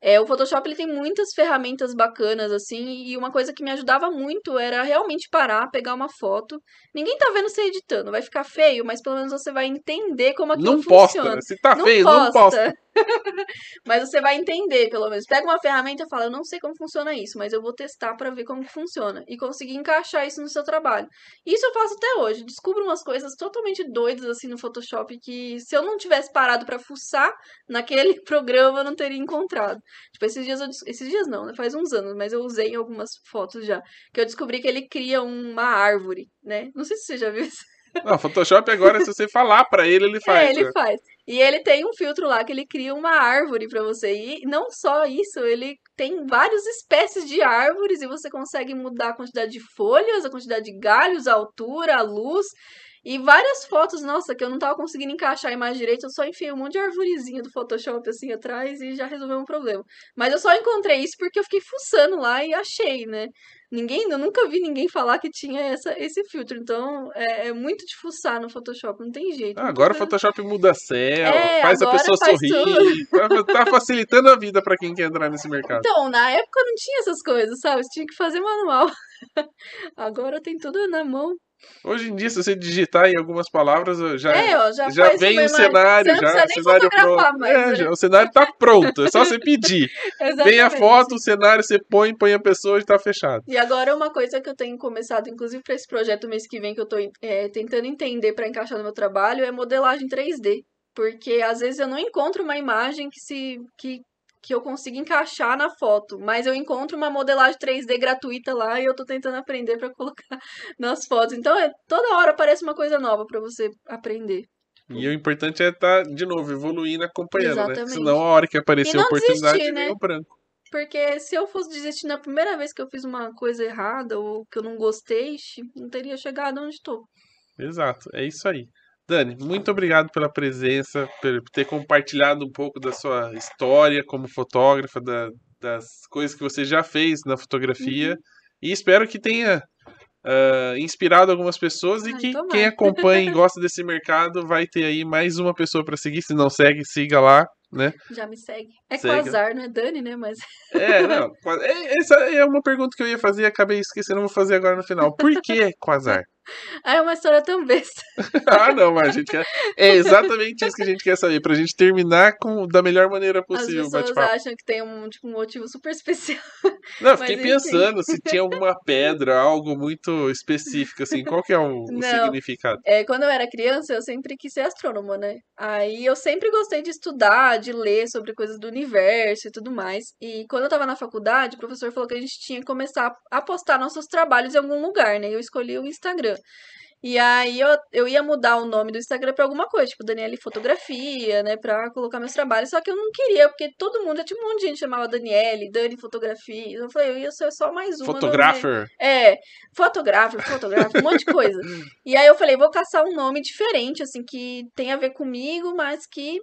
é, o Photoshop ele tem muitas ferramentas bacanas assim, e uma coisa que me ajudava muito era realmente parar, pegar uma foto. Ninguém tá vendo você editando, vai ficar feio, mas pelo menos você vai entender como aquilo não funciona. Posta. Se tá não feio, posta. não posta. mas você vai entender, pelo menos. Pega uma ferramenta e fala, eu não sei como funciona isso, mas eu vou testar para ver como funciona e conseguir encaixar isso no seu trabalho. Isso eu faço até hoje. Descubro umas coisas totalmente doidas assim no Photoshop que se eu não tivesse parado para fuçar naquele programa eu não teria encontrado. Tipo, esses dias eu, esses dias não, né? Faz uns anos, mas eu usei em algumas fotos já, que eu descobri que ele cria uma árvore, né? Não sei se você já viu isso. Não, Photoshop agora, se você falar para ele, ele faz. É, ele né? faz. E ele tem um filtro lá que ele cria uma árvore para você. E não só isso, ele tem várias espécies de árvores e você consegue mudar a quantidade de folhas, a quantidade de galhos, a altura, a luz. E várias fotos, nossa, que eu não tava conseguindo encaixar a imagem direito, eu só enfiei um monte de arvorezinha do Photoshop assim atrás e já resolveu um problema. Mas eu só encontrei isso porque eu fiquei fuçando lá e achei, né? Ninguém, eu nunca vi ninguém falar que tinha essa, esse filtro. Então, é, é muito de fuçar no Photoshop, não tem jeito. Ah, agora o Photoshop muda a céu, É, faz a pessoa faz sorrir. Tá, tá facilitando a vida para quem quer entrar nesse mercado. Então, na época não tinha essas coisas, sabe? Você tinha que fazer manual. Agora tem tudo na mão. Hoje em dia, se você digitar em algumas palavras, já, É, ó, já, já vem o cenário, Você já, o cenário pronto. mais, É, né? já, o cenário tá pronto, é só você pedir. Vem a foto, o cenário, você põe, põe a pessoa e tá fechado. E agora uma coisa que eu tenho começado, inclusive para esse projeto mês que vem, que eu tô é, tentando entender para encaixar no meu trabalho, é modelagem 3D. Porque às vezes eu não encontro uma imagem que se que, que eu consiga encaixar na foto, mas eu encontro uma modelagem 3D gratuita lá e eu tô tentando aprender para colocar nas fotos. Então, é, toda hora aparece uma coisa nova para você aprender. E o importante é estar, de novo, evoluindo, acompanhando, né? Exatamente. Senão a hora que aparecer a oportunidade, desistir, né? branco. Porque se eu fosse desistir na primeira vez que eu fiz uma coisa errada ou que eu não gostei, não teria chegado onde estou. Exato, é isso aí. Dani, muito obrigado pela presença, por ter compartilhado um pouco da sua história como fotógrafa, da- das coisas que você já fez na fotografia. Uhum. E espero que tenha ah, inspirado algumas pessoas e que quem acompanha e gosta desse mercado vai ter aí mais uma pessoa para seguir. Se não segue, siga lá, né? Já me segue. É Segue. Quasar, não é Dani, né? Mas É, não. é- Essa é uma pergunta que eu ia fazer e acabei esquecendo, vou fazer agora no final. Por que Quasar? Ah, é uma história tão besta. Ah, não, mas a gente quer. É exatamente isso que a gente quer saber, pra gente terminar com da melhor maneira As possível o pessoas acham que tem um, tipo, um motivo super especial. Não, eu mas fiquei enfim. pensando se tinha alguma pedra, algo muito específico, assim, qual que é o, o significado? É, quando eu era criança, eu sempre quis ser astrônoma, né? Aí eu sempre gostei de estudar, de ler sobre coisas do universo e tudo mais. E quando eu tava na faculdade, o professor falou que a gente tinha que começar a postar nossos trabalhos em algum lugar, né? E eu escolhi o Instagram. E aí eu, eu ia mudar o nome do Instagram pra alguma coisa, tipo Daniele Fotografia, né? Pra colocar meus trabalhos. Só que eu não queria, porque todo mundo, tinha um monte de gente que chamava Daniele, Dani Fotografia. Eu falei, eu ia ser só mais uma. Photographer? É, fotógrafo, fotógrafo, um monte de coisa. E aí eu falei, vou caçar um nome diferente, assim, que tenha a ver comigo, mas que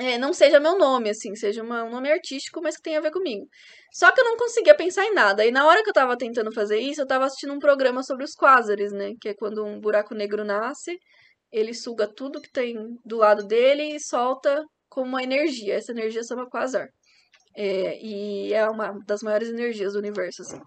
é, não seja meu nome, assim, seja uma- um nome artístico, mas que tenha a ver comigo. Só que eu não conseguia pensar em nada. E na hora que eu tava tentando fazer isso, eu tava assistindo um programa sobre os quásares, né? Que é quando um buraco negro nasce, ele suga tudo que tem do lado dele e solta como uma energia. Essa energia chama quasar. É, e é uma das maiores energias do universo, assim.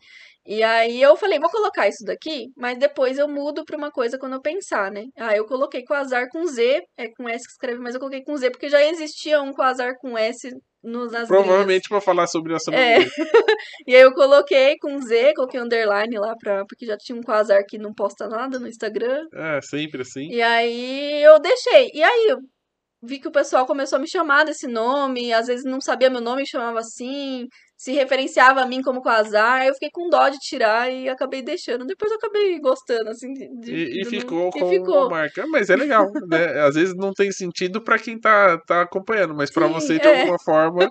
E aí eu falei, vou colocar isso daqui, mas depois eu mudo pra uma coisa quando eu pensar, né? Ah, eu coloquei quasar com Z, é com S que escreve, mas eu coloquei com Z porque já existia um quasar com S no, nas. Provavelmente pra falar sobre É. astronomia. E aí eu coloquei com Z, coloquei underline lá, pra, porque já tinha um quasar que não posta nada no Instagram. É, sempre assim. E aí eu deixei. E aí eu vi que o pessoal começou a me chamar desse nome, às vezes não sabia meu nome e chamava assim, se referenciava a mim como Quasar. Eu fiquei com dó de tirar e acabei deixando. Depois eu acabei gostando, assim, de, E, e ficou com E ficou. marca. Mas é legal, né? Às vezes não tem sentido pra quem tá, tá acompanhando, mas Sim, você, de é. alguma forma,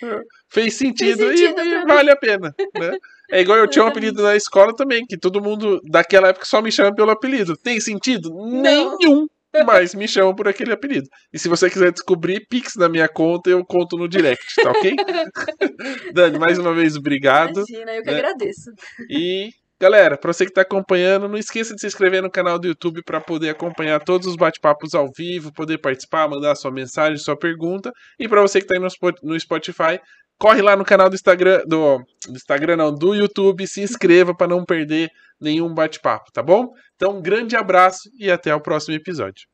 fez sentido, e- sentido e, mim. vale a pena, né? É igual eu tinha um apelido na escola também, que todo mundo daquela época só me chama pelo apelido. Tem sentido? Nenhum! Mas me chamam por aquele apelido. E se você quiser descobrir, Pix na minha conta, eu conto no direct, tá ok? Dani, mais uma vez, obrigado. Imagina, eu que né? agradeço. E Galera, para você que está acompanhando, não esqueça de se inscrever no canal do YouTube para poder acompanhar todos os bate-papos ao vivo, poder participar, mandar sua mensagem, sua pergunta. E para você que está aí no Spotify, corre lá no canal do Instagram, do, do Instagram não, do YouTube, se inscreva para não perder nenhum bate-papo, tá bom? Então, um grande abraço e até o próximo episódio.